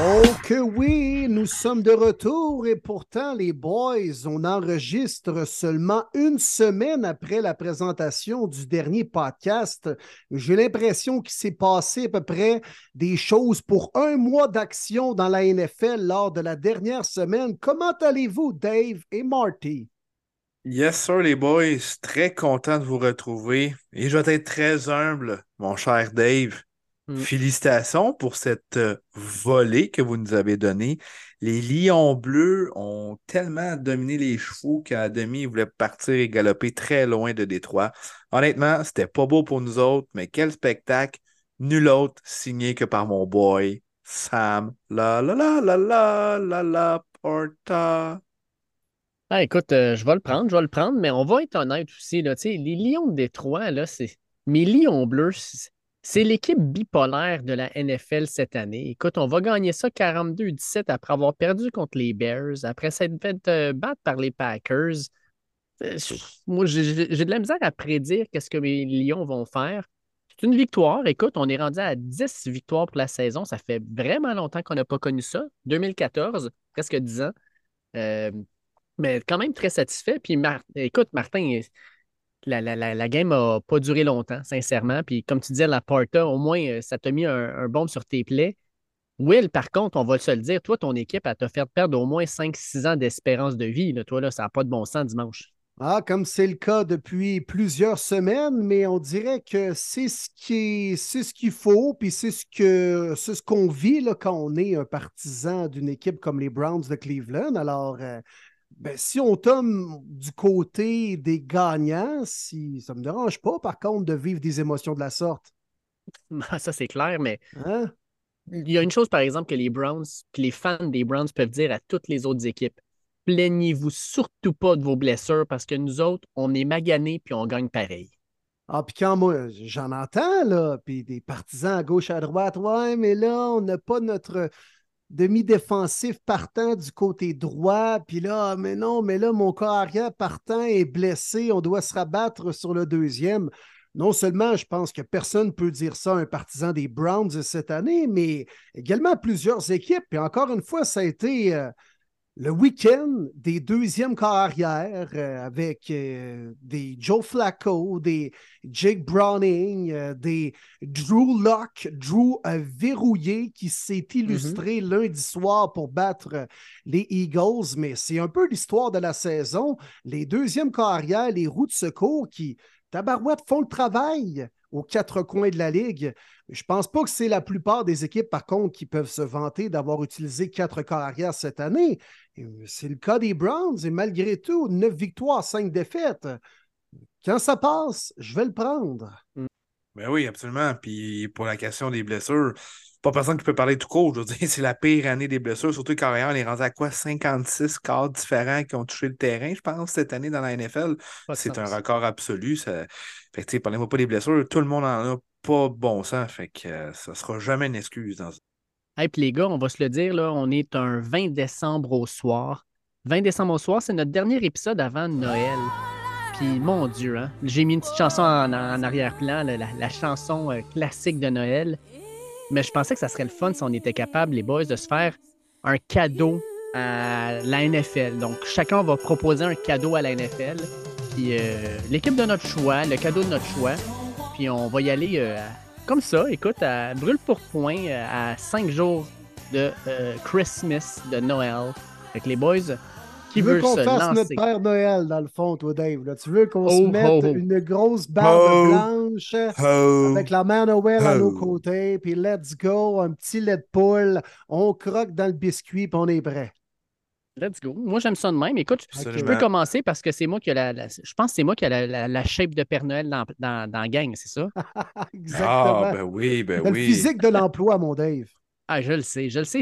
Oh que oui, nous sommes de retour et pourtant les boys, on enregistre seulement une semaine après la présentation du dernier podcast. J'ai l'impression qu'il s'est passé à peu près des choses pour un mois d'action dans la NFL lors de la dernière semaine. Comment allez-vous, Dave et Marty? Yes, sir, les boys. Très content de vous retrouver. Et je vais être très humble, mon cher Dave. Mm. Félicitations pour cette euh, volée que vous nous avez donnée. Les Lions bleus ont tellement dominé les chevaux qu'à demi, ils voulaient partir et galoper très loin de Détroit. Honnêtement, c'était pas beau pour nous autres, mais quel spectacle. Nul autre signé que par mon boy, Sam. La la la la la la la Porta. Ah, écoute, euh, je vais le prendre, je vais le prendre, mais on va être honnête aussi. Là, les Lions de Détroit, là, c'est. Mes Lions bleus, c'est- l'équipe bipolaire de la NFL cette année. Écoute, on va gagner ça 42-17 après avoir perdu contre les Bears, après s'être fait euh, battre par les Packers. Euh, Moi, j'ai de la misère à prédire qu'est-ce que mes Lions vont faire. C'est une victoire. Écoute, on est rendu à 10 victoires pour la saison. Ça fait vraiment longtemps qu'on n'a pas connu ça. 2014, presque 10 ans. Euh, mais quand même très satisfait. Puis, écoute, Martin, la, la, la, game n'a pas duré longtemps, sincèrement. Puis, comme tu disais, la Porta, au moins, euh, ça t'a mis un, un baume sur tes plaies. Will, par contre, on va se le dire, toi, ton équipe, elle t'a fait perdre au moins 5-6 ans d'espérance de vie. Là. Toi, là, ça n'a pas de bon sens dimanche. Ah, comme c'est le cas depuis plusieurs semaines, mais on dirait que c'est ce qui est- c'est ce qu'il faut, puis c'est ce que c'est ce qu'on vit quand on est un partisan d'une équipe comme les Browns de Cleveland. Alors, euh, ben, si on tombe du côté des gagnants, si ça me dérange pas, par contre, de vivre des émotions de la sorte. ça, c'est clair, mais Hein? il y a une chose, par exemple, que les Browns, puis les fans des Browns peuvent dire à toutes les autres équipes. Plaignez-vous surtout pas de vos blessures parce que nous autres, on est maganés puis on gagne pareil. Ah, puis quand moi, j'en entends, là, puis des partisans à gauche, à droite, ouais, mais là, on n'a pas notre demi-défensif partant du côté droit, puis là, mais non, mais là, mon corps arrière partant est blessé, on doit se rabattre sur le deuxième. Non seulement, je pense que personne ne peut dire ça à un partisan des Browns cette année, mais également plusieurs équipes. Et encore une fois, ça a été euh, le week-end des deuxièmes corps arrière euh, avec euh, des Joe Flacco, des Jake Browning, euh, des Drew Locke, Drew verrouillé qui s'est illustré lundi soir pour battre les Eagles. Mais c'est un peu l'histoire de la saison. Les deuxièmes corps arrière, les roues de secours qui, tabarouette, font le travail aux quatre coins de la ligue. Je pense pas que c'est la plupart des équipes, par contre, qui peuvent se vanter d'avoir utilisé quatre corps arrière cette année. Euh, C'est le cas des Browns et malgré tout, neuf victoires, cinq défaites. Quand ça passe, je vais le prendre. Ben oui, absolument. Puis pour la question des blessures, pas personne qui peut parler tout court. Je veux dire, c'est la pire année des blessures, surtout carrière. On est rendu à quoi? 56 cadres différents qui ont touché le terrain, je pense, cette année dans la NFL. C'est un record absolu. Ça... Fait que, parlez-moi pas des blessures. Tout le monde en a pas bon sens. Fait que euh, ça sera jamais une excuse dans Hey, puis les gars, on va se le dire, là, on est un 20 décembre au soir. 20 décembre au soir, c'est notre dernier épisode avant Noël. Puis, mon Dieu, hein, j'ai mis une petite chanson en, arrière-plan, la, chanson euh, classique de Noël. Mais je pensais que ça serait le fun si on était capable, les boys, de se faire un cadeau à la NFL. Donc, chacun va proposer un cadeau à la NFL. Puis, euh, l'équipe de notre choix, le cadeau de notre choix. Puis, on va y aller euh, comme ça, écoute, à brûle pour point, euh, à cinq jours de euh, Christmas, de Noël. Que les boys, Qui Tu veux veut qu'on se fasse lancer? notre Père Noël, dans le fond, toi, Dave. là? Tu veux qu'on se Oh, mette oh, oh. une grosse barbe Oh. blanche Oh. avec la Mère Noël à nos côtés, puis let's go, un petit lait de poule, on croque dans le biscuit, puis on est prêt. Let's go. Moi, j'aime ça de même. Écoute, je Absolument. peux commencer parce que c'est moi qui ai la, la- Je pense que c'est moi qui ai la, la- la shape de Père Noël dans, dans, dans la gang, c'est ça? Exactement. Ah, ben oui, ben oui. le physique de l'emploi, mon Dave. Ah, je le sais, je le sais.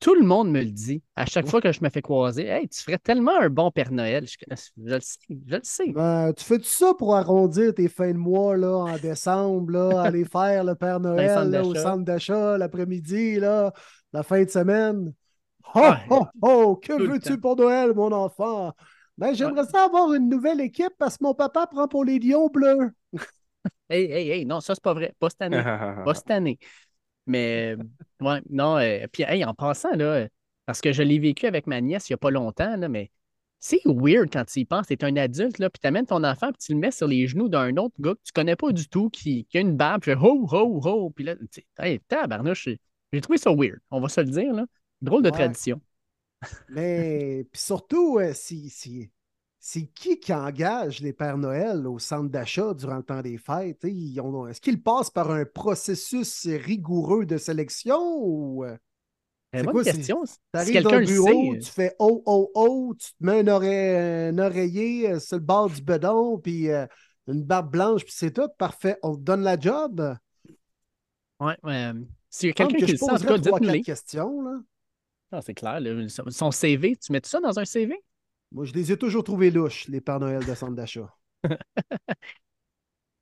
Tout le monde me le dit. À chaque fois que je me fais croiser, hey, tu ferais tellement un bon Père Noël. Je, je le sais, je le sais. Ben, tu fais tout ça pour arrondir tes fins de mois là, en décembre, là, aller faire le Père Noël centre là, au centre d'achat l'après-midi, là, la fin de semaine? Oh, oh, oh, que veux-tu pour Noël, mon enfant? Ben, j'aimerais ça avoir une nouvelle équipe parce que mon papa prend pour les Lions bleus. Hey, hey, hey, non, ça, c'est pas vrai. Pas cette année. Pas cette année. Mais, ouais, non. euh, puis, hey, en passant, là, parce que je l'ai vécu avec ma nièce il n'y a pas longtemps, là, mais c'est weird quand tu y penses. Tu es un adulte, là, puis tu amènes ton enfant, puis tu le mets sur les genoux d'un autre gars que tu connais pas du tout, qui, qui a une barbe, puis ho, ho, ho. Puis là, tu sais, hey, tabarnouche, j'ai trouvé ça weird. On va se le dire, là. Drôle de Ouais. tradition. Mais puis surtout, euh, si, si- c'est qui qui engage les Pères Noël au centre d'achat durant le temps des fêtes? Est-ce qu'ils passent par un processus rigoureux de sélection ou euh, Euh, C'est quoi, question. Si quelqu'un dans le bureau, sait, tu fais oh oh oh, tu te mets un, oreille- un oreiller euh, sur le bord du bedon, puis euh, une barbe blanche, puis c'est tout, parfait, on te donne la job? ouais, ouais, pense quelqu'un que qui le sait, en tout cas, questions. Là. Ah, c'est clair. son- CV, tu mets ça dans un CV? Moi, je les ai toujours trouvés louches, les Pères Noël de centre d'achat.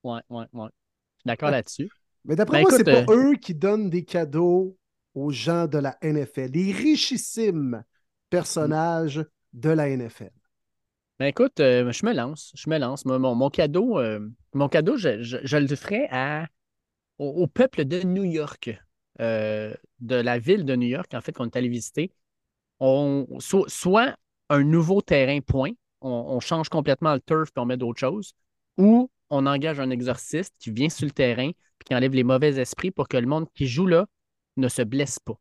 Ouais, ouais, ouais. Je suis d'accord là-dessus. Mais d'après Ben, moi, c'est pas eux qui donnent des cadeaux aux gens de la NFL, les richissimes personnages de la NFL. Ben écoute, euh, je me lance. Je me lance. Moi, Mon, mon cadeau, euh, mon cadeau, je, je- je le ferai à, au, au peuple de New York, euh, de la ville de New York, en fait, qu'on est allé visiter. On, so- soit un nouveau terrain, point. On, change complètement le turf et on met d'autres choses. Ou on engage un exorciste qui vient sur le terrain et qui enlève les mauvais esprits pour que le monde qui joue là ne se blesse pas.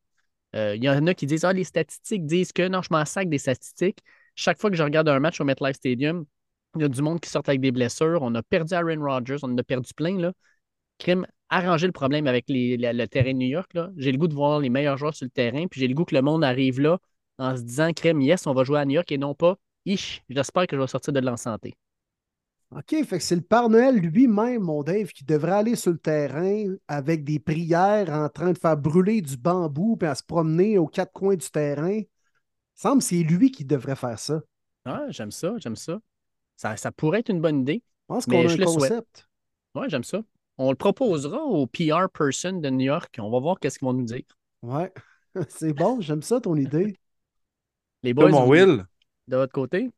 Euh, Il y en a qui disent Ah, les statistiques disent que non, je m'en sac des statistiques. Chaque fois que je regarde un match au MetLife Stadium, il y a du monde qui sort avec des blessures. On a perdu Aaron Rodgers, on en a perdu plein. Là. Crime, arranger le problème avec les- la- le terrain de New York. J'ai le goût de voir les meilleurs joueurs sur le terrain, puis j'ai le goût que le monde arrive là en se disant Crime, yes, on va jouer à New York et non pas Ich, j'espère que je vais sortir de là en santé. OK, fait que c'est le Père Noël lui-même, mon Dave, qui devrait aller sur le terrain avec des prières en train de faire brûler du bambou puis à se promener aux quatre coins du terrain. Il semble que c'est lui qui devrait faire ça. Ah, j'aime ça, j'aime ça. ça. Ça pourrait être une bonne idée. Je pense qu'on a je un concept. Ouais, j'aime ça. On le proposera au PR person de New York. On va voir qu'est-ce qu'ils vont nous dire. Ouais. c'est bon, j'aime ça, ton idée. Les boys, mon Will, de votre côté?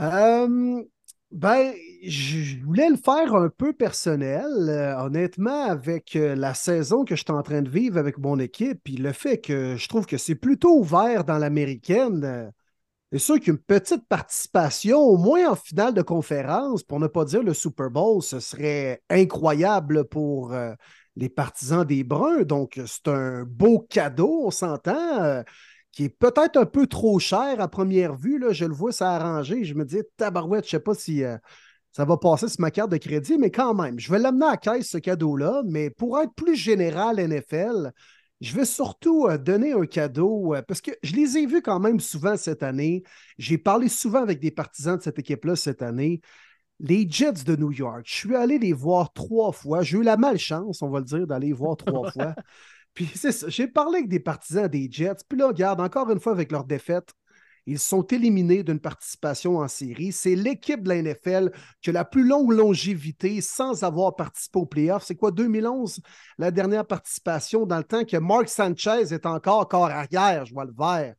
Euh, ben, je voulais le faire un peu personnel. Euh, honnêtement, avec euh, la saison que je suis en train de vivre avec mon équipe, puis le fait que je trouve que c'est plutôt ouvert dans l'américaine, euh, c'est sûr qu'une petite participation, au moins en finale de conférence, pour ne pas dire le Super Bowl, ce serait incroyable pour euh, les partisans des Bruns. Donc, c'est un beau cadeau, on s'entend. euh, qui est peut-être un peu trop cher à première vue. Là, je le vois s'arranger. Je me dis, tabarouette, je ne sais pas si euh, ça va passer sur ma carte de crédit, mais quand même, je vais l'amener à caisse, ce cadeau-là. Mais pour être plus général NFL, je vais surtout euh, donner un cadeau euh, parce que je les ai vus quand même souvent cette année. J'ai parlé souvent avec des partisans de cette équipe-là cette année. Les Jets de New York, je suis allé les voir trois fois. J'ai eu la malchance, on va le dire, d'aller les voir trois fois. Puis c'est ça, j'ai parlé avec des partisans des Jets. Puis là, regarde, encore une fois, avec leur défaite, ils sont éliminés d'une participation en série. C'est l'équipe de la NFL qui a la plus longue longévité sans avoir participé aux playoffs. C'est quoi, 2011, la dernière participation, dans le temps que Mark Sanchez est encore corps arrière, je vois le vert.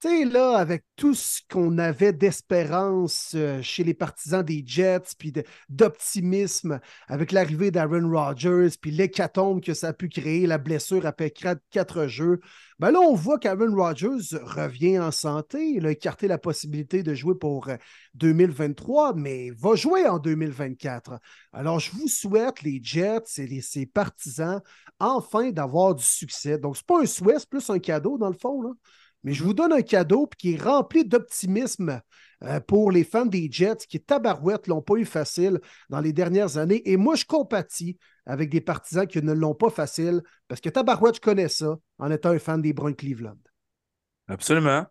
Tu là, avec tout ce qu'on avait d'espérance euh, chez les partisans des Jets, puis d'optimisme avec l'arrivée d'Aaron Rodgers, puis l'hécatombe que ça a pu créer, la blessure après quatre, jeux, ben là, on voit qu'Aaron Rodgers revient en santé. Il a écarté la possibilité de jouer pour euh, 2023, mais va jouer en 2024. Alors, je vous souhaite, les Jets et les, ses partisans, enfin d'avoir du succès. Donc, c'est pas un souhait, c'est plus un cadeau, dans le fond, là. Mais je vous donne un cadeau qui est rempli d'optimisme euh, pour les fans des Jets qui, tabarouette, l'ont pas eu facile dans les dernières années. Et moi, je compatis avec des partisans qui ne l'ont pas facile parce que tabarouette, je connais ça en étant un fan des Bruins Cleveland. Absolument.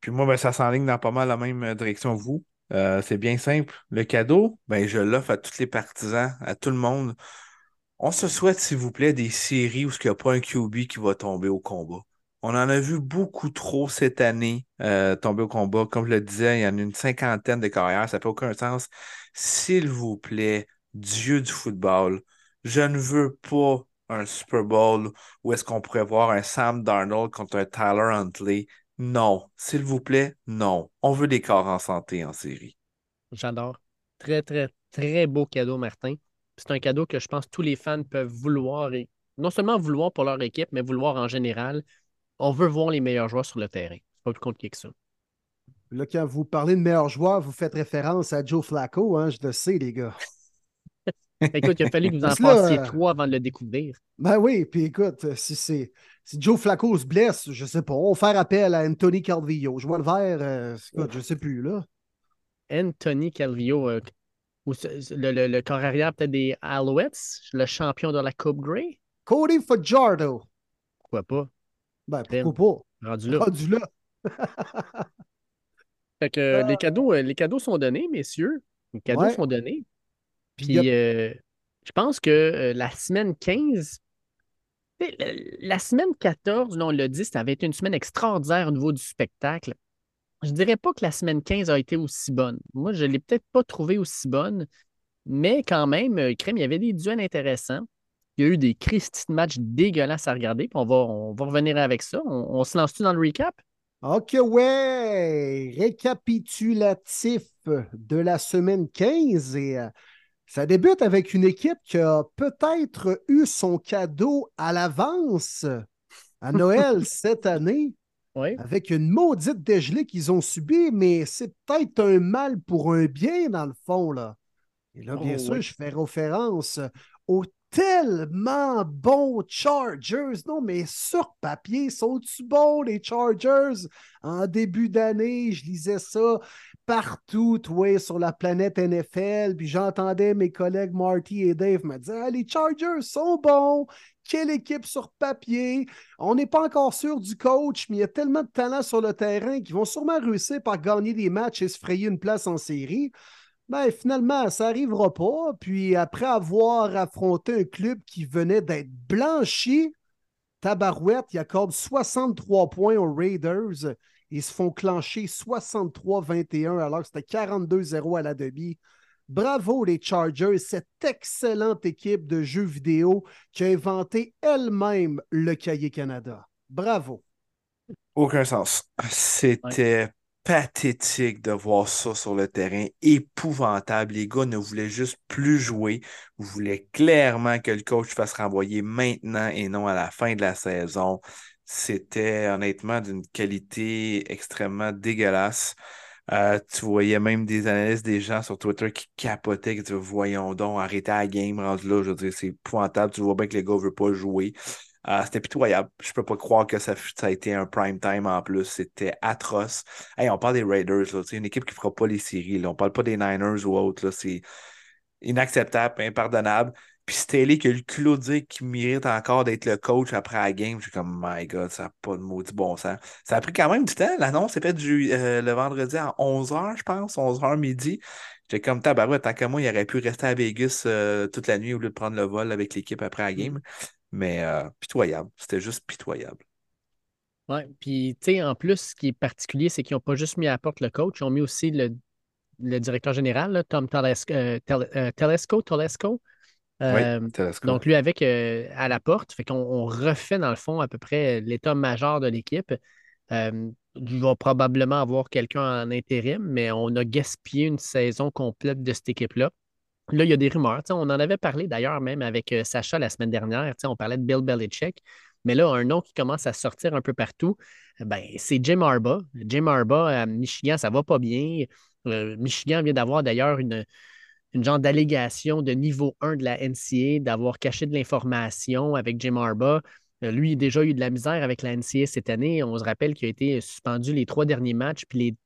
Puis moi, ben, ça s'enligne dans pas mal la même direction que vous. Euh, c'est bien simple. Le cadeau, ben, je l'offre à tous les partisans, à tout le monde. On se souhaite, s'il vous plaît, des séries où il n'y a pas un QB qui va tomber au combat. On en a vu beaucoup trop cette année euh, tomber au combat. Comme je le disais, il y en a une cinquantaine de carrières. Ça fait aucun sens. S'il vous plaît, Dieu du football, je ne veux pas un Super Bowl où est-ce qu'on pourrait voir un Sam Darnold contre un Tyler Huntley. Non. S'il vous plaît, non. On veut des corps en santé en série. J'adore. Très, très, très beau cadeau, Martin. C'est un cadeau que je pense tous les fans peuvent vouloir et non seulement vouloir pour leur équipe, mais vouloir en général on veut voir les meilleurs joueurs sur le terrain. C'est pas plus compliqué que ça. Là, quand vous parlez de meilleurs joueurs, vous faites référence à Joe Flacco, hein, je le sais, les gars. écoute, il a fallu que vous en passiez trois avant de le découvrir. Ben oui, puis écoute, si, si Joe Flacco se blesse, je sais pas, on va faire appel à Anthony Calvillo. Je vois le vert, euh, écoute, je sais plus, là. Anthony Calvillo, euh, le, le, corps arrière peut-être des Alouettes, le champion de la Coupe Grey? Cody Fajardo. Pourquoi pas? Ben, pourquoi pas? Rendu là. Rendu là. fait que euh, les, cadeaux, euh, les cadeaux sont donnés, messieurs. Les cadeaux sont donnés. Puis euh, je pense que la semaine 15, la semaine 14, on l'a dit, ça avait été une semaine extraordinaire au niveau du spectacle. Je ne dirais pas que la semaine 15 a été aussi bonne. Moi, je ne l'ai peut-être pas trouvée aussi bonne, mais quand même, Crème, il y avait des duels intéressants. Il y a eu des Christy de matchs dégueulasses à regarder. on, va, on va revenir avec ça. On, se lance-tu dans le recap? OK, ouais. Récapitulatif de la semaine 15. Et euh, ça débute avec une équipe qui a peut-être eu son cadeau à l'avance à Noël cette année. Avec une maudite dégelée qu'ils ont subie, mais c'est peut-être un mal pour un bien dans le fond. Là. Et là, bien oh, sûr, je fais référence au tellement bons Chargers. Non, mais sur papier, sont-tu bons les Chargers? En début d'année, je lisais ça partout, sur la planète NFL, puis j'entendais mes collègues Marty et Dave me dire ah, les Chargers sont bons. Quelle équipe sur papier. On n'est pas encore sûr du coach, mais il y a tellement de talent sur le terrain qu'ils vont sûrement réussir par gagner des matchs et se frayer une place en série. Ben, finalement, ça n'arrivera pas. Puis après avoir affronté un club qui venait d'être blanchi, Tabarouette, il accorde 63 points aux Raiders. Ils se font clencher 63-21 alors que c'était 42-0 à la demi. Bravo les Chargers, cette excellente équipe de jeux vidéo qui a inventé elle-même le cahier Canada. Bravo. Aucun sens. C'était pathétique de voir ça sur le terrain, épouvantable. Les gars ne voulaient juste plus jouer, voulaient clairement que le coach fasse renvoyer maintenant et non à la fin de la saison. C'était honnêtement d'une qualité extrêmement dégueulasse. Euh, tu voyais même des analystes, des gens sur Twitter qui capotaient, qui disaient Voyons donc, arrêtez la game, rendu là. Je veux dire, c'est épouvantable. Tu vois bien que les gars ne veulent pas jouer. Euh, c'était pitoyable. Je peux pas croire que ça, a été un prime time en plus. C'était atroce. Hey, on parle des Raiders, c'est une équipe qui fera pas les séries. Là. On parle pas des Niners ou autres. C'est inacceptable, impardonnable. Puis Staley qui a le culot de dire qu'il mérite encore d'être le coach après la game. J'ai comme, my God, ça n'a pas de maudit bon sens. Ça a pris quand même du temps. L'annonce s'est faite euh, le vendredi à 11h, je pense, 11h midi. J'ai comme tabarouette, tant qu'à moi, il aurait pu rester à Vegas euh, toute la nuit au lieu de prendre le vol avec l'équipe après la game. Mais euh, pitoyable. C'était juste pitoyable. Oui, puis tu sais, en plus, ce qui est particulier, c'est qu'ils n'ont pas juste mis à la porte le coach, ils ont mis aussi le, directeur général, Tom Telesco, euh, euh, Telesco, Telesco. Donc, lui avec à la porte. Fait qu'on refait, dans le fond, à peu près l'état majeur de l'équipe. il va probablement avoir quelqu'un en intérim, mais on a gaspillé une saison complète de cette équipe-là. Là, il y a des rumeurs. On en avait parlé d'ailleurs même avec euh, Sacha la semaine dernière. On parlait de Bill Belichick. Mais là, un nom qui commence à sortir un peu partout, ben, c'est Jim Arba. Jim Arba à Michigan, ça va pas bien. Euh, Michigan vient d'avoir d'ailleurs une, une genre d'allégation de niveau 1 de la NCA, d'avoir caché de l'information avec Jim Arba. Euh, lui, il a déjà eu de la misère avec la NCA cette année. On se rappelle qu'il a été suspendu les trois derniers matchs, puis les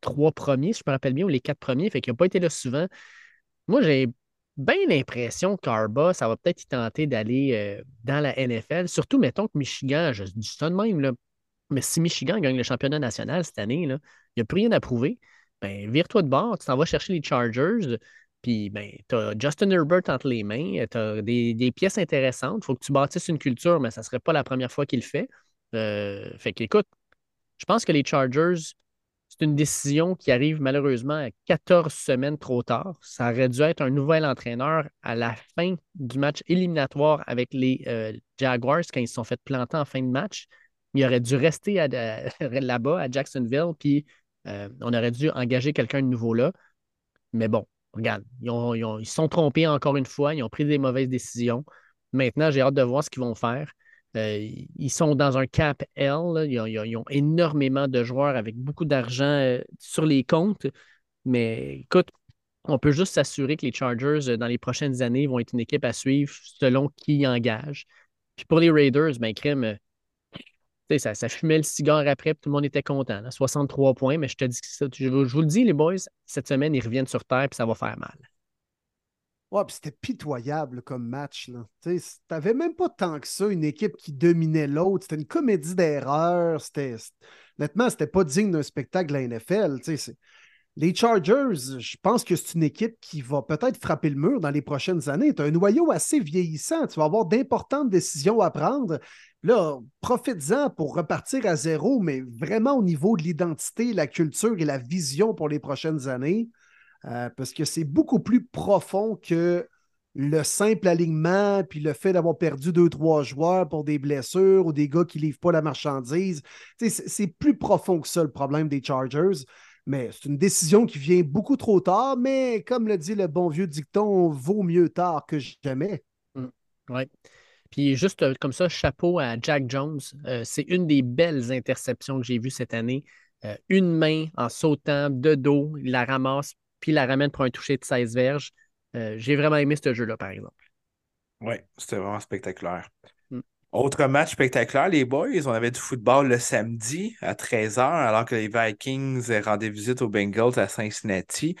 trois premiers, si je me rappelle bien, ou les quatre premiers, fait qu'il n'a pas été là souvent. Moi, j'ai bien l'impression qu'Arba, ça va peut-être y tenter d'aller euh, dans la NFL. Surtout, mettons que Michigan, je dis ça de même, là, mais si Michigan gagne le championnat national cette année, il n'y a plus rien à prouver. Ben, vire-toi de bord, tu t'en vas chercher les Chargers, puis ben, tu as Justin Herbert entre les mains, tu as des, pièces intéressantes. Il faut que tu bâtisses une culture, mais ça ne serait pas la première fois qu'il le fait. Euh, fait qu'écoute, je pense que les Chargers, c'est une décision qui arrive malheureusement à 14 semaines trop tard. Ça aurait dû être un nouvel entraîneur à la fin du match éliminatoire avec les euh, Jaguars quand ils se sont fait planter en fin de match. Il aurait dû rester là-bas à Jacksonville, puis euh, on aurait dû engager quelqu'un de nouveau là. Mais bon, regarde, ils, se sont trompés encore une fois, ils ont pris des mauvaises décisions. Maintenant, j'ai hâte de voir ce qu'ils vont faire. Euh, ils sont dans un cap L. Ils, ont, énormément de joueurs avec beaucoup d'argent euh, sur les comptes. Mais écoute, on peut juste s'assurer que les Chargers, dans les prochaines années, vont être une équipe à suivre selon qui engage. Puis pour les Raiders, ben, crème, ça, ça, fumait le cigare après, tout le monde était content. 63 points, mais je te dis que ça, je, vous le dis, les boys, cette semaine, ils reviennent sur Terre, puis ça va faire mal. Ouais, c'était pitoyable comme match. Tu n'avais même pas tant que ça une équipe qui dominait l'autre. C'était une comédie d'erreurs. Honnêtement, c'était pas digne d'un spectacle de la NFL. Les Chargers, je pense que c'est une équipe qui va peut-être frapper le mur dans les prochaines années. Tu as un noyau assez vieillissant. Tu vas avoir d'importantes décisions à prendre. Là, profites-en pour repartir à zéro, mais vraiment au niveau de l'identité, la culture et la vision pour les prochaines années, euh, parce que c'est beaucoup plus profond que le simple alignement, puis le fait d'avoir perdu deux, trois joueurs pour des blessures ou des gars qui ne livrent pas la marchandise. C'est plus profond que ça, le problème des Chargers. Mais c'est une décision qui vient beaucoup trop tard, mais comme le dit le bon vieux dicton, vaut mieux tard que jamais. Mmh. Oui. Puis juste euh, comme ça, chapeau à Jack Jones. Euh, c'est une des belles interceptions que j'ai vues cette année. Une main en sautant de dos, il la ramasse, puis la ramène pour un toucher de 16 verges. j'ai vraiment aimé ce jeu-là, par exemple. Oui, c'était vraiment spectaculaire. Mm. Autre match spectaculaire, les boys, on avait du football le samedi à 13h, alors que les Vikings rendaient visite aux Bengals à Cincinnati.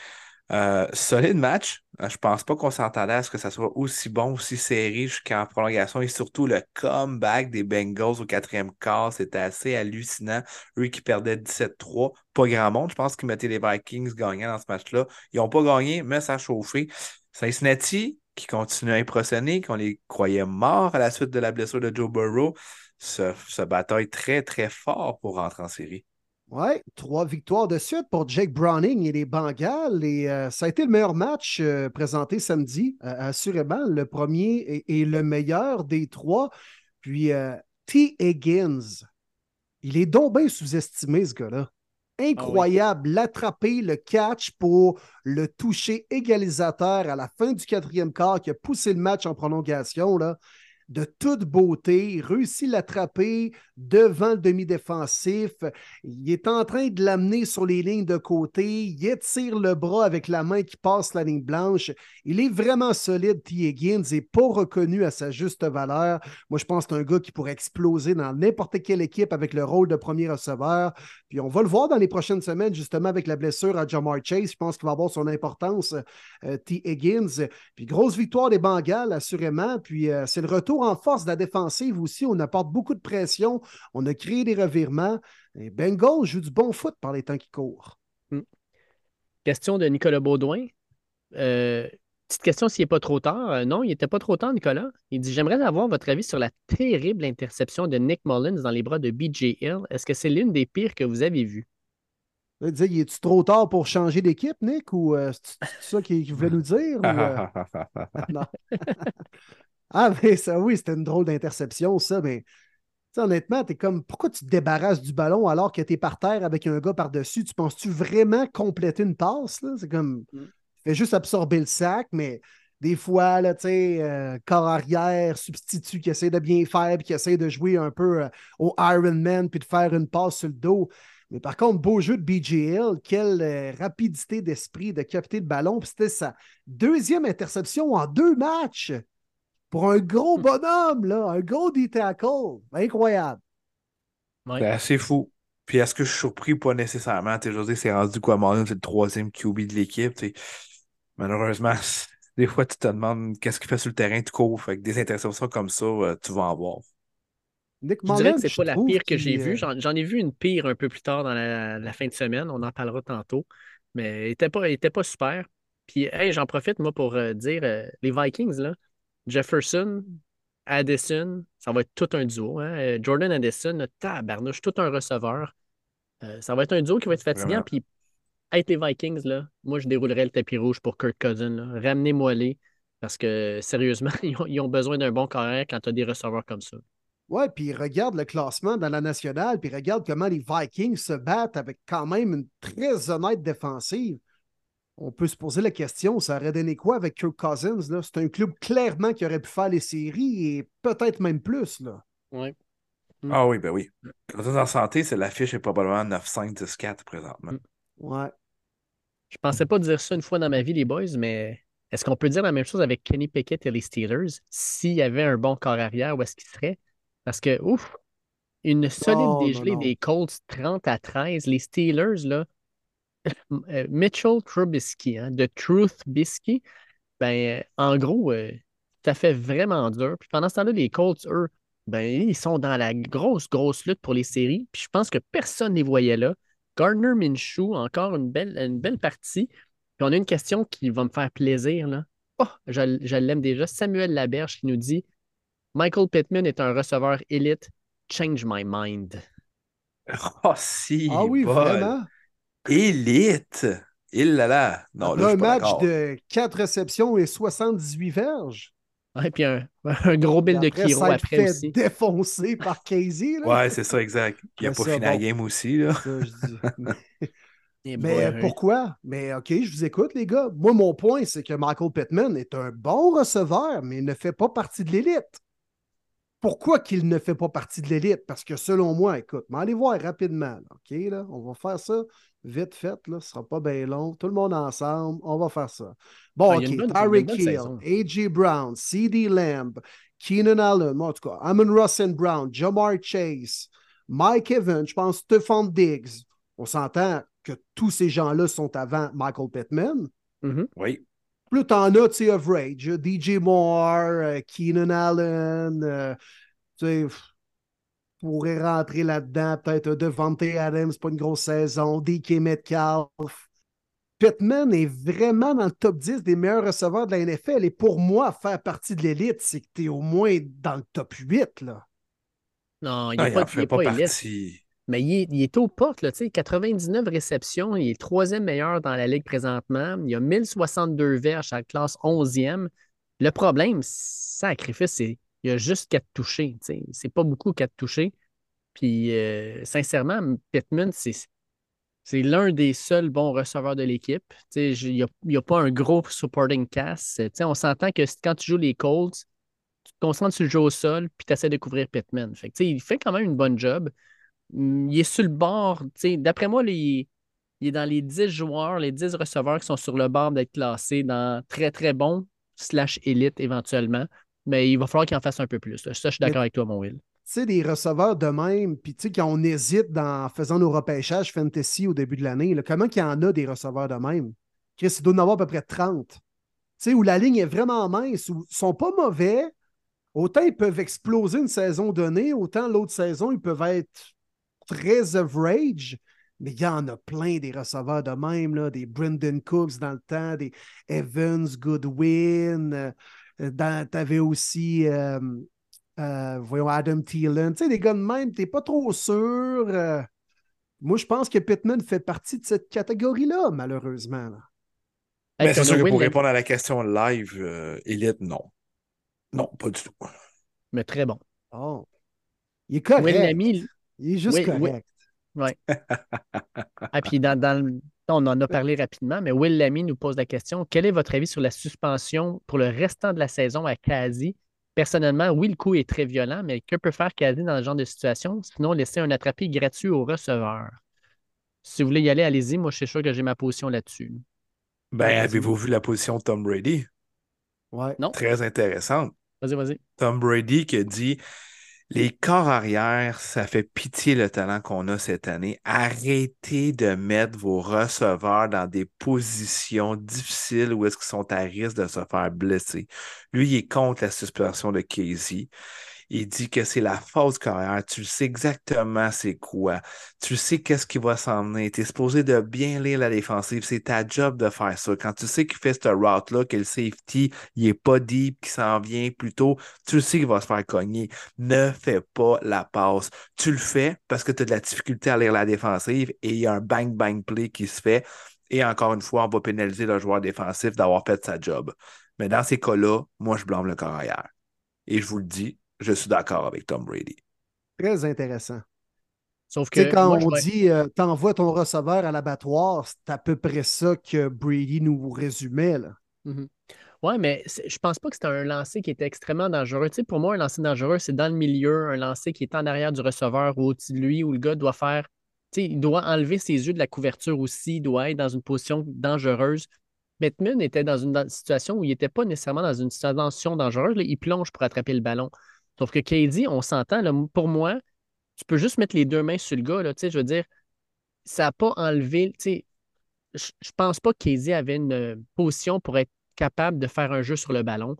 Euh, solide match. Euh, je pense pas qu'on s'entendait à ce que ça soit aussi bon, aussi serré jusqu'en prolongation et surtout le comeback des Bengals au quatrième quart. C'était assez hallucinant. Eux qui perdaient 17-3. Pas grand monde. Je pense qu'ils mettaient les Vikings gagnants dans ce match-là. Ils n'ont pas gagné, mais ça a chauffé. Cincinnati qui continue à impressionner, qu'on les croyait morts à la suite de la blessure de Joe Burrow, se, se bataille très, très fort pour rentrer en série. Oui, trois victoires de suite pour Jake Browning et les Bengals. Et euh, ça a été le meilleur match euh, présenté samedi, euh, assurément. Le premier et, le meilleur des trois. Puis T. Higgins, il est donc bien sous-estimé, ce gars-là. Incroyable. L'attraper, le catch pour le toucher égalisateur à la fin du quatrième quart qui a poussé le match en prolongation. Là de toute beauté, réussit l'attraper devant le demi-défensif. Il est en train de l'amener sur les lignes de côté. Il étire le bras avec la main qui passe la ligne blanche. Il est vraiment solide, T. Higgins, et pas reconnu à sa juste valeur. Moi, je pense que c'est un gars qui pourrait exploser dans n'importe quelle équipe avec le rôle de premier receveur. Puis on va le voir dans les prochaines semaines, justement, avec la blessure à Jamar Chase. Je pense qu'il va avoir son importance, euh, T. Higgins. Puis grosse victoire des Bengals, assurément. Puis euh, c'est le retour en force de la défensive aussi. On apporte beaucoup de pression. On a créé des revirements. Et Bengals joue du bon foot par les temps qui courent. Hmm. Question de Nicolas Baudouin. Euh, petite question s'il n'est pas trop tard. Euh, non, il n'était pas trop tard, Nicolas. Il dit J'aimerais avoir votre avis sur la terrible interception de Nick Mullins dans les bras de BJ Hill. Est-ce que c'est l'une des pires que vous avez vues? Il dit, il est-tu trop tard pour changer d'équipe, Nick, ou euh, c'est ça qu'il voulait nous dire? non. Ah, mais ça, oui, c'était une drôle d'interception, ça, mais honnêtement, tu es comme, pourquoi tu te débarrasses du ballon alors que tu es par terre avec un gars par-dessus? Tu penses-tu vraiment compléter une passe? C'est comme, mm. fais juste absorber le sac, mais des fois, là, tu sais, euh, corps arrière, substitut qui essaie de bien faire, puis qui essaie de jouer un peu euh, au Iron Man, puis de faire une passe sur le dos. Mais par contre, beau jeu de BJL, quelle euh, rapidité d'esprit de capter le ballon. Puis c'était sa deuxième interception en deux matchs. Pour un gros bonhomme, là, un gros D-tackle. Incroyable. Ouais. C'est fou. Puis est-ce que je suis surpris? Pas nécessairement. Tu sais, je veux dire, c'est rendu quoi, Marlon, c'est le troisième QB de l'équipe. tu sais. Malheureusement, des fois, tu te demandes qu'est-ce qu'il fait sur le terrain de court. Fait que des interceptions comme ça, euh, tu vas en voir. Nick Je dirais que c'est pas la pire que j'ai euh, vue. J'en j'en ai vu une pire un peu plus tard dans la, la fin de semaine. On en parlera tantôt. Mais il était pas, il était pas super. Puis, hey, j'en profite, moi, pour euh, dire euh, les Vikings, là, Jefferson, Addison, ça va être tout un duo. hein. Euh, Jordan Addison, tabarnouche, tout un receveur. Euh, ça va être un duo qui va être fatigant. Puis, être les Vikings, là, moi, je déroulerais le tapis rouge pour Kirk Cousin. Ramenez-moi les. Parce que, sérieusement, ils ont, ils ont besoin d'un bon carrière quand tu as des receveurs comme ça. Ouais, puis regarde le classement dans la nationale, puis regarde comment les Vikings se battent avec quand même une très honnête défensive. On peut se poser la question, ça aurait donné quoi avec Kirk Cousins? là? C'est un club clairement qui aurait pu faire les séries et peut-être même plus. Là. Ouais. Mm. Ah oui, ben oui. Est en santé, c'est l'affiche est probablement 9-5-10-4 présentement. Mm. Ouais. Je pensais pas dire ça une fois dans ma vie, les boys, mais est-ce qu'on peut dire la même chose avec Kenny Pickett et les Steelers? S'il y avait un bon corps arrière, où est-ce qu'il serait? Parce que, ouf, une solide dégelée non. des Colts 30 à 13. Les Steelers, là, Mitchell Trubisky, hein, de Truth Bisky, ben, euh, en gros, euh, ça fait vraiment dur. Puis pendant ce temps-là, les Colts, eux, ben, ils sont dans la grosse, grosse lutte pour les séries. Puis je pense que personne ne les voyait là. Gardner Minshew, encore une belle, une belle partie. Puis on a une question qui va me faire plaisir. Là. Oh, je, je l'aime déjà. Samuel Laberge qui nous dit Michael Pittman est un receveur élite. Change my mind. Oh, si. Ah oui, vraiment? Élite. Il là là. Non, là, un match de 4 réceptions et 78 verges. Ouais, puis un, un gros bill de Après, Kiro après fait aussi. défoncer par Casey. Là. Ouais, c'est ça, exact. Il n'a pas fini la game aussi, là. Ça, je dis. Eh Mais pourquoi? Mais OK, je vous écoute, les gars. Moi, mon point, c'est que Michael Pittman est un bon receveur, mais il ne fait pas partie de l'élite. Pourquoi qu'il ne fait pas partie de l'élite? Parce que selon moi, écoute, mais allez voir rapidement. là, OK, là, on va faire ça vite fait, là, ce sera pas bien long. Tout le monde ensemble, on va faire ça. Bon, Ah, OK, Tyreek Hill. A.J. Brown, C.D. Lamb, Keenan Allen, moi, en tout cas, Amon Ross and Brown, Jamar Chase, Mike Evans, je pense Stephon Diggs. On s'entend que tous ces gens-là sont avant Michael Pittman. Mhm. Oui. Plus t'en as, tu sais, average. euh, DJ Moore, euh, Keenan Allen, euh, tu sais, pourrait rentrer là-dedans, peut-être Devante Adams, c'est pas une grosse saison, DK Metcalf. Pittman est vraiment dans le top 10 des meilleurs receveurs de la NFL. Et pour moi, faire partie de l'élite, c'est que tu es au moins dans le top 8. Là. Non, il n'est pas, en il fait est pas pas élite. partie. Mais il est, il est aux portes, là, tu sais, 99 réceptions. Il est le troisième meilleur dans la ligue présentement. Il a 1062 verges à la classe 11e. Le problème, sacrifice, c'est qu'il a juste 4 touchés. tu sais. C'est pas beaucoup 4 touchés. Puis, euh, sincèrement, Pittman, c'est, l'un des seuls bons receveurs de l'équipe. Il n'y a, il y a pas un gros supporting cast. On s'entend que quand tu joues les Colts, tu te concentres sur le jeu au sol, puis tu essaies de couvrir Pittman. Il fait quand même une bonne job. Hum, Il est sur le bord. D'après moi, il, il est dans les 10 joueurs, les 10 receveurs qui sont sur le bord d'être classés dans très, très bon slash élite éventuellement. Mais il va falloir qu'il en fasse un peu plus. là. Ça, je suis d'accord avec toi, mon Will. Tu sais, des receveurs de même, puis tu sais, quand on hésite dans en faisant nos repêchages fantasy au début de l'année, comment qu'il y en a des receveurs de même? Chris, il doit en avoir à peu près 30. Tu sais, où la ligne est vraiment mince, où ils sont pas mauvais. Autant ils peuvent exploser une saison donnée, autant l'autre saison, ils peuvent être très average. Mais il y en a plein des receveurs de même, là, des Brendan Cooks dans le temps, des Evans, Goodwin. Euh, dans- T'avais aussi, euh, euh, voyons, Adam Thielen. Tu sais, des gars de même, t'es pas trop sûr. euh. moi, je pense que Pittman fait partie de cette catégorie-là, malheureusement. là. Mais Hey, c'est sûr que pour répondre à la question live, euh, élite, non. Non, pas du tout. Mais très bon. Oh. Il est correct. Il est juste Oui, oui. correct. Ah, puis dans, dans le- on en a parlé rapidement, mais Will Lamy nous pose la question quel est votre avis sur la suspension pour le restant de la saison à Kazi Personnellement, oui, le coup est très violent, mais que peut faire Kazi dans ce genre de situation Sinon, laisser un attrapé gratuit au receveur? Si vous voulez y aller, allez-y. Moi, je suis sûr que j'ai ma position là-dessus. Ben, avez-vous vu la position de Tom Brady? Ouais. Non Très intéressante. Vas-y, vas-y. Tom Brady qui a dit Les corps arrière, ça fait pitié le talent qu'on a cette année. Arrêtez de mettre vos receveurs dans des positions difficiles où est-ce qu'ils sont à risque de se faire blesser. Lui, il est contre la suspension de Casey. Il dit que c'est la fausse carrière. Tu sais exactement c'est quoi. Tu sais qu'est-ce qui va s'en venir. Tu es supposé de bien lire la défensive. C'est ta job de faire ça. Quand tu sais qu'il fait cette route-là, que le safety, il est pas deep, qu'il s'en vient plutôt, tu sais qu'il va se faire cogner. Ne fais pas la passe. Tu le fais parce que tu as de la difficulté à lire la défensive et il y a un bang-bang play qui se fait. Et encore une fois, on va pénaliser le joueur défensif d'avoir fait sa job. Mais dans ces cas-là, moi, je blâme le carrière. Et je vous le dis, je suis d'accord avec Tom Brady. Très intéressant. Sauf Tu sais, que. quand moi, je on vais- dit euh, t'envoies ton receveur à l'abattoir, c'est à peu près ça que Brady nous résumait. Là. Mhm. Ouais, mais je pense pas que c'était un lancer qui était extrêmement dangereux. Tu sais, pour moi, un lancer dangereux, c'est dans le milieu, un lancer qui est en arrière du receveur ou au-dessus de lui, où le gars doit faire. Tu sais, il doit enlever ses yeux de la couverture aussi, il doit être dans une position dangereuse. Bettman était dans une situation où il n'était pas nécessairement dans une situation dangereuse. là, il plonge pour attraper le ballon. Sauf que KD, on s'entend, pour moi, tu peux juste mettre les deux mains sur le gars. Là, je veux dire, ça n'a pas enlevé. Je je pense pas que KD avait une euh, position pour être capable de faire un jeu sur le ballon.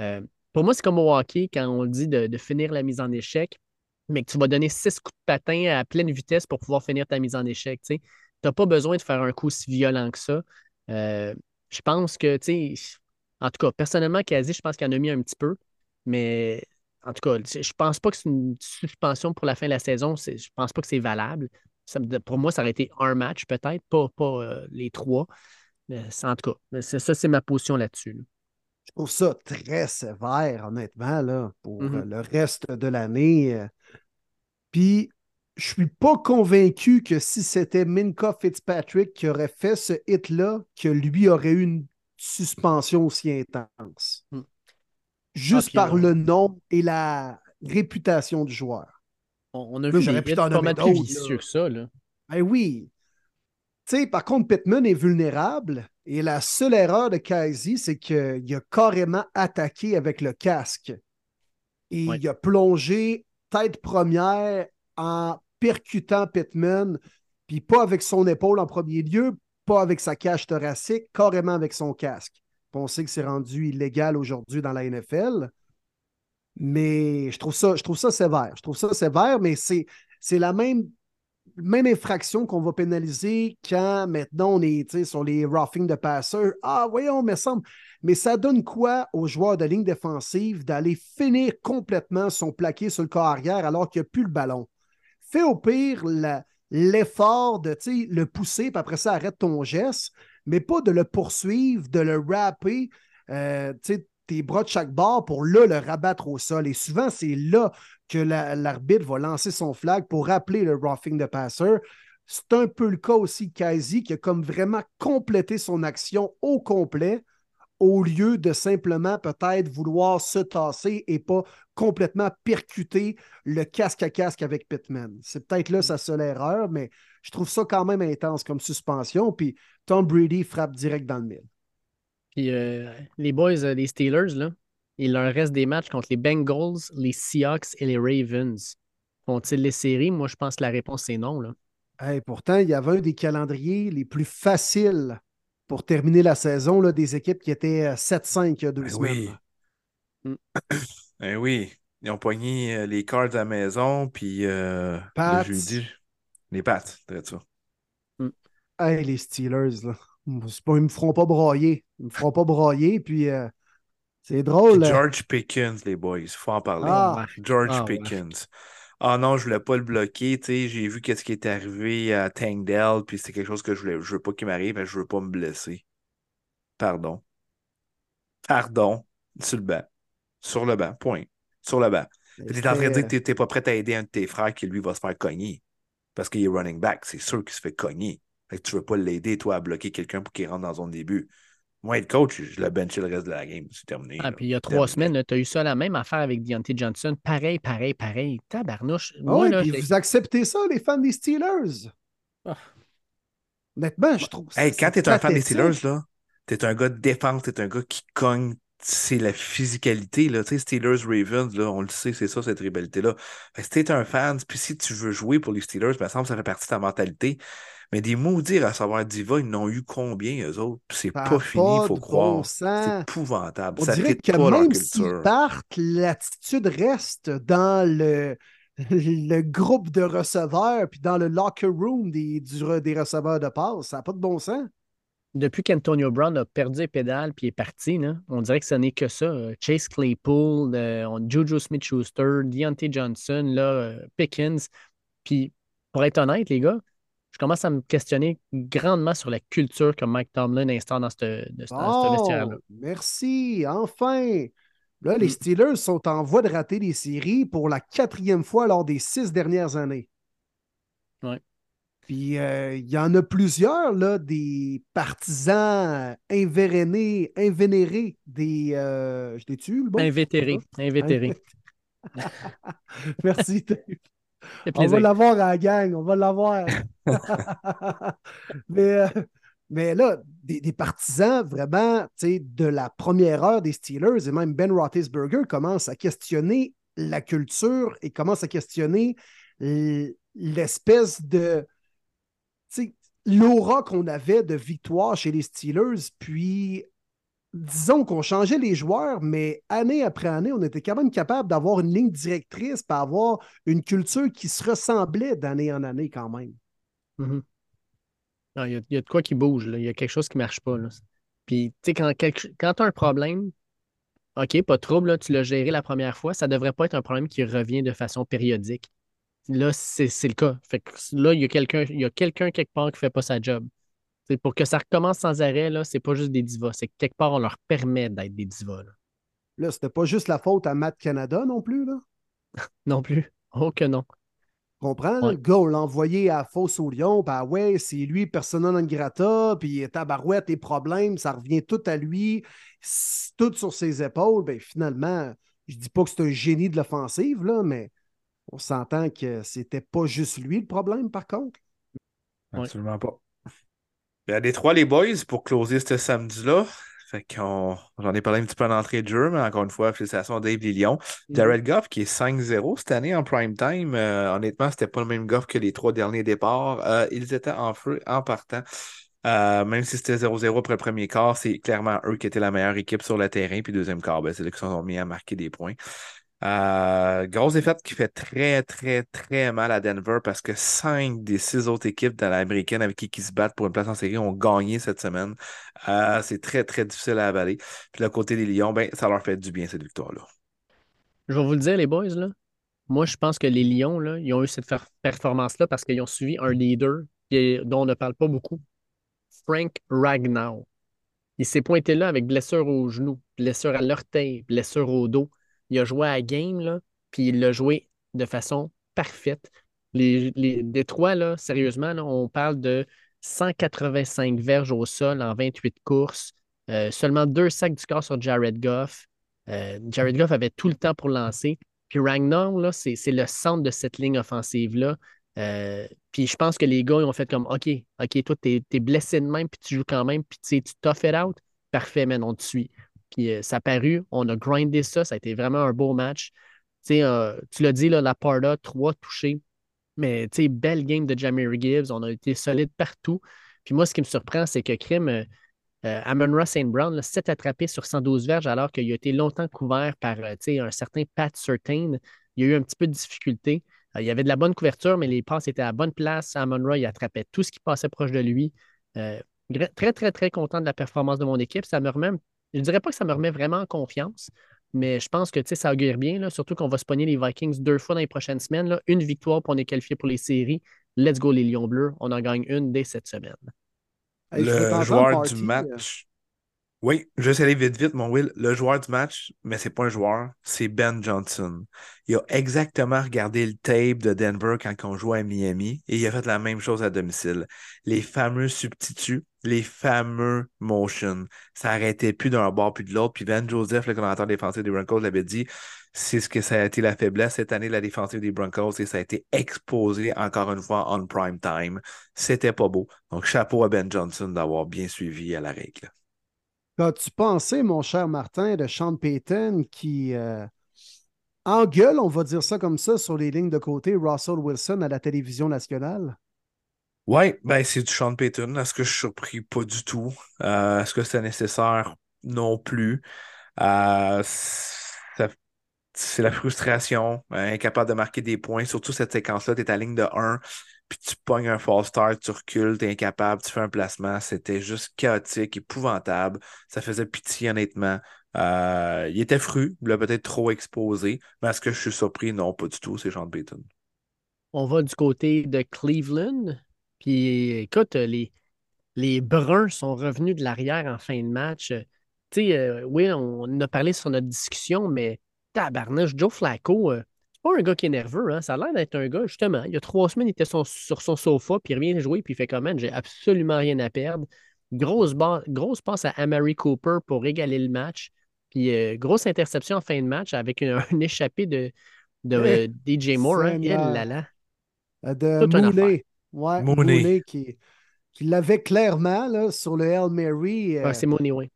Euh, pour moi, c'est comme au hockey quand on dit de, de finir la mise en échec, mais que tu vas donner six coups de patin à pleine vitesse pour pouvoir finir ta mise en échec. Tu n'as pas besoin de faire un coup si violent que ça. Euh, je pense que, en tout cas, personnellement, Kazi, je pense qu'il en a mis un petit peu, mais en tout cas, je pense pas que c'est une suspension pour la fin de la saison. Je pense pas que c'est valable. Ça me- pour moi, ça aurait été un match peut-être, pas, pas euh, les trois. Mais en tout cas, ça, c'est ma position là-dessus. là. Je trouve ça très sévère, honnêtement, là, pour Mhm. euh, le reste de l'année. euh. Puis, je suis pas convaincu que si c'était Minka Fitzpatrick qui aurait fait ce hit-là, que lui aurait eu une suspension aussi intense. Hmm. Juste Ah, par le nom et la réputation du joueur. On, on a Là, vu j'aurais pu t'en nommer d'autres, ça. Là. Ben oui. Tu sais, par contre, Pittman est vulnérable et la seule erreur de Kaisi, c'est qu'il a carrément attaqué avec le casque. Et Ouais. il a plongé tête première en percutant Pittman, puis pas avec son épaule en premier lieu, pas avec sa cage thoracique, carrément avec son casque. On sait que c'est rendu illégal aujourd'hui dans la NFL. Mais je trouve ça, je trouve ça sévère. Je trouve ça sévère, mais c'est, c'est la même, même infraction qu'on va pénaliser quand maintenant on est sur les roughing de passeurs. Ah, voyons, me semble. Mais ça donne quoi aux joueurs de ligne défensive d'aller finir complètement son plaqué sur le corps arrière alors qu'il n'y a plus le ballon? Fais au pire l'effort de le pousser, puis après ça, arrête ton geste, mais pas de le poursuivre, de le rapper, euh, tu sais, tes bras de chaque bord pour là le rabattre au sol. Et souvent, c'est là que la- l'arbitre va lancer son flag pour rappeler le roughing de passeur. C'est un peu le cas aussi de qui a comme vraiment complété son action au complet au lieu de simplement peut-être vouloir se tasser et pas complètement percuter le casque à casque avec Pittman. C'est peut-être là sa seule erreur, mais je trouve ça quand même intense comme suspension. Puis Tom Brady frappe direct dans le mille. Puis euh, les boys, euh, les Steelers, là, il leur reste des matchs contre les Bengals, les Seahawks et les Ravens. Font-ils les séries? Moi, je pense que la réponse, c'est non. Là. Hey, pourtant, il y avait un des calendriers les plus faciles pour terminer la saison, là, des équipes qui étaient euh, 7-5 il y a deux Ben semaines. oui. Mm. Ben oui. Ils ont pogné euh, les cards à la maison, puis euh, Pats. le jeudi, les pattes, ça. Hey, les Steelers, là. Pas- ils me feront pas broyer. Ils me feront pas broyer, puis euh, c'est drôle. Puis euh, George Pickens, les boys, il faut en parler. Ah. George Ah, ouais. Ah non, je voulais pas le bloquer, tu sais, j'ai vu qu'est-ce qui est arrivé à Tangdale, puis c'est quelque chose que je voulais, je veux pas qu'il m'arrive, mais je veux pas me blesser. Pardon. Pardon. Sur le banc. Sur le banc, point. Sur le banc. Tu es en train de dire que t'es- t'es pas prêt à aider un de tes frères qui, lui, va se faire cogner. Parce qu'il est running back. C'est sûr qu'il se fait cogner. Fait que tu veux pas l'aider, toi, à bloquer quelqu'un pour qu'il rentre dans zone début. Moi, être coach, je le benché le reste de la game. C'est terminé. Ah, puis il y a trois Terminé. semaines, tu as eu ça la même affaire avec Deontay Johnson. Pareil, pareil, pareil. Tabarnouche. Ah Moi, ouais, là, puis vous acceptez ça, les fans des Steelers? Ah. Honnêtement, je trouve ça. Hey, quand c'est t'es un fan des. Steelers, là, t'es un gars de défense, t'es un gars qui cogne c'est la physicalité. Là. Tu sais, Steelers Ravens, là, on le sait, c'est ça, cette rivalité-là. Si tu es un fan, puis si tu veux jouer pour les Steelers, ben, ça semble que ça fait partie de ta mentalité. Mais des maudits à savoir Diva, ils n'ont eu combien, eux autres? C'est pas, fini, il faut croire. c'est épouvantable. On ça dirait que même s'ils partent, l'attitude reste dans le, le groupe de receveurs, puis dans le locker room des, des receveurs de passe. Ça n'a pas de bon sens. Depuis qu'Antonio Brown a perdu les pédales puis est parti, on dirait que ce n'est que ça. Chase Claypool, euh, Juju Smith-Schuster, Deontay Johnson, là, euh, Pickens. Puis, pour être honnête, les gars, commence à me questionner grandement sur la culture que Mike Tomlin instaure dans ce vestiaire-là. Merci, enfin! Là, les mm. Steelers sont en voie de rater des séries pour la quatrième fois lors des six dernières années. Ouais. Puis euh, il y en a plusieurs, là, des partisans invérénés, invénérés, des. Euh, je t'ai tué, le bon? Invétérés. Invétérés. Merci, on va l'avoir à la gang, on va l'avoir. mais, euh, mais là, des, partisans vraiment de la première heure des Steelers et même Ben Roethlisberger commence à questionner la culture et commence à questionner l'espèce de l'aura qu'on avait de victoire chez les Steelers. Puis disons qu'on changeait les joueurs, mais année après année, on était quand même capable d'avoir une ligne directrice, et avoir une culture qui se ressemblait d'année en année quand même. Mm-hmm. il, y a, de quoi qui bouge, il y a quelque chose qui ne marche pas. Puis, tu sais, quand, quand tu as un problème, OK, pas de trouble, tu l'as géré la première fois, ça ne devrait pas être un problème qui revient de façon périodique. Là, c'est le cas. Là, il y a quelqu'un quelqu'un quelque part qui ne fait pas sa job pour que ça recommence sans arrêt, là, c'est pas juste des divas. C'est que quelque part, on leur permet d'être des divas. Là, là c'était pas juste la faute à Matt Canada non plus, là? non plus. Oh que non. Comprends? Le gars, on l'a envoyé à Fosse au Lion, ben ouais, c'est lui, persona non grata, puis tabarouette, les problèmes, ça revient tout à lui, tout sur ses épaules. Ben finalement, je dis pas que c'est un génie de l'offensive, là, mais on s'entend que c'était pas juste lui le problème, par contre. Absolument pas. Il y a des trois les boys pour closer ce samedi-là. Fait qu'on, j'en ai parlé un petit peu en entrée de jeu, mais encore une fois, félicitations à Dave Lillion. Mm-hmm. Jared Goff qui est 5-0 cette année en prime time. Euh, honnêtement, c'était pas le même Goff que les trois derniers départs. Euh, ils étaient en feu en partant. Euh, même si c'était 0-0 après le premier quart, c'est clairement eux qui étaient la meilleure équipe sur le terrain. Puis deuxième quart, ben, c'est là qu'ils sont mis à marquer des points. Euh, grosse défaite qui fait très, très, très mal à Denver parce que cinq des six autres équipes dans l'américaine avec qui ils se battent pour une place en série ont gagné cette semaine. Euh, c'est très, très difficile à avaler. Puis le côté des Lions, ben, ça leur fait du bien cette victoire-là. Je vais vous le dire, les boys, là. Moi, je pense que les Lions, là, ils ont eu cette performance-là parce qu'ils ont suivi un leader dont on ne parle pas beaucoup. Frank Ragnow. Il s'est pointé là avec blessure au genou, blessure à l'orteil, blessure au dos il a joué à game, puis il l'a joué de façon parfaite. Les, les sérieusement, on parle de 185 verges au sol en 28 courses, euh, seulement deux sacs du corps sur Jared Goff. Euh, Jared Goff avait tout le temps pour lancer. Puis Ragnar, c'est le centre de cette ligne offensive-là. Euh, puis je pense que les gars, ils ont fait comme OK, OK, toi, t'es es blessé de même, puis tu joues quand même, puis tu tough it out. Parfait, man, on te suit. Puis euh, ça a on a grindé ça, ça a été vraiment un beau match. Euh, tu l'as dit, là, la Parda, trois touchés. Mais belle game de Jamie Gibbs, on a été solide partout. Puis moi, ce qui me surprend, c'est que Krim, euh, Amon Ross St. Brown, s'est attrapé sur 112 verges alors qu'il a été longtemps couvert par un certain Pat Certain. Il y a eu un petit peu de difficulté. il y avait de la bonne couverture, mais les passes étaient à bonne place. Amon Ross, il attrapait tout ce qui passait proche de lui. très, très, très content de la performance de mon équipe. Ça me remet je ne dirais pas que ça me remet vraiment en confiance, mais je pense que ça augure bien, là, surtout qu'on va se pogner les Vikings deux fois dans les prochaines semaines. Là, une victoire, pour on est qualifié pour les séries. Let's go les Lions Bleus. On en gagne une dès cette semaine. le joueur du match. Oui, je vais aller vite, vite, mon Will. Le joueur du match, mais c'est pas un joueur, c'est Ben Johnson. Il a exactement regardé le tape de Denver quand on jouait à Miami et il a fait la même chose à domicile. Les fameux substituts, les fameux motions. Ça arrêtait plus d'un bord puis de l'autre. Puis Ben Joseph, le commentateur défensif des Broncos, l'avait dit c'est ce que ça a été la faiblesse cette année de la défensive des Broncos et ça a été exposé encore une fois en prime time. C'était pas beau. Donc chapeau à Ben Johnson d'avoir bien suivi à la règle. As-tu pensé, mon cher Martin, de Sean Payton qui euh, engueule, on va dire ça comme ça, sur les lignes de côté, Russell Wilson à la télévision nationale? Oui, ben c'est du Sean Payton. Est-ce que je suis surpris? Pas du tout. Euh, Est-ce que c'était nécessaire? Non plus. Euh, c'est la frustration, euh, incapable de marquer des points. Surtout cette séquence-là, tu es à ligne de 1, puis tu pognes un false start, tu recules, tu es incapable, tu fais un placement. C'était juste chaotique, épouvantable. Ça faisait pitié, honnêtement. Euh, il était fru, il l'a peut-être trop exposé. Mais est-ce que je suis surpris? Non, pas du tout. C'est Sean Payton. On va du côté de Cleveland. Puis écoute, les, les Bruns sont revenus de l'arrière en fin de match. Tu sais, euh, oui, on a parlé sur notre discussion, mais tabarnouche, Joe Flacco, euh, c'est pas un gars qui est nerveux. Hein? Ça a l'air d'être un gars, justement. Il y a trois semaines, il était son- sur son sofa, puis il revient jouer, puis il fait comment? J'ai absolument rien à perdre. Grosse, passe à Amari Cooper pour égaler le match. Puis euh, grosse interception en fin de match avec une, un échappé de, de Eh, DJ Moore. Hein? Eh Seigneur. là là. De. Ouais, Mooney. Mooney qui, qui l'avait clairement là, sur le Hail Mary. euh, Ah, c'est Mooney, oui.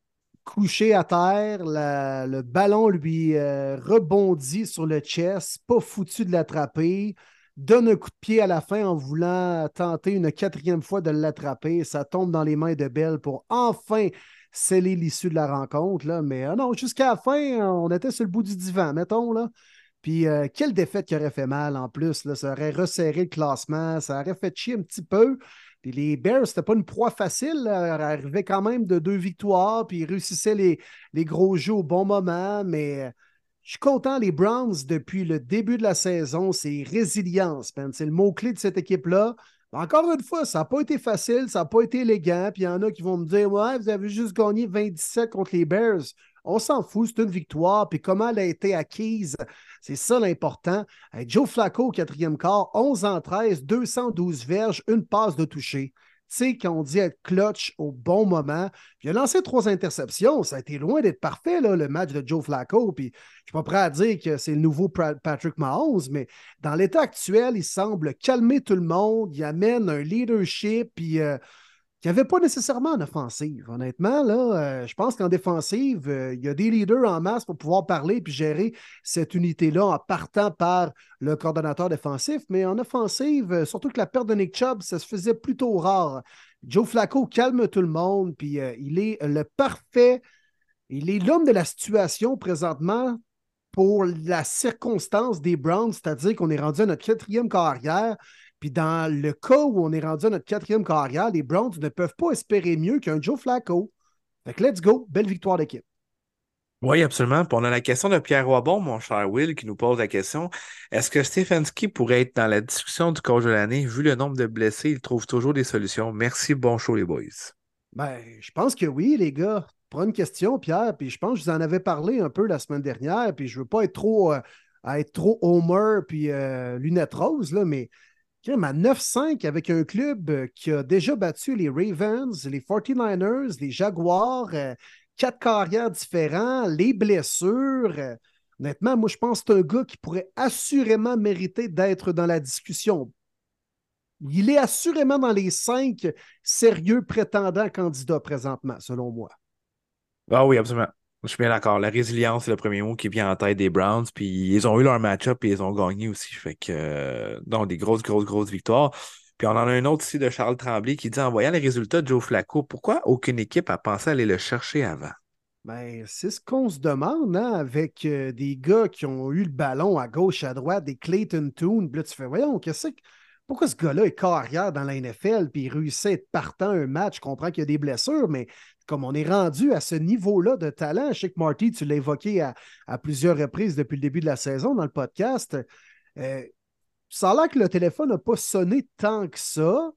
couché à terre, la- le ballon lui euh, rebondit sur le chest, pas foutu de l'attraper, donne un coup de pied à la fin en voulant tenter une quatrième fois de l'attraper. Ça tombe dans les mains de Bell pour enfin sceller l'issue de la rencontre. Là. Mais euh, non, jusqu'à la fin, on était sur le bout du divan, mettons. Là. Puis euh, quelle défaite qui aurait fait mal en plus. Là? Ça aurait resserré le classement, ça aurait fait chier un petit peu. Les Bears, c'était pas une proie facile. Ils arrivaient quand même de deux victoires, puis ils réussissaient les, gros jeux au bon moment. Mais euh, je suis content, les Browns, depuis le début de la saison, c'est résilience. C'est le mot-clé de cette équipe-là. Encore une fois, ça n'a pas été facile, ça n'a pas été élégant. Puis il y en a qui vont me dire Ouais, vous avez juste gagné 27 contre les Bears. On s'en fout, c'est une victoire. Puis comment elle a été acquise, c'est ça l'important. Joe Flacco, quatrième quart, 11 en 13, 212 verges, une passe de toucher. Tu sais, quand on dit être clutch au bon moment, puis il a lancé trois interceptions. Ça a été loin d'être parfait, là, le match de Joe Flacco. Puis je ne suis pas prêt à dire que c'est le nouveau Patrick Mahomes, mais dans l'état actuel, il semble calmer tout le monde. Il amène un leadership, puis euh, qu'il n'y avait pas nécessairement en offensive. Honnêtement, là, euh, je pense qu'en défensive, euh, il y a des leaders en masse pour pouvoir parler puis gérer cette unité-là en partant par le coordonnateur défensif. Mais en offensive, euh, surtout que la perte de Nick Chubb, ça se faisait plutôt rare. Joe Flacco calme tout le monde, puis il est le parfait, il est l'homme de la situation présentement pour la circonstance des Browns, c'est-à-dire qu'on est rendu à notre quatrième carrière. Puis dans le cas où on est rendu à notre quatrième carrière, les Browns ne peuvent pas espérer mieux qu'un Joe Flacco. Fait que let's go, belle victoire d'équipe. Oui, absolument. Puis on a la question de Pierre Roibon, mon cher Will, qui nous pose la question est-ce que Stefanski pourrait être dans la discussion du coach de l'année? Vu le nombre de blessés, il trouve toujours des solutions. Merci, bon show, les boys. Ben, je pense que oui, les gars. Prends une question, Pierre, puis je pense que je vous en avais parlé un peu la semaine dernière, puis je veux pas être trop, euh, être trop Homer puis euh, lunettes roses, là, mais à 9-5 avec un club euh, qui a déjà battu les Ravens, les 49ers, les Jaguars, euh, quatre carrières différents, les blessures. honnêtement, moi, je pense que c'est un gars qui pourrait assurément mériter d'être dans la discussion. Il est assurément dans les cinq sérieux prétendants candidats présentement, selon moi. Ah oui, absolument. Je suis bien d'accord. La résilience, c'est le premier mot qui vient en tête des Browns. Puis ils ont eu leur match-up et ils ont gagné aussi. Fait que, euh, non, des grosses, grosses, grosses victoires. Puis on en a un autre ici de Charles Tremblay qui dit en voyant les résultats de Joe Flacco, pourquoi aucune équipe a pensé aller le chercher avant? Ben, c'est ce qu'on se demande, hein, avec euh, des gars qui ont eu le ballon à gauche, à droite, des Clayton Toon. Puis là, tu fais, voyons, qu'est-ce que. Pourquoi ce gars-là est carrière dans la NFL puis il réussit à être partant un match? Je comprends qu'il y a des blessures, mais comme on est rendu à ce niveau-là de talent, je sais que Marty, tu l'as évoqué à, plusieurs reprises depuis le début de la saison dans le podcast. euh, ça a que le téléphone n'a pas sonné tant que ça.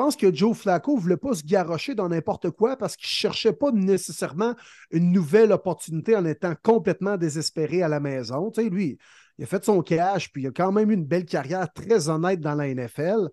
Je pense que Joe Flacco ne voulait pas se garrocher dans n'importe quoi parce qu'il ne cherchait pas nécessairement une nouvelle opportunité en étant complètement désespéré à la maison. Tu sais, lui, il a fait son cash, puis il a quand même eu une belle carrière très honnête dans la NFL.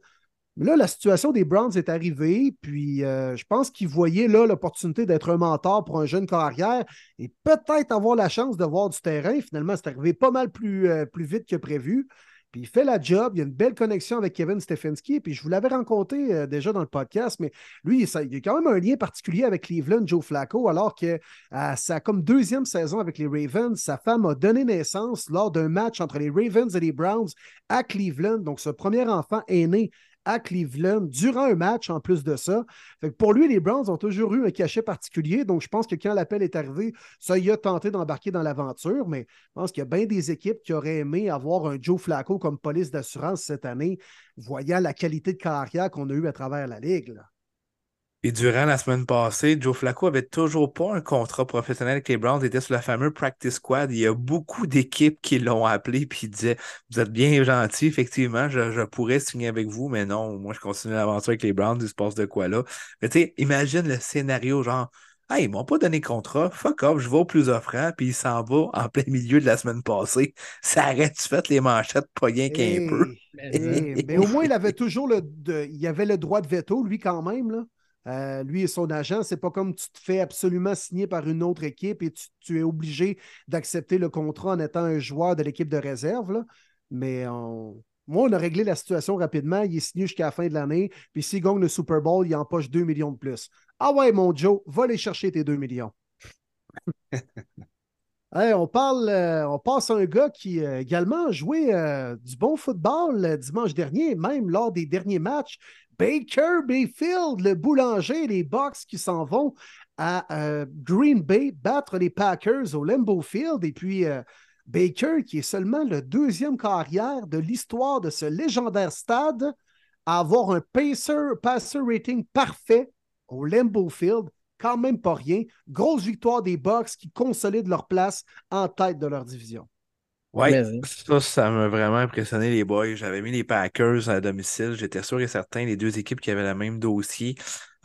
Là, la situation des Browns est arrivée, puis euh, je pense qu'il voyait là l'opportunité d'être un mentor pour un jeune carrière et peut-être avoir la chance de voir du terrain. Finalement, c'est arrivé pas mal plus, euh, plus vite que prévu. Puis il fait la job, il a une belle connexion avec Kevin Stefanski. Puis je vous l'avais rencontré euh, déjà dans le podcast, mais lui, il, a quand même un lien particulier avec Cleveland, Joe Flacco, alors que à sa comme deuxième saison avec les Ravens, sa femme a donné naissance lors d'un match entre les Ravens et les Browns à Cleveland. Donc, ce premier enfant est né à Cleveland durant un match en plus de ça. pour lui, les Browns ont toujours eu un cachet particulier. Donc, je pense que quand l'appel est arrivé, ça y a tenté d'embarquer dans l'aventure. Mais je pense qu'il y a bien des équipes qui auraient aimé avoir un Joe Flacco comme police d'assurance cette année, voyant la qualité de carrière qu'on a eue à travers la Ligue. Et durant la semaine passée, Joe Flacco avait toujours pas un contrat professionnel avec les Browns. Il était sur la fameuse practice squad. Il y a beaucoup d'équipes qui l'ont appelé puis disaient Vous êtes bien gentil, effectivement, je, pourrais signer avec vous, mais non, moi je continue l'aventure avec les Browns, il se passe de quoi là. Mais tu sais, imagine le scénario genre Hey, ils m'ont pas donné contrat, fuck off, je vais au plus offrant, puis il s'en va en plein milieu de la semaine passée. Ça arrête-tu fait les manchettes pas rien qu'un peu. mais, au moins, il avait toujours le, il avait le droit de veto, lui, quand même. Là. Euh, lui et son agent, c'est pas comme tu te fais absolument signer par une autre équipe et tu, es obligé d'accepter le contrat en étant un joueur de l'équipe de réserve. Mais moi, on a réglé la situation rapidement. Il est signé jusqu'à la fin de l'année. Puis s'il gagne le Super Bowl, il empoche 2 millions de plus. Ah ouais, mon Joe, va aller chercher tes 2 millions. on, parle, euh, on passe à un gars qui a euh, également joué du bon football dimanche dernier, même lors des derniers matchs Baker Bayfield, le boulanger, les Bucks qui s'en vont à euh, Green Bay battre les Packers au Lambeau Field. Et puis euh, Baker, qui est seulement le deuxième carrière de l'histoire de ce légendaire stade à avoir un passer rating parfait au Lambeau Field. Quand même pas rien. Grosse victoire des Bucks qui consolident leur place en tête de leur division. Oui, ça, ça m'a vraiment impressionné, les boys. J'avais mis les Packers à domicile. J'étais sûr et certain, les deux équipes qui avaient le même dossier.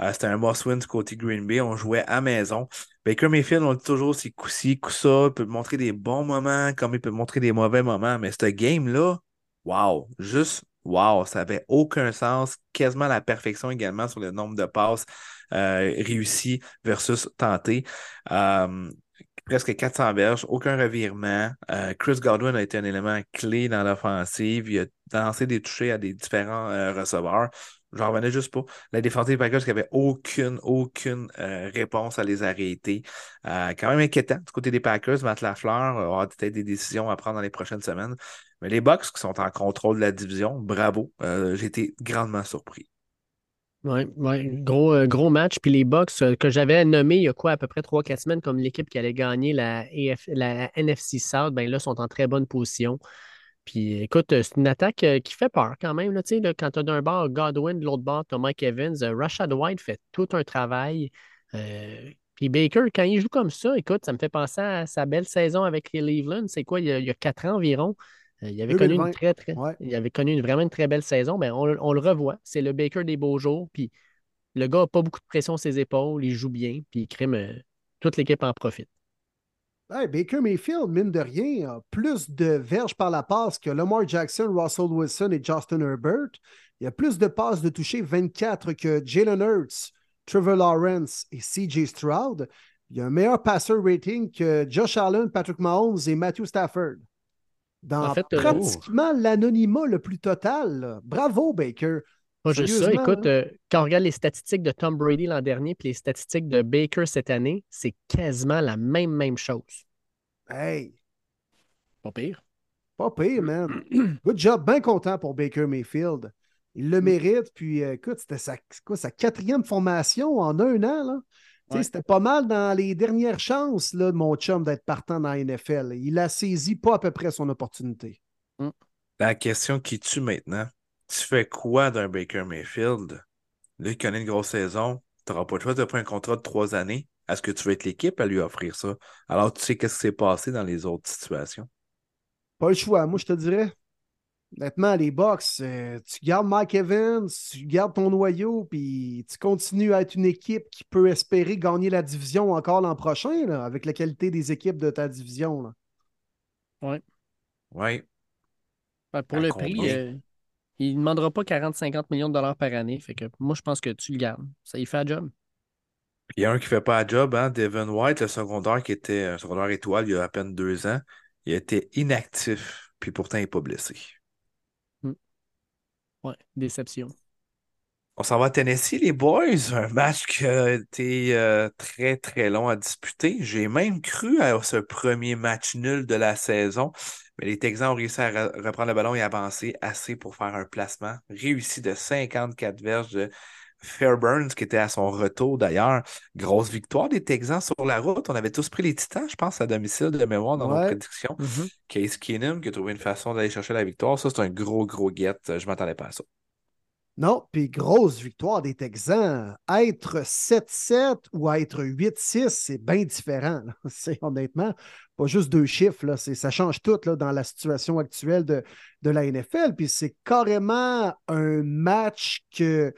Euh, c'était un must-win du côté Green Bay. On jouait à maison. Baker Mayfield, on dit toujours, c'est coup-ci, coup-ça. Il peut montrer des bons moments comme il peut montrer des mauvais moments. Mais ce game-là, wow, juste wow, ça n'avait aucun sens. Quasiment la perfection également sur le nombre de passes euh, réussies versus tentées. Euh, presque 400 verges, aucun revirement. Euh, Chris Godwin a été un élément clé dans l'offensive. Il a lancé des touchés à des différents euh, receveurs. J'en revenais juste pas. La défensive Packers qui avait aucune, aucune euh, réponse à les arrêter. quand même inquiétant du côté des Packers. Matt Lafleur aura peut-être des décisions à prendre dans les prochaines semaines. Mais les Bucks qui sont en contrôle de la division, bravo. J'ai été grandement surpris. Oui, ouais. gros, euh, gros match. Puis les Bucks euh, que j'avais nommés il y a quoi, à peu près 3-4 semaines comme l'équipe qui allait gagner la, NFC South, ben là, sont en très bonne position. Puis écoute, c'est une attaque euh, qui fait peur quand même. Là, là, quand tu as d'un bord Godwin, de l'autre bord, tu as Mike Evans. Rashad White fait tout un travail. puis Baker, quand il joue comme ça, écoute, ça me fait penser à sa belle saison avec les Cleveland. C'est quoi, il y, a, il y a quatre ans environ? Euh, il avait, connu une très, très, il avait connu vraiment une très belle saison. mais on, le revoit. C'est le Baker des beaux jours. Puis le gars n'a pas beaucoup de pression sur ses épaules. Il joue bien. Puis il crime. Euh, toute l'équipe en profite. Baker Mayfield, mine de rien, a plus de verges par la passe que Lamar Jackson, Russell Wilson et Justin Herbert. Il y a plus de passes de toucher 24 que Jalen Hurts, Trevor Lawrence et CJ Stroud. Il y a un meilleur passer rating que Josh Allen, Patrick Mahomes et Matthew Stafford dans euh, pratiquement l'anonymat le plus total. Bravo, Baker. Pas juste ça. Écoute, euh, quand on regarde les statistiques de Tom Brady l'an dernier et les statistiques de Baker cette année, c'est quasiment la même, même chose. Hey! Pas pire. Pas pire, man. Good job. Bien content pour Baker Mayfield. Il le mm. mérite. Puis, euh, écoute, c'était sa, sa quatrième formation en un an. Là. C'était pas mal dans les dernières chances là, de mon chum d'être partant dans la NFL. Il a saisi pas à peu près son opportunité. Mm. La question qui tue maintenant, tu fais quoi d'un Baker Mayfield? Là, il connaît une grosse saison. Tu n'auras pas le choix de prendre un contrat de trois années. Est-ce que tu veux être l'équipe à lui offrir ça? Alors, tu sais qu'est-ce qui s'est passé dans les autres situations? Pas le choix. Moi, je te dirais, Honnêtement, les Bucks, euh, tu gardes Mike Evans, tu gardes ton noyau, puis tu continues à être une équipe qui peut espérer gagner la division encore l'an prochain, avec la qualité des équipes de ta division. Oui. Oui. pour le prix, euh, il ne demandera pas 40-50 millions de dollars par année. Fait que moi, je pense que tu le gardes. Ça y fait un job. Il y a un qui ne fait pas un job, hein? Devin White, le secondaire qui était un secondaire étoile il y a à peine deux ans. Il a été inactif, puis pourtant il n'est pas blessé. Ouais, déception. On s'en va à Tennessee, les boys. Un match qui a été euh, très, très long à disputer. J'ai même cru à ce premier match nul de la saison. Mais les Texans ont réussi à re- reprendre le ballon et avancer assez pour faire un placement réussi de 54 verges Fairburns, qui était à son retour d'ailleurs. Grosse victoire des Texans sur la route. On avait tous pris les Titans, je pense, à domicile de mémoire dans nos Ouais. prédictions. Mhm. Case Keenum qui a trouvé une façon d'aller chercher la victoire. Ça, c'est un gros, gros get. Je m'attendais pas à ça. Non, puis grosse victoire des Texans. Être 7-7 ou être 8-6, c'est bien différent. C'est honnêtement pas juste deux chiffres. Là. Ça change tout là, dans la situation actuelle de, de la NFL. Puis c'est carrément un match que,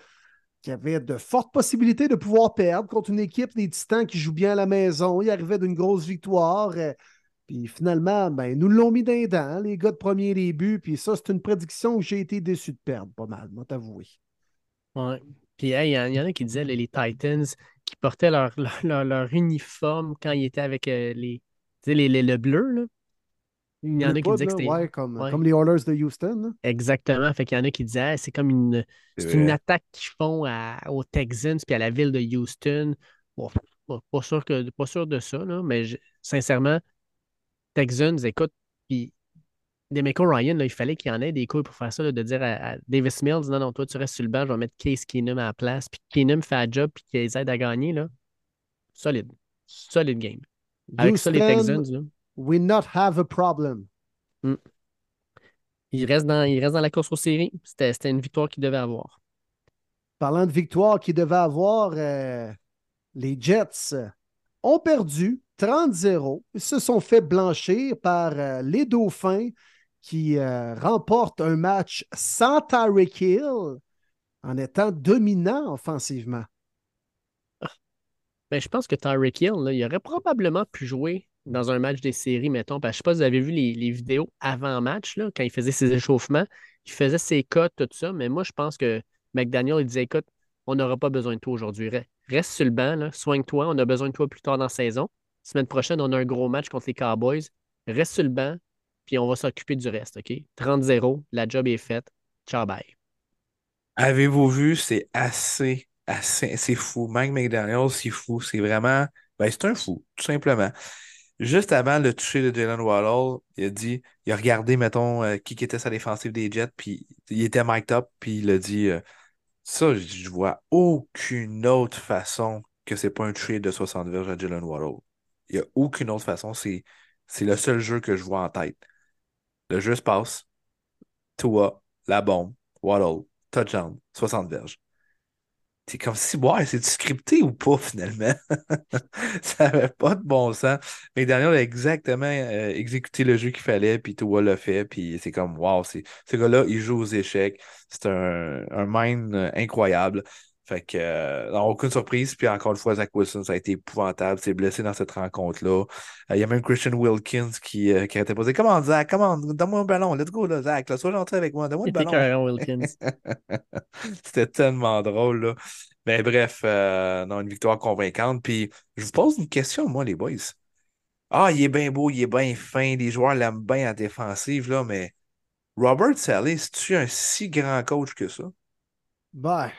qui avait de fortes possibilités de pouvoir perdre contre une équipe des Titans qui joue bien à la maison. Il arrivait d'une grosse victoire. euh, Puis finalement, ben, nous l'ont mis dans les dents, les gars de premier début. Puis ça, c'est une prédiction que j'ai été déçu de perdre pas mal, moi t'avouer. Ouais. Puis, il y, en- a qui disaient, les Titans, qui portaient leur, leur, uniforme quand ils étaient avec euh, les, les, les- le bleu. Là. Il y en a qui disaient que c'était. ouais, comme, ouais. comme les Oilers de Houston. là. Exactement. Fait qu'il y en a qui disaient, Ah, c'est comme une, C'est une attaque qu'ils font à- aux Texans puis à la ville de Houston. Bon, pas, sûr que, pas sûr de ça, là, mais je- sincèrement, Texans, écoute, puis Demeco Ryan, là, il fallait qu'il y en ait des couilles pour faire ça, là, de dire à, à Davis Mills, non, non, toi, tu restes sur le banc, je vais mettre Case Keenum à la place, puis Keenum fait un job, puis qu'il les aide à gagner, là. Solide. Solide game. Avec ça, les Houston, Texans, là, we not have a problem. ils restent dans, ils restent dans la course aux séries. C'était une victoire qu'ils devaient avoir. Parlant de victoire qu'ils devaient avoir, euh, les Jets ont perdu 30-0. Ils se sont fait blanchir par euh, les Dauphins qui euh, remportent un match sans Tyreek Hill en étant dominant offensivement. Ben, je pense que Tyreek Hill, là, il aurait probablement pu jouer dans un match des séries, mettons. Parce que je sais pas si vous avez vu les, vidéos avant-match, là, quand il faisait ses échauffements. Il faisait ses cotes, tout ça. Mais moi, je pense que McDaniel, il disait écoute, on n'aura pas besoin de toi aujourd'hui. Re- Reste sur le banc, soigne-toi. On a besoin de toi plus tard dans la saison. Semaine prochaine, on a un gros match contre les Cowboys. Reste sur le banc, puis on va s'occuper du reste. OK? 30-0, la job est faite. Ciao, bye. Avez-vous vu, c'est assez, assez, c'est fou. Mike McDaniel, c'est fou. C'est vraiment, ben, c'est un fou, tout simplement. Juste avant le toucher de Jalen Waddle, il a dit, il a regardé, mettons, euh, qui était sa défensive des Jets, puis il était mic'd up, puis il a dit, euh, ça, je vois aucune autre façon que c'est pas un toucher de 60 verges à Jalen Waddle. Il n'y a aucune autre façon. C'est, c'est le seul jeu que je vois en tête. Le jeu se passe. Tua, la bombe, Waddle, touchdown, 60 verges. C'est comme si, ouais, c'est scripté ou pas finalement? Ça n'avait pas de bon sens. Mais Daniel a exactement euh, exécuté le jeu qu'il fallait, puis Tua l'a fait, puis c'est comme, wow, ce gars-là, il joue aux échecs. C'est un, un mind euh, incroyable. Fait que, euh, non, aucune surprise. Puis encore une fois, Zach Wilson, ça a été épouvantable. C'est blessé dans cette rencontre-là. Euh, Il y a même Christian Wilkins qui, euh, qui pas de dire Comment, Zach, comment, donne-moi un ballon, let's go, là, Zach, là, sois gentil avec moi, donne-moi le ballon. C'était tellement drôle, là. Mais bref, euh, non, une victoire convaincante. Puis, je vous pose une question, moi, les boys. Ah, il est bien beau, il est bien fin, les joueurs l'aiment bien en défensive, là, mais Robert Saleh, c'est-tu un si grand coach que ça? Ben,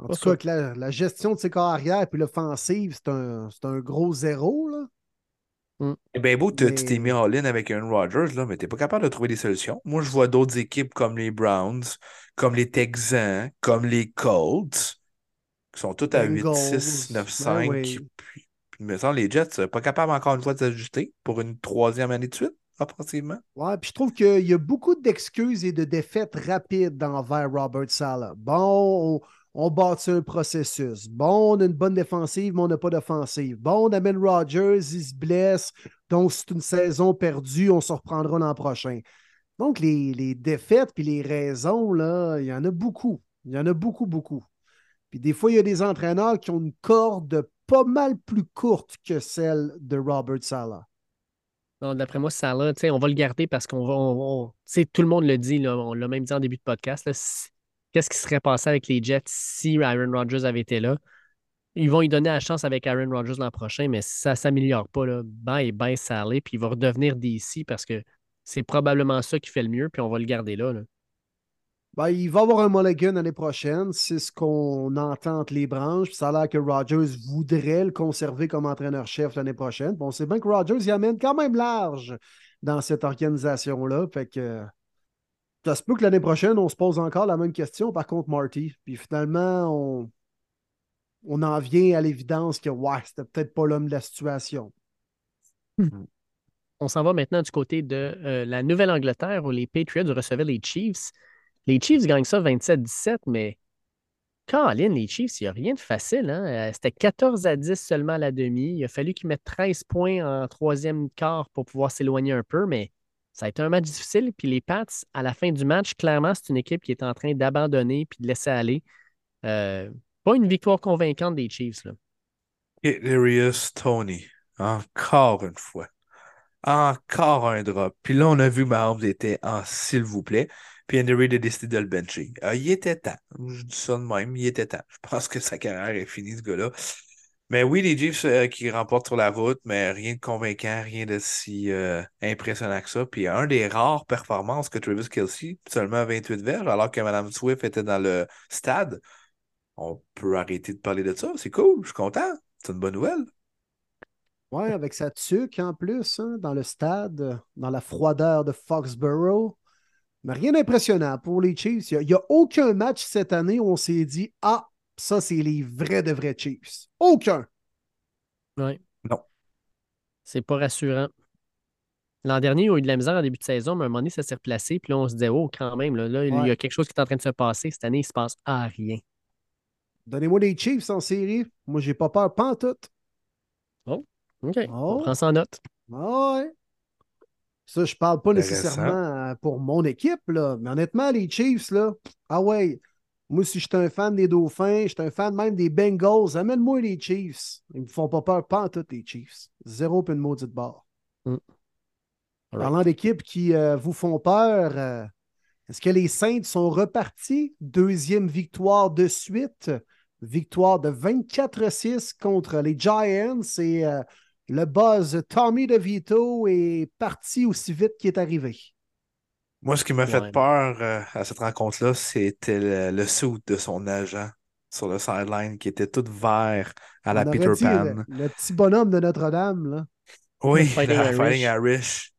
en tout cas, que la, la gestion de ses carrières puis l'offensive, c'est un, c'est un gros zéro. Là. Eh bien beau, tu t'es mis Mais- all-in avec Aaron Rodgers, là, mais t'es pas capable de trouver des solutions. Moi, je vois d'autres équipes comme les Browns, comme les Texans, comme les Colts, qui sont toutes à 8-6, Bengals, 9-5. ben oui. Puis, me semble les Jets, euh, pas capables encore une fois de s'ajuster pour une troisième année de suite, offensivement. Ouais, puis je trouve qu'il y a beaucoup d'excuses et de défaites rapides envers Robert Sala. Bon, on, on bâtit un processus. Bon, on a une bonne défensive, mais on n'a pas d'offensive. Bon, on amène Rodgers, il se blesse. Donc, c'est une saison perdue, on se reprendra l'an prochain. Donc, les, défaites puis les raisons, là, il y en a beaucoup. Il y en a beaucoup, beaucoup. Puis des fois, il y a des entraîneurs qui ont une corde pas mal plus courte que celle de Robert Sala. Non, d'après moi, sais, on va le garder parce qu'on va. on- tout le monde le dit, on l'a même dit en début de podcast. Qu'est-ce qui serait passé avec les Jets si Aaron Rodgers avait été là? Ils vont lui donner la chance avec Aaron Rodgers l'an prochain, mais ça ne s'améliore pas. Là. Bye, bye, Salé, puis il va redevenir d'ici parce que c'est probablement ça qui fait le mieux, puis on va le garder là. Ben, il va avoir un mulligan l'année prochaine. C'est ce qu'on entend entre les branches. Puis ça a l'air que Rodgers voudrait le conserver comme entraîneur-chef l'année prochaine. Bon, c'est bien que Rodgers y amène quand même large dans cette organisation-là. Fait que ça se peut que l'année prochaine, on se pose encore la même question, par contre, Marty. Puis finalement, on, on en vient à l'évidence que ouais, c'était peut-être pas l'homme de la situation. On s'en va maintenant du côté de euh, la Nouvelle-Angleterre où les Patriots recevaient les Chiefs. Les Chiefs gagnent ça 27-17, mais Colin, les Chiefs, il n'y a rien de facile. Hein? Euh, C'était 14 à 10 seulement à la demi. Il a fallu qu'ils mettent 13 points en troisième quart pour pouvoir s'éloigner un peu, mais ça a été un match difficile. Puis les Pats, à la fin du match, clairement, c'est une équipe qui est en train d'abandonner puis de laisser aller. Euh, pas une victoire convaincante des Chiefs. Là. Darius Tony, encore une fois. Encore un drop. Puis là, on a vu Mahomes était en s'il vous plaît. Puis Andy a décidé de le bencher. Ah, il était temps. Je dis ça de même, il était temps. Je pense que sa carrière est finie, ce gars-là. Mais oui, les Chiefs euh, qui remportent sur la route, mais rien de convaincant, rien de si euh, impressionnant que ça. Puis un des rares performances que Travis Kelsey, seulement 28 verges, alors que Mme Swift était dans le stade. On peut arrêter de parler de ça. C'est cool, je suis content. C'est une bonne nouvelle. Oui, avec sa tuque en plus, hein, dans le stade, dans la froideur de Foxborough. Mais rien d'impressionnant pour les Chiefs. Il n'y a, aucun match cette année où on s'est dit Ah, ça, c'est les vrais de vrais Chiefs. Aucun. Oui. Non. C'est pas rassurant. L'an dernier, il y a eu de la misère en début de saison, mais à un moment donné, ça s'est replacé. Puis là, on se disait, oh, quand même, là, il y a quelque chose qui est en train de se passer. Cette année, il se passe à rien. Donnez-moi des Chiefs en série. Moi, j'ai pas peur, pas en tout. Oh, OK. Oh. On prend ça en note. Ah ouais. Ça, je parle pas nécessairement pour mon équipe, là. Mais honnêtement, les Chiefs, là, ah ouais. Moi, si je suis un fan des Dauphins, je suis un fan même des Bengals, amène-moi les Chiefs. Ils me font pas peur, pas en tout, les Chiefs. Zéro puis une maudite barre. Mm. Parlant d'équipes qui euh, vous font peur, euh, est-ce que les Saints sont repartis? Deuxième victoire de suite. Victoire de 24-6 contre les Giants. Et euh, le buzz Tommy DeVito est parti aussi vite qu'il est arrivé. Moi, ce qui m'a fait peur euh, à cette rencontre-là, c'était le, le suit de son agent sur le sideline qui était tout vert à la Peter dit Pan. Le, le petit bonhomme de Notre-Dame. Là. Oui, Fighting la Irish. Fighting Irish.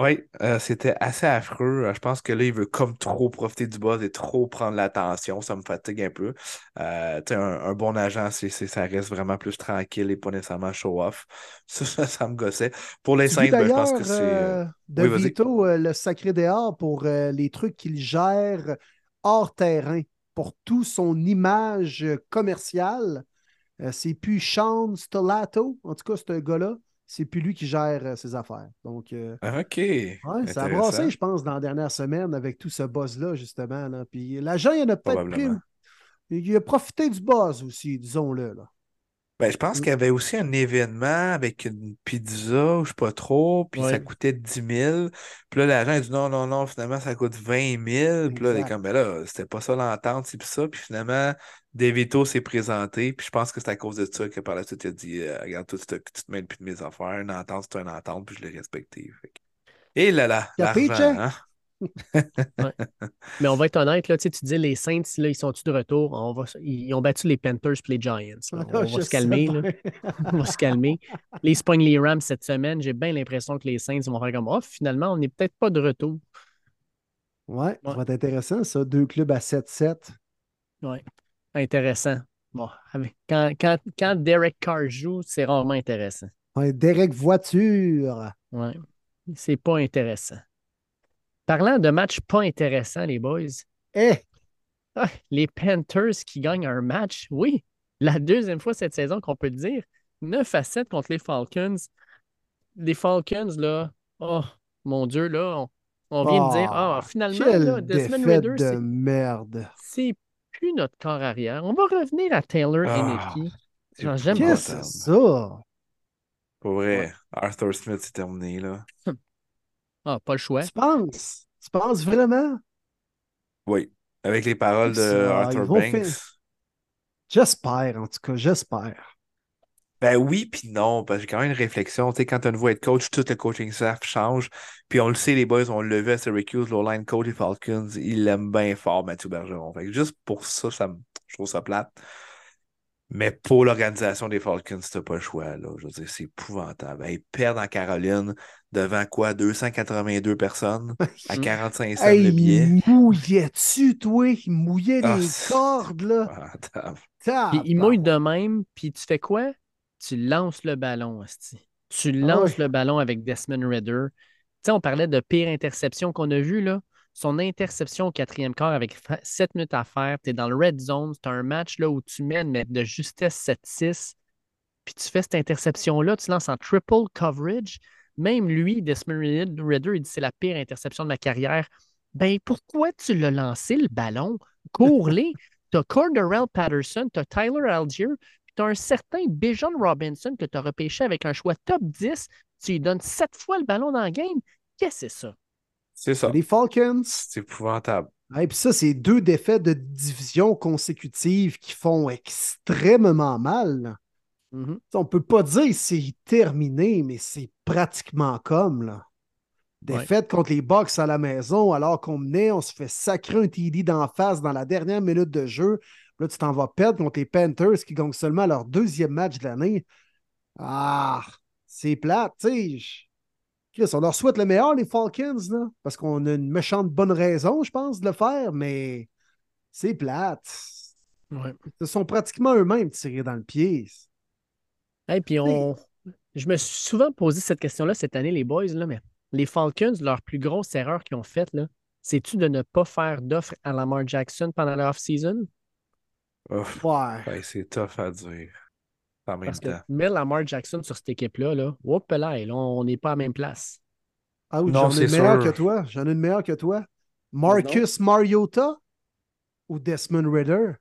Oui, euh, c'était assez affreux. Euh, Je pense que là, il veut comme trop profiter du buzz et trop prendre l'attention. Ça me fatigue un peu. Euh, un, un bon agent, c'est, ça reste vraiment plus tranquille et pas nécessairement show-off. Ça, ça, ça me gossait. Pour les Saints, ben, je pense que c'est. euh, oui. DeVito, euh, le sacré dehors pour les trucs qu'il gère hors terrain, pour tout son image commerciale. C'est plus Sean Stellato, en tout cas, ce gars-là. C'est plus lui qui gère euh, ses affaires. Donc, euh, OK. ouais, ça a brassé, je pense, dans la dernière semaine avec tout ce buzz-là, justement. là. Puis l'agent, il en a peut-être pris. Il a profité du buzz aussi, disons-le. Là. Ben, je pense Mm. qu'il y avait aussi un événement avec une pizza, ou je sais pas trop, puis ça coûtait 10 000. Puis là, l'agent a dit non, non, non, finalement, ça coûte 20 000. Puis là, il est comme, ben là, c'était pas ça l'entente, c'est puis ça. Puis finalement, Devito s'est présenté, puis je pense que c'est à cause de ça que par la suite, il a dit, euh, regarde, toi, tu te, tu te mêles plus de mes affaires. Une entente, c'est une entente, puis je l'ai respecté. Fait Et là là, l'argent, hein? Mais on va être honnête, là, tu dis les Saints, là, ils sont-tu de retour? On va, ils ont battu les Panthers et les Giants. là. On Ah, va se calmer. là. On va se calmer. Les Spring les Rams cette semaine, j'ai bien l'impression que les Saints vont faire comme Oh, finalement, on n'est peut-être pas de retour. Ouais, ça va être intéressant, ça. Deux clubs à 7-7. Ouais. Intéressant. Bon, quand, quand, quand Derek Carr joue, c'est rarement intéressant. Ouais, Derek Voiture. Ouais. C'est pas intéressant. Parlant de matchs pas intéressants, les boys, Eh, ah, les Panthers qui gagnent un match, oui, la deuxième fois cette saison qu'on peut le dire, 9 à 7 contre les Falcons. Les Falcons, là, oh mon Dieu, là, on, on vient de dire, ah, finalement, quelle là, Desmond Ridder, de c'est- merde. c'est plus notre corps arrière. On va revenir à Taylor Ah, Genre, j'aime pas Qu'est-ce que épouvantable. c'est ça? Pour vrai, Arthur Smith, c'est terminé, là. Ah, pas le choix. Tu penses? Tu penses vraiment? Oui. Avec les paroles de Arthur ils Banks. faire- J'espère, en tout cas, j'espère. Ben oui, puis non, parce que j'ai quand même une réflexion. Tu sais, quand tu as un nouveau head coach, tout le coaching staff change. Puis on le sait, les boys, on le vu à Syracuse, l'O-line coach des Falcons, il aime bien fort Mathieu Bergeron. Fait que juste pour ça, ça me- je trouve ça plate. Mais pour l'organisation des Falcons, t'as pas le choix, là. Je veux dire, c'est épouvantable. Ils perdent en Caroline devant quoi? 282 personnes à 45 cents Hey, le billet. mouillais-tu, toi? Il mouillait Ah, les cordes, là. Puis il mouille de même, puis tu fais quoi? Tu lances le ballon, Asti. Tu lances ouais. le ballon avec Desmond Ritter. Tu sais, on parlait de pire interception qu'on a vue, là. Son interception au quatrième quart avec 7 minutes à faire, tu es dans le red zone, c'est un match là, où tu mènes mais de justesse 7-6, puis tu fais cette interception-là, tu lances en triple coverage. Même lui, Desmond Ritter, il dit c'est la pire interception de ma carrière. Ben pourquoi tu l'as lancé le ballon? Cours-les. T'as Cordarrelle Patterson, t'as Tyler Algier, puis t'as un certain Bijan Robinson que t'as repêché avec un choix top 10. Tu lui donnes sept fois le ballon dans le game. Qu'est-ce que c'est ça? C'est ça. Les Falcons. C'est épouvantable. Et puis ça, c'est deux défaites de division consécutives qui font extrêmement mal. Mhm. On peut pas dire que c'est terminé, mais c'est pratiquement comme. Là. Défaite contre les Bucks à la maison, alors qu'on menait, on se fait sacrer un TD d'en face dans la dernière minute de jeu. Là, tu t'en vas perdre contre les Panthers qui gagnent seulement leur deuxième match de l'année. Ah, c'est plate, tu sais. Je- Chris, on leur souhaite le meilleur, les Falcons, là, parce qu'on a une méchante bonne raison, je pense, de le faire, mais c'est plate. Ouais. Ils se sont pratiquement eux-mêmes tirés dans le pied. Et puis on. Je me suis souvent posé cette question-là cette année, les boys, là, mais les Falcons, leur plus grosse erreur qu'ils ont faite, là, c'est-tu de ne pas faire d'offre à Lamar Jackson pendant la off-season? Ouais. C'est tough à dire. En même Parce que temps. mettre Lamar Jackson sur cette équipe-là, là, hop là, là, on n'est pas à la même place. Ah oui, Non, j'en ai une meilleure que toi. J'en ai une meilleure que toi. Marcus Mariota ou Desmond Ritter?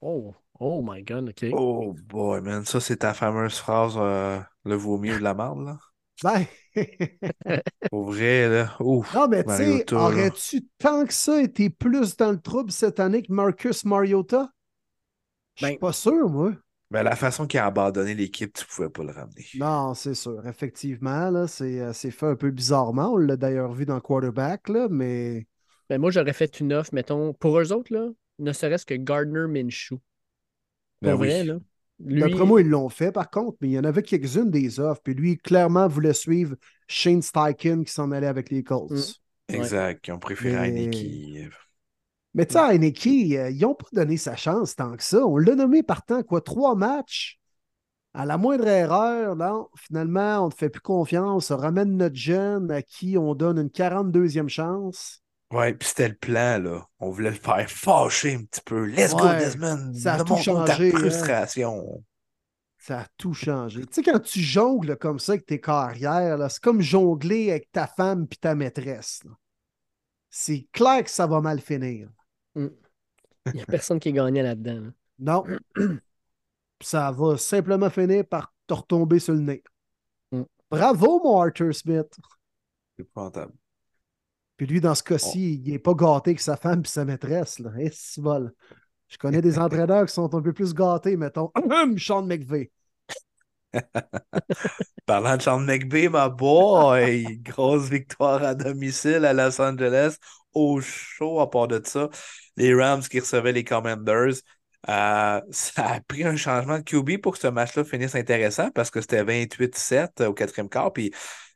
Oh, oh my God, OK. Oh boy, man. Ça, c'est ta fameuse phrase, euh, le vomi ou de la marde, là. Ben, Au vrai, là. Ouf. non, mais tu sais, aurais-tu tant que ça été plus dans le trouble cette année que Marcus Mariota? Je suis Ben- pas sûr, moi. Mais la façon qu'il a abandonné l'équipe, tu pouvais pas le ramener. Non, c'est sûr. Effectivement, là, c'est euh, c'est fait un peu bizarrement. On l'a d'ailleurs vu dans Quarterback, là, mais Ben, moi, j'aurais fait une offre, mettons, pour eux autres, là, ne serait-ce que Gardner Minshew. Ben oui. vrai, là. Lui, d'après moi, ils l'ont fait, par contre. Mais il y en avait quelques-unes des offres. Puis lui, clairement, voulait suivre Shane Steichen qui s'en allait avec les Colts. Mm. Exact. Ils ont préféré Mais- Heineke. Mais tu sais, Heineke, euh, ils n'ont pas donné sa chance tant que ça. On l'a nommé partant, quoi, trois matchs. À la moindre erreur, non, finalement, on ne te fait plus confiance. On ramène notre jeune à qui on donne une 42e chance. Ouais, puis c'était le plan, là. On voulait le faire fâcher un petit peu. Let's go, Desmond. ça a tout Montre-nous ta changé, hein. frustration. Ça a tout changé. Tu sais, quand tu jongles comme ça avec tes carrières, là, c'est comme jongler avec ta femme puis ta maîtresse. là. C'est clair que ça va mal finir. il n'y a personne qui est gagnant là-dedans. là. Non. ça va simplement finir par te retomber sur le nez. Mm. Bravo, mon Arthur Smith. C'est épouvantable. Puis lui, dans ce cas-ci, il n'est pas gâté que sa femme et sa maîtresse. Là. Eh, c'est bol. Je connais des entraîneurs qui sont un peu plus gâtés, mettons. Sean McVay. Parlant de Sean McVay, ma boy, grosse victoire à domicile à Los Angeles, au chaud à part de ça. Les Rams qui recevaient les Commanders. Euh, ça a pris un changement de QB pour que ce match-là finisse intéressant parce que c'était 28-7 au quatrième quart. Puis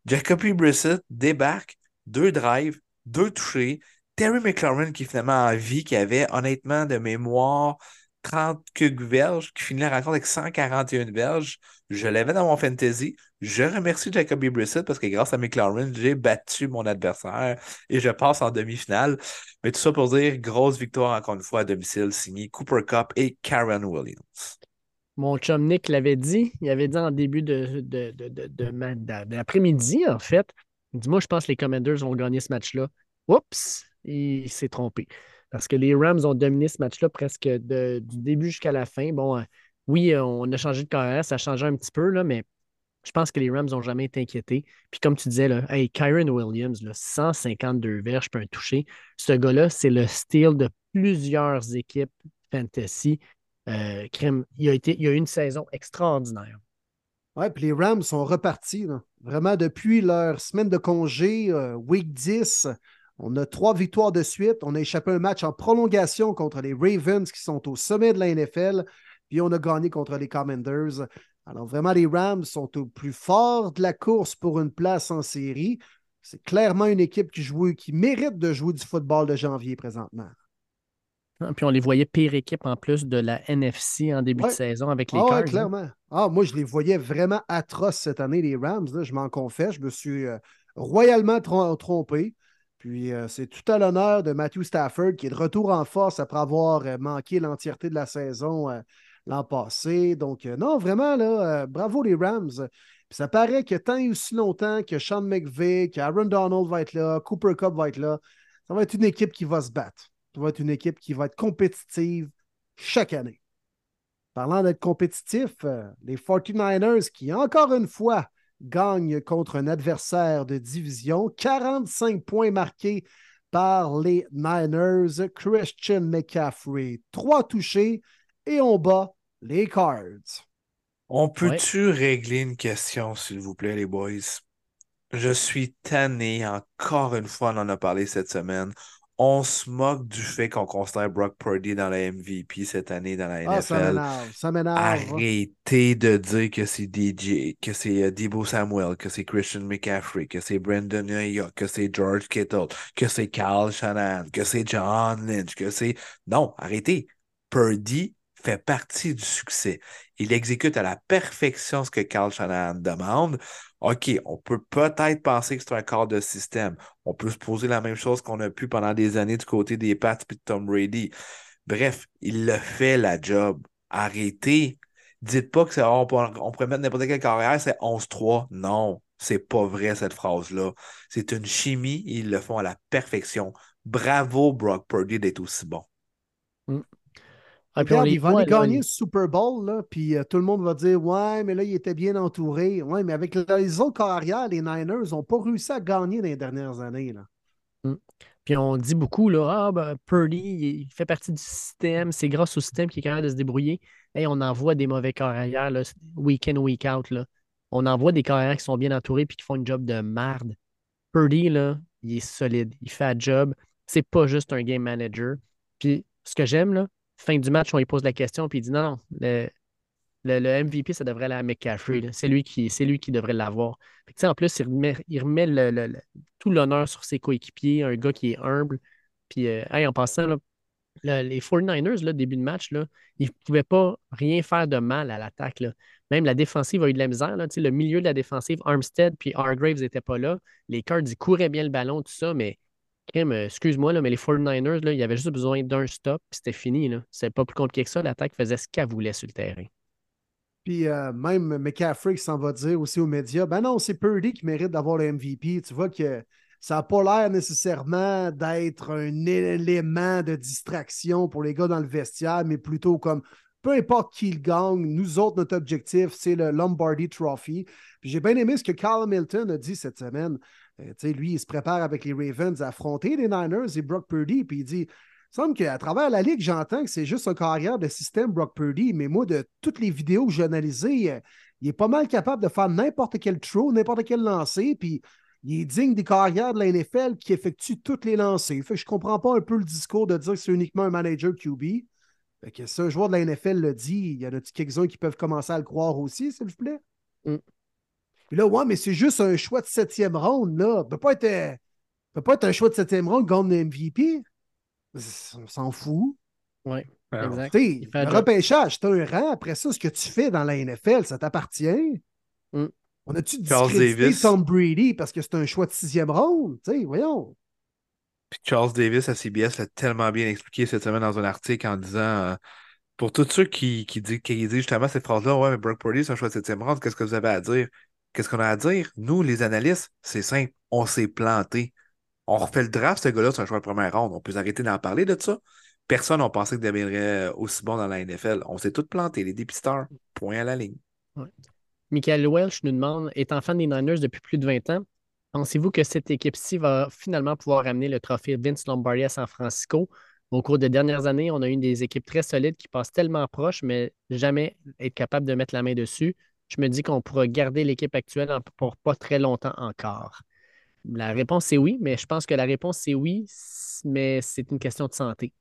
Jacoby Brissett débarque, deux drives, deux touchés. Terry McLaurin qui finalement en vie, qui avait honnêtement de mémoire 30 quelques verges, qui finit la rencontre avec 141 verges. Je l'avais dans mon fantasy. Je remercie Jacoby Brissett parce que grâce à McLaurin, j'ai battu mon adversaire et je passe en demi-finale. Mais tout ça pour dire, grosse victoire encore une fois à domicile, signé Cooper Cup et Karen Williams. Mon chum Nick l'avait dit, il avait dit en début de, de, de, de, de d'après-midi, en fait. Il dit Moi, je pense que les Commanders vont gagner ce match-là. Oups, il s'est trompé. Parce que les Rams ont dominé ce match-là presque du début jusqu'à la fin. Bon, euh, oui, on a changé de carrière, ça a changé un petit peu, là, mais je pense que les Rams n'ont jamais été inquiétés. Puis comme tu disais, là, hey, Kyron Williams, là, 152 verges, puis un touché. Ce gars-là, c'est le style de plusieurs équipes fantasy. Euh, il, a été, il a eu une saison extraordinaire. Ouais, puis les Rams sont repartis. là. Vraiment, depuis leur semaine de congé, euh, week 10, on a trois victoires de suite. On a échappé un match en prolongation contre les Ravens qui sont au sommet de la NFL. Puis on a gagné contre les Commanders. Alors vraiment, les Rams sont au plus fort de la course pour une place en série. C'est clairement une équipe qui, joue, qui mérite de jouer du football de janvier présentement. Ah, Puis on les voyait pire équipe en plus de la NFC en début Ouais. de saison avec les Ah ouais, hein. clairement. Ah, moi, je les voyais vraiment atroces cette année, les Rams. là, je m'en confesse. Je me suis euh, royalement trom- trompé. Puis euh, c'est tout à l'honneur de Matthew Stafford qui est de retour en force après avoir euh, manqué l'entièreté de la saison l'an passé. Donc, non, vraiment, là, bravo les Rams. Puis ça paraît que tant et aussi longtemps que Sean McVay, qu'Aaron Donald va être là, Cooper Cup va être là, ça va être une équipe qui va se battre. Ça va être une équipe qui va être compétitive chaque année. Parlant d'être compétitif, euh, les 49ers qui, encore une fois, gagnent contre un adversaire de division. 45 points marqués par les Niners. Christian McCaffrey, trois touchés et on bat les Cards. On peut-tu régler une question, s'il vous plaît, les boys? Je suis tanné, encore une fois, on en a parlé cette semaine. On se moque du fait qu'on considère Brock Purdy dans la MVP cette année dans la Ah, ça NFL. m'énerve, ça m'énerve. Arrêtez de dire que c'est DJ, que c'est euh, Debo Samuel, que c'est Christian McCaffrey, que c'est Brandon Ayuk, que c'est George Kittle, que c'est Kyle Shanahan, que c'est John Lynch, que c'est... Non, arrêtez. Purdy fait partie du succès. Il exécute à la perfection ce que Kyle Shanahan demande. OK, on peut peut-être penser que c'est un corps de système. On peut se poser la même chose qu'on a pu pendant des années du côté des Pats et de Tom Brady. Bref, il le fait la job. Arrêtez. Dites pas que c'est on, on pourrait mettre n'importe quelle carrière, c'est 11-3. Non, c'est pas vrai cette phrase-là. C'est une chimie, ils le font à la perfection. Bravo, Brock Purdy, d'être aussi bon. Ah, Regarde, les il va voit, aller gagner le Super Bowl, là, puis euh, tout le monde va dire Ouais, mais là, il était bien entouré. Ouais, mais avec les autres carrières, les Niners n'ont pas réussi à gagner dans les dernières années. Là. Puis on dit beaucoup, là, ah, ben, Purdy, il fait partie du système, c'est grâce au système qu'il est capable de se débrouiller. Et on envoie des mauvais carrières, là, week in, week out. Là. On envoie des carrières qui sont bien entourés puis qui font une job de marde. Purdy, là, il est solide, il fait un job. C'est pas juste un game manager. Puis ce que j'aime, là, fin du match, on lui pose la question, puis il dit non, non, le, le, MVP, ça devrait aller à McCaffrey. C'est lui qui, lui qui devrait l'avoir. En plus, il remet, il remet le- le- tout l'honneur sur ses coéquipiers, un gars qui est humble. Puis, euh, en passant, là, le- les 49ers, là, début de match, là, ils ne pouvaient pas rien faire de mal à l'attaque. Même la défensive a eu de la misère. Là, le milieu de la défensive, Armstead puis Hargraves n'étaient pas là. Les Cards, ils couraient bien le ballon, tout ça, mais excuse-moi, là, mais les 49ers, là, il y avait juste besoin d'un stop, puis c'était fini. C'était pas plus compliqué que ça. L'attaque faisait ce qu'elle voulait sur le terrain. Puis euh, même McCaffrey s'en va dire aussi aux médias Ben non, c'est Purdy qui mérite d'avoir le MVP. Tu vois que ça n'a pas l'air nécessairement d'être un élément de distraction pour les gars dans le vestiaire, mais plutôt comme peu importe qui le gagne, nous autres, notre objectif, c'est le Lombardi Trophy. Puis j'ai bien aimé ce que Carl Hamilton a dit cette semaine. Euh, lui, il se prépare avec les Ravens à affronter les Niners et Brock Purdy, puis il dit il semble qu'à travers la ligue, j'entends que c'est juste un carrière de système Brock Purdy, mais moi, de toutes les vidéos que j'ai analysées, euh, il est pas mal capable de faire n'importe quel throw, n'importe quel lancer, puis il est digne des carrières de la NFL qui effectuent toutes les lancers. Fait que je comprends pas un peu le discours de dire que c'est uniquement un manager QB. Fait que si un joueur de la NFL le dit, il y en a quelques-uns qui peuvent commencer à le croire aussi, s'il vous plaît? Mm. Puis là, ouais, mais c'est juste un choix de septième ronde, là. Ça peut pas être, euh, peut pas être un choix de septième ronde, gagne le MVP. On s'en fout. Oui, exact. Tu sais, Il fait le un job. repêchage, c'est un rang. Après ça, ce que tu fais dans la NFL, ça t'appartient. Mm. On a-tu Charles discrédité Davis. Tom Brady parce que c'est un choix de sixième ronde? Tu sais, voyons. Puis Charles Davis à CBS l'a tellement bien expliqué cette semaine dans un article en disant euh, pour tous ceux qui, qui, disent, qui disent justement cette phrase-là, ouais, mais Brock Purdy, c'est un choix de septième ronde, qu'est-ce que vous avez à dire? Qu'est-ce qu'on a à dire? Nous, les analystes, c'est simple, on s'est planté. On refait le draft, ce gars-là, c'est un choix de première ronde. On peut arrêter d'en parler de ça. Personne n'a pensé qu'il deviendrait aussi bon dans la NFL. On s'est tous plantés, les dépisteurs. Point à la ligne. Michael Welch nous demande étant fan des Niners depuis plus de 20 ans, pensez-vous que cette équipe-ci va finalement pouvoir ramener le trophée Vince Lombardi à San Francisco? Au cours des dernières années, on a eu des équipes très solides qui passent tellement proches, mais jamais être capable de mettre la main dessus. Je me dis qu'on pourra garder l'équipe actuelle pour pas très longtemps encore. La réponse, c'est oui, mais je pense que la réponse, c'est oui, mais c'est une question de santé.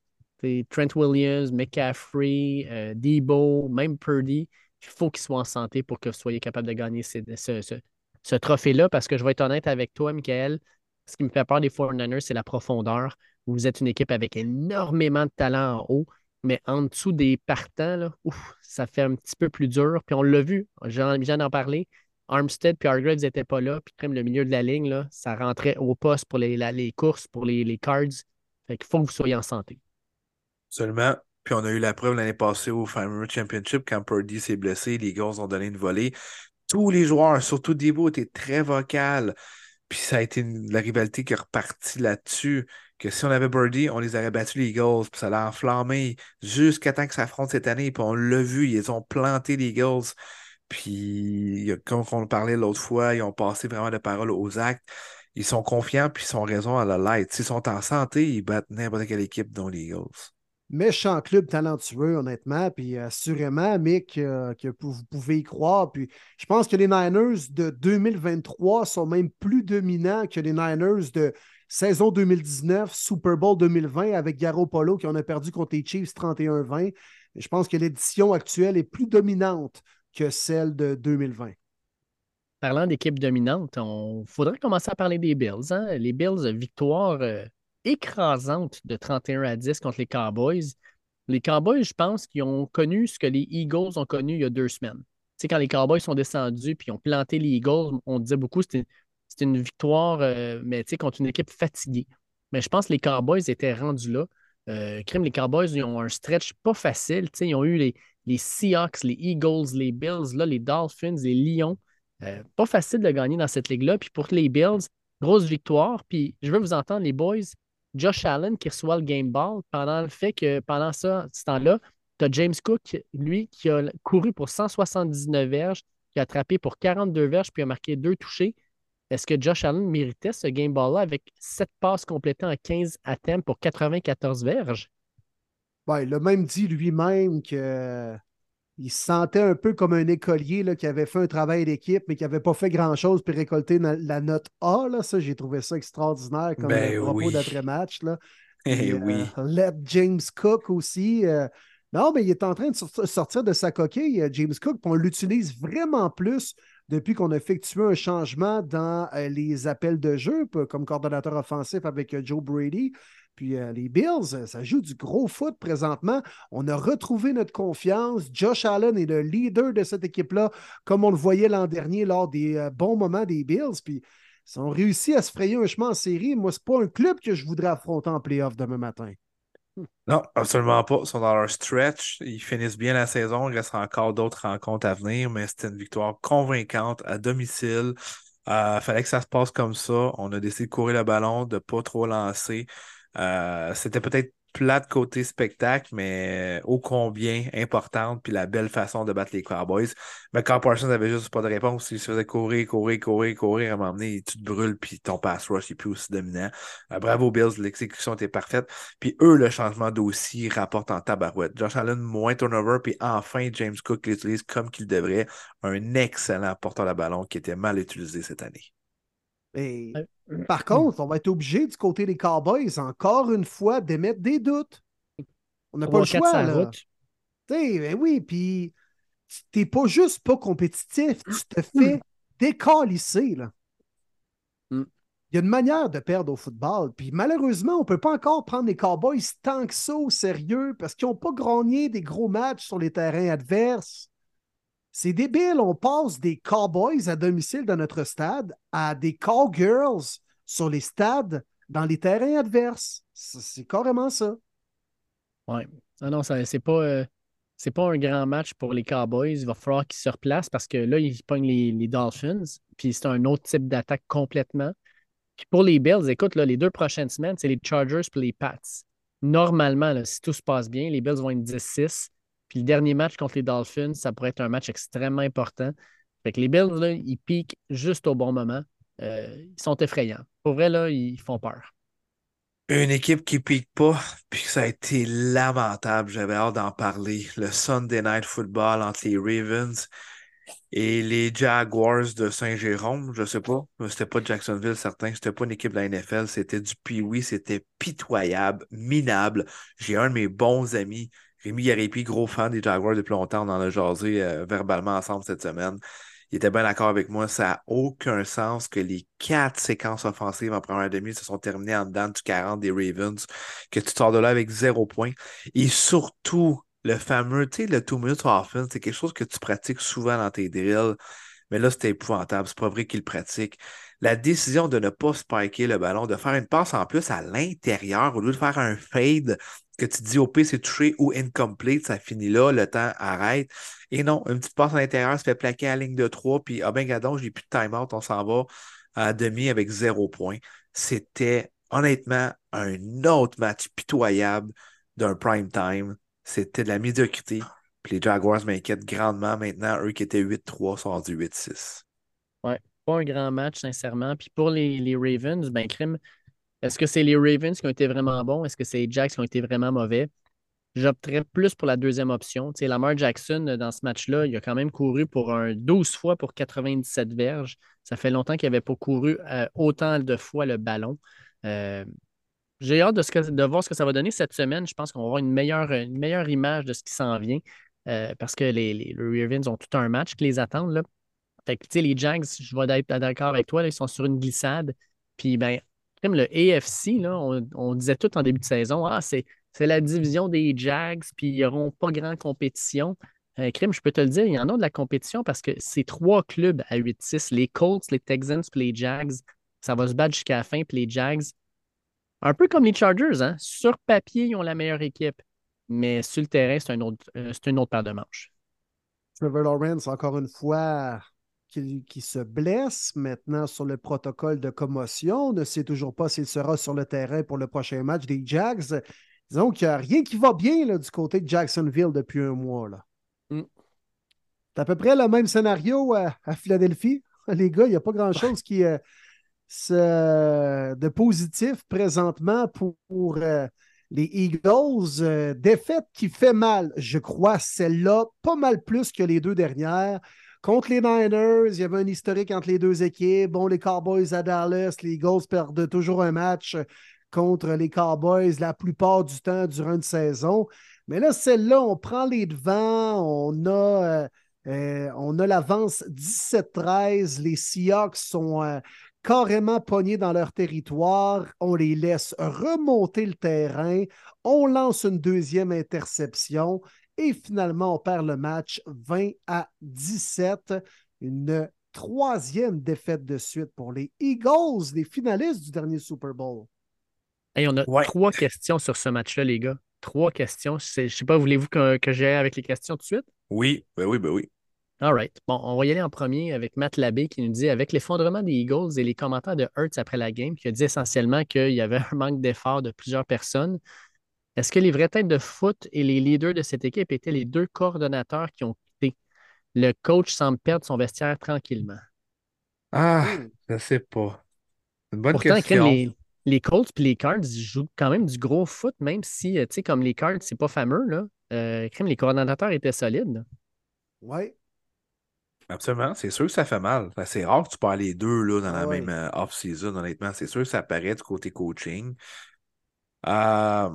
Trent Williams, McCaffrey, euh, Debo, même Purdy, il faut qu'ils soient en santé pour que vous soyez capable de gagner ce, trophée-là. Parce que je vais être honnête avec toi, Michael, ce qui me fait peur des 49ers, c'est la profondeur. Vous êtes une équipe avec énormément de talent en haut, mais en dessous des partants, ça fait un petit peu plus dur. Puis on l'a vu, j'en d'en parler. Armstead puis Hargraves n'étaient pas là, puis même le milieu de la ligne, là, ça rentrait au poste pour les, les courses, pour les, les cards. Fait qu'il faut que vous soyez en santé. Seulement, puis on a eu la preuve l'année passée au Farmer Championship quand Purdy s'est blessé, les gars ont donné une volée. Tous les joueurs, surtout Debo, étaient très vocal. Puis ça a été la rivalité qui est repartie là-dessus. Que si on avait Birdie, on les aurait battus les Eagles. Puis ça l'a enflammé jusqu'à temps que ça cette année. Puis on l'a vu, ils ont planté les Eagles. Puis comme on parlait l'autre fois, ils ont passé vraiment de paroles aux actes. Ils sont confiants, puis ils sont raison à la light. S'ils sont en santé, ils battent n'importe quelle équipe, dont les Eagles méchant club talentueux, honnêtement. Puis assurément, Mick, euh, que vous pouvez y croire. Puis je pense que les Niners de 2023 sont même plus dominants que les Niners de saison 2019, Super Bowl 2020 avec Polo qui en a perdu contre les Chiefs 31-20. Je pense que l'édition actuelle est plus dominante que celle de 2020. Parlant d'équipe dominante, on faudrait commencer à parler des Bills. Hein? Les Bills, victoire euh, écrasante de 31 à 10 contre les Cowboys. Les Cowboys, je pense qu'ils ont connu ce que les Eagles ont connu il y a deux semaines. Tu quand les Cowboys sont descendus puis ont planté les Eagles, on disait beaucoup que c'était une victoire, euh, mais contre une équipe fatiguée. Mais je pense que les Cowboys étaient rendus là. Euh, crime, les Cowboys, ils ont un stretch pas facile. ils ont eu les, les, Seahawks, les Eagles, les Bills, là, les Dolphins, les Lions. Euh, pas facile de gagner dans cette ligue-là. Puis pour les Bills, grosse victoire. Puis je veux vous entendre, les boys, Josh Allen qui reçoit le game ball pendant le fait que pendant ça, ce temps-là, tu as James Cook, lui, qui a couru pour 179 verges, qui a attrapé pour 42 verges, puis a marqué deux touchés. Est-ce que Josh Allen méritait ce game ball-là avec sept passes complétées en 15 attempts pour 94 verges? Ben, il a même dit lui-même que il se sentait un peu comme un écolier là, qui avait fait un travail d'équipe, mais qui n'avait pas fait grand-chose pour récolter la note A. Là. Ça, j'ai trouvé ça extraordinaire comme ben euh, propos d'après-match. Eh oui. Euh, let James Cook aussi. Euh, non, mais il est en train de sortir de sa coquille, James Cook, puis on l'utilise vraiment plus depuis qu'on a effectué un changement dans les appels de jeu comme coordonnateur offensif avec Joe Brady. Puis euh, les Bills, euh, ça joue du gros foot présentement. On a retrouvé notre confiance. Josh Allen est le leader de cette équipe-là, comme on le voyait l'an dernier lors des euh, bons moments des Bills. Puis ils ont réussi à se frayer un chemin en série. Moi, ce n'est pas un club que je voudrais affronter en playoff demain matin. Non, absolument pas. Ils sont dans leur stretch. Ils finissent bien la saison. Il reste encore d'autres rencontres à venir, mais c'était une victoire convaincante à domicile. Il fallait que ça se passe comme ça. On a décidé de courir le ballon, de ne pas trop lancer. Euh, c'était peut-être plate côté spectacle, mais ô combien importante, puis la belle façon de battre les Cowboys. Mais quand Parsons avait juste pas de réponse, il se faisait courir, courir, courir, courir, à donné, tu te brûles, puis ton pass rush n'est plus aussi dominant. Euh, bravo Bills, l'exécution était parfaite. Puis eux, le changement d'aussi rapporte en tabarouette. Josh Allen, moins turnover, puis enfin, James Cook l'utilise comme qu'il devrait. Un excellent porteur de ballon qui était mal utilisé cette année. Et par contre, on va être obligé du côté des Cowboys, encore une fois, d'émettre des doutes. On n'a pas le choix. Là. Ben oui, puis t'es pas juste pas compétitif, tu te fais décalisser. Là. Mm. Il y a une manière de perdre au football. Puis malheureusement, on ne peut pas encore prendre les Cowboys tant que ça au sérieux parce qu'ils n'ont pas grogné des gros matchs sur les terrains adverses. C'est débile, on passe des Cowboys à domicile dans notre stade à des Cowgirls sur les stades dans les terrains adverses. C'est carrément ça. Oui. Ah non, c'est pas, euh, pas un grand match pour les Cowboys. Il va falloir qu'ils se replacent parce que là, ils pognent les, Dolphins. Puis c'est un autre type d'attaque complètement. Puis pour les Bills, écoute, les deux prochaines semaines, c'est les Chargers et les Pats. Normalement, si tout se passe bien, les Bills vont être 10-6. Puis le dernier match contre les Dolphins, ça pourrait être un match extrêmement important. Fait que les Bills, là, ils piquent juste au bon moment. Euh, ils sont effrayants. Pour vrai, là, ils font peur. Une équipe qui pique pas, puis ça a été lamentable. J'avais hâte d'en parler. Le Sunday Night Football entre les Ravens Et les Jaguars de Saint-Jérôme, je sais pas, c'était pas Jacksonville, certain, c'était pas une équipe de la NFL, c'était du pee c'était pitoyable, minable. J'ai un de mes bons amis, Rémi Yarépi, gros fan des Jaguars depuis longtemps, on en a jasé euh, verbalement ensemble cette semaine. Il était bien d'accord avec moi, ça n'a aucun sens que les quatre séquences offensives en première demi se sont terminées en dedans du 40 des Ravens, que tu sors de là avec zéro point. Et surtout, le fameux, tu sais, le two minutes offense, c'est quelque chose que tu pratiques souvent dans tes drills, mais là, c'était épouvantable. C'est pas vrai qu'il pratique. La décision de ne pas spiker le ballon, de faire une passe en plus à l'intérieur au lieu de faire un fade que tu dis au P, c'est touché ou incomplete, ça finit là, le temps arrête. Et non, une petite passe à l'intérieur, se fait plaquer à la ligne de 3, puis ah ben gadon, j'ai plus de time-out, on s'en va à demi avec zéro point. C'était honnêtement un autre match pitoyable d'un prime time c'était de la médiocrité. Puis les Jaguars m'inquiètent grandement maintenant. Eux qui étaient 8-3 sont rendus 8-6. Ouais, pas un grand match, sincèrement. Puis pour les, les Ravens, ben, crime, est-ce que c'est les Ravens qui ont été vraiment bons? Est-ce que c'est les Jacks qui ont été vraiment mauvais? J'opterais plus pour la deuxième option. Lamar Jackson, dans ce match-là, il a quand même couru pour un 12 fois pour 97 verges. Ça fait longtemps qu'il n'avait pas couru euh, autant de fois le ballon. Euh, j'ai hâte de, voir ce que ça va donner cette semaine. Je pense qu'on va avoir une meilleure, image de ce qui s'en vient euh, parce que les, Ravens ont tout un match qui les attend. Fait que, les Jags, je vais être d'accord avec toi, ils sont sur une glissade. Puis, ben, comme le AFC, là, on, disait tout en début de saison, ah, c'est, la division des Jags, puis ils n'auront pas grand compétition. Euh, je peux te le dire, il y en a de la compétition parce que c'est trois clubs à 8-6, les Colts, les Texans, puis les Jags. Ça va se battre jusqu'à la fin, puis les Jags, un peu comme les Chargers, hein? sur papier, ils ont la meilleure équipe, mais sur le terrain, c'est un euh, une autre paire de manches. Trevor Lawrence, encore une fois, qui, se blesse maintenant sur le protocole de commotion. On ne sait toujours pas s'il sera sur le terrain pour le prochain match des Jags. Disons qu'il n'y a rien qui va bien là, du côté de Jacksonville depuis un mois. Là. Mm. C'est à peu près le même scénario à, Philadelphie. Les gars, il n'y a pas grand-chose qui, euh, de positif présentement pour, euh, les Eagles. Euh, défaite qui fait mal, je crois, celle-là, pas mal plus que les deux dernières. Contre les Niners, il y avait un historique entre les deux équipes. Bon, les Cowboys à Dallas, les Eagles perdent toujours un match contre les Cowboys la plupart du temps durant une saison. Mais là, celle-là, on prend les devants, on a, euh, on a l'avance 17-13. Les Seahawks sont carrément pognés dans leur territoire. On les laisse remonter le terrain. On lance une deuxième interception et finalement, on perd le match 20 à 17. Une troisième défaite de suite pour les Eagles, les finalistes du dernier Super Bowl. Et on a trois questions sur ce match-là, les gars. Trois questions. Je ne sais pas, voulez-vous que, que j'aille avec les questions tout de suite? Oui, ben oui, ben oui. All right. Bon, on va y aller en premier avec Matt Labbé qui nous dit avec l'effondrement des Eagles et les commentaires de Hertz après la game, qui a dit essentiellement qu'il y avait un manque d'effort de plusieurs personnes. Est-ce que les vraies têtes de foot et les leaders de cette équipe étaient les deux coordonnateurs qui ont quitté? Le coach semble perdre son vestiaire tranquillement. Ah, je ne sais pas. Une bonne question. Les, les Colts et les Cards jouent quand même du gros foot, même si, euh, tu sais, comme les Cards, c'est pas fameux, là. Euh, les coordonnateurs étaient solides. Oui. Absolument, c'est sûr que ça fait mal. C'est rare que tu parles les deux là, dans la même euh, off-season, honnêtement. C'est sûr que ça paraît du côté coaching. Euh,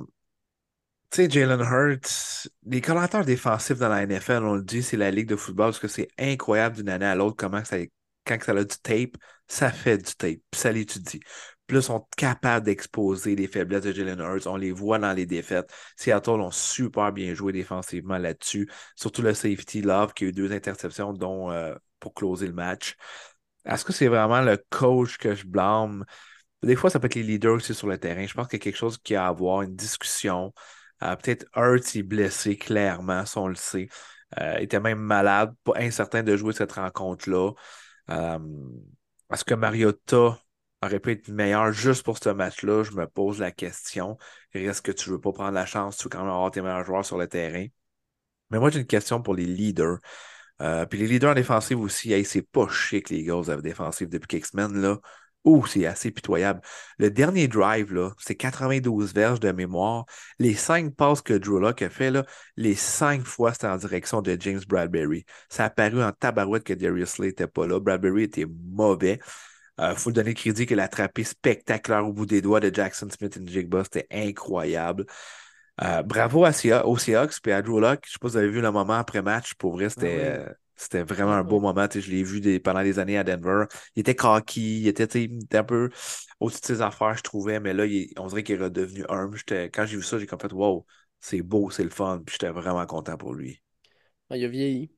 sais, Jalen Hurts, les commentateurs défensifs dans la NFL, on le dit, c'est la ligue de football parce que c'est incroyable d'une année à l'autre comment ça, quand ça a du tape, ça fait du tape, ça l'étudie. Plus sont capables d'exposer les faiblesses de Jalen Hurts. On les voit dans les défaites. Seattle ont super bien joué défensivement là-dessus. Surtout le safety Love qui a eu deux interceptions dont euh, pour closer le match. Est-ce que c'est vraiment le coach que je blâme? Des fois, ça peut être les leaders aussi sur le terrain. Je pense qu'il y a quelque chose qui a à avoir, une discussion. Euh, peut-être Hurts est blessé, clairement, si on le sait. Euh, était même malade, pas incertain de jouer cette rencontre-là. Est-ce que Mariota aurait pu être meilleur juste pour ce match-là, je me pose la question. Est-ce que tu ne veux pas prendre la chance, tu veux quand même avoir tes meilleurs joueurs sur le terrain? Mais moi, j'ai une question pour les leaders. Euh, puis les leaders en défensive aussi, c'est pas chic les Eagles à défensive depuis quelques semaines. Oh, c'est assez pitoyable. Le dernier drive, là, c'est 92 verges de mémoire. Les cinq passes que Drew Locke a fait, là, les cinq fois, c'était en direction de James Bradbury. Ça a paru en tabarouette que Darius Slay n'était pas là. Bradbury était mauvais. Il euh, faut lui donner crédit qu'il a attrapé spectaculaire au bout des doigts de Jackson Smith et Jigba. C'était incroyable. Euh, bravo à aux Seahawks et à Drew Locke. Je ne sais pas si vous avez vu le moment après match. Pour vrai, c'était. Ah euh, c'était vraiment un beau moment. Je l'ai vu pendant des années à Denver. Il était cocky, il était, un peu au-dessus de ses affaires, je trouvais, mais là, on dirait qu'il est redevenu humble. Quand j'ai vu ça, j'ai comme fait Wow, c'est beau, c'est le fun. Puis j'étais vraiment content pour lui. Ah, il a vieilli.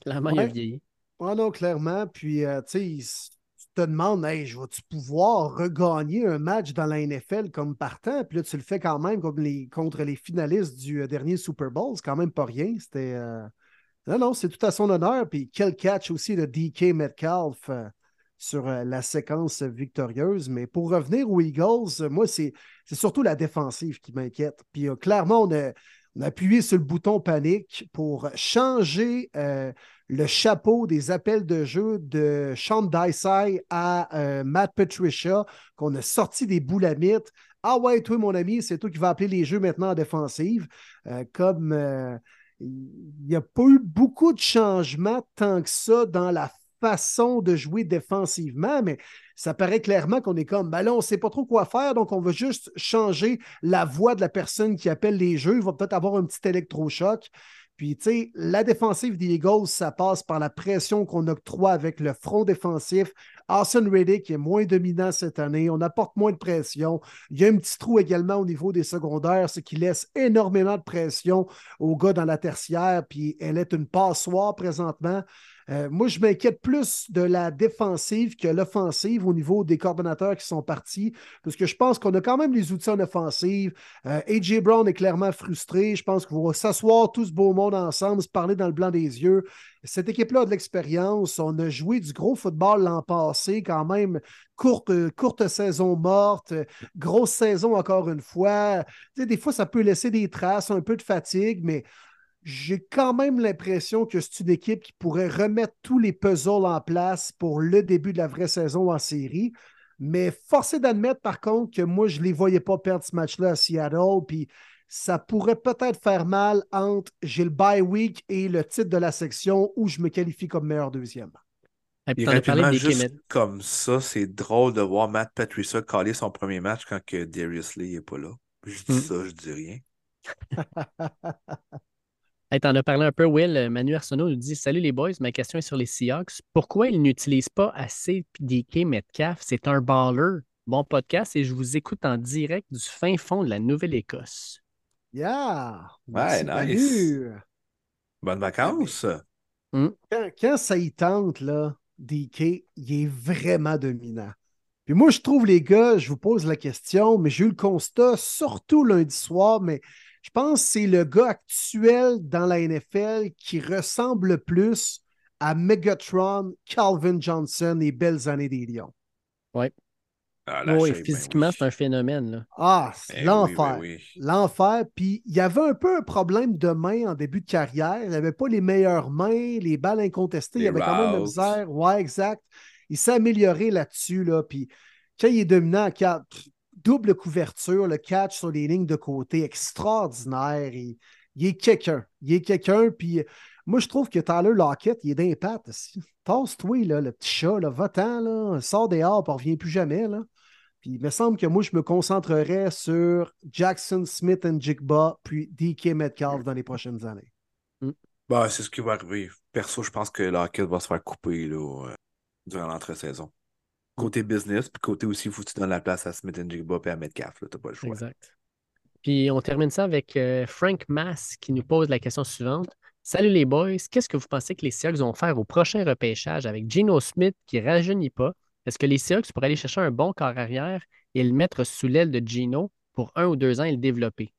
Clairement, il a vieilli. Ah non, clairement. Puis, euh, tu sais, tu te demandes, hey, je vais-tu pouvoir regagner un match dans la NFL comme partant? Puis là, tu le fais quand même contre les finalistes du euh, dernier Super Bowl. C'est quand même pas rien. C'était. Euh, non, non, c'est tout à son honneur. Puis quel catch aussi de DK Metcalf euh, sur euh, la séquence victorieuse. Mais pour revenir aux Eagles, moi, c'est surtout la défensive qui m'inquiète. Puis euh, clairement, on a, appuyé sur le bouton panique pour changer le chapeau des appels de jeu de Sean Dysai à Matt Patricia, qu'on a sorti des boulamites. Ah ouais, toi, mon ami, c'est toi qui vas appeler les jeux maintenant en défensive. comme il n'y a pas eu beaucoup de changements tant que ça dans la façon de jouer défensivement, mais ça paraît clairement qu'on est comme, ben là, on ne sait pas trop quoi faire, donc on va juste changer la voix de la personne qui appelle les jeux. Il va peut-être avoir un petit électrochoc. Puis, tu sais, la défensive des Eagles, ça passe par la pression qu'on octroie avec le front défensif. Arson Reddick est moins dominant cette année. On apporte moins de pression. Il y a un petit trou également au niveau des secondaires, ce qui laisse énormément de pression aux gars dans la tertiaire. Puis, elle est une passoire présentement. Euh, moi, je m'inquiète plus de la défensive que l'offensive au niveau des coordonnateurs qui sont partis, parce que je pense qu'on a quand même les outils en offensive. Euh, AJ Brown est clairement frustré. Je pense qu'on va s'asseoir tout ce beau monde ensemble, se parler dans le blanc des yeux. Cette équipe-là a de l'expérience. On a joué du gros football l'an passé, quand même. Courte, courte saison morte, grosse saison encore une fois. des fois, ça peut laisser des traces, un peu de fatigue, mais j'ai quand même l'impression que c'est une équipe qui pourrait remettre tous les puzzles en place pour le début de la vraie saison en série. Mais forcé d'admettre, par contre, que moi, je ne les voyais pas perdre ce match-là à Seattle. Puis ça pourrait peut-être faire mal entre j'ai le bye week et le titre de la section où je me qualifie comme meilleur deuxième. Et rapidement, juste comme ça, c'est drôle de voir Matt Patricia caler son premier match quand que Darius Lee n'est pas là. Je dis hmm. ça, je dis rien. Hey, T'en as parlé un peu, Will. Manu Arsenault nous dit Salut les boys, ma question est sur les Seahawks. Pourquoi ils n'utilisent pas assez DK Metcalf? C'est un baller. Bon podcast et je vous écoute en direct du fin fond de la Nouvelle-Écosse. Yeah! Ouais, nice. Bonnes vacances. Hmm. Quand, ça y tente, là, DK, il est vraiment dominant. Puis moi, je trouve, les gars, je vous pose la question, mais j'ai eu le constat, surtout lundi soir, mais je pense que c'est le gars actuel dans la NFL qui ressemble le plus à Megatron, Calvin Johnson et belles années des Lions. Oui. Ah, oui, physiquement, c'est un phénomène. Là. Ah, c'est ben l'enfer. Ben l'enfer. Puis il y avait un peu un problème de main en début de carrière. Il n'avait pas les meilleures mains, les balles incontestées. il avait quand même la misère. Ouais, exact. Il s'est amélioré là-dessus. Là. Puis quand il est dominant, double couverture, le catch sur les lignes de côté, extraordinaire. Il, il est quelqu'un. Il est quelqu'un. Puis moi, je trouve que Tyler Lockett, il est d'impact. Tasse-toi, le petit chat, va-t'en, là, sors dehors, ne revient plus jamais. Là. Puis il me semble que moi, je me concentrerais sur Jackson Smith and Jigba, puis DK Metcalf dans les prochaines années. Mm. Bah, c'est ce qui va arriver. Perso, je pense que Lockett va se faire couper là, euh, durant l'entre-saison. Côté business, puis côté aussi, il faut tu la place à Smith Jigba et à Metcalf. Tu n'as pas le choix. Exact. Puis on termine ça avec euh, Frank Mass qui nous pose la question suivante. Salut les boys, qu'est-ce que vous pensez que les Seahawks vont faire au prochain repêchage avec Geno Smith qui ne rajeunit pas? Est-ce que les Seahawks pourraient aller chercher un bon corps arrière et le mettre sous l'aile de Geno pour un ou deux ans et le développer?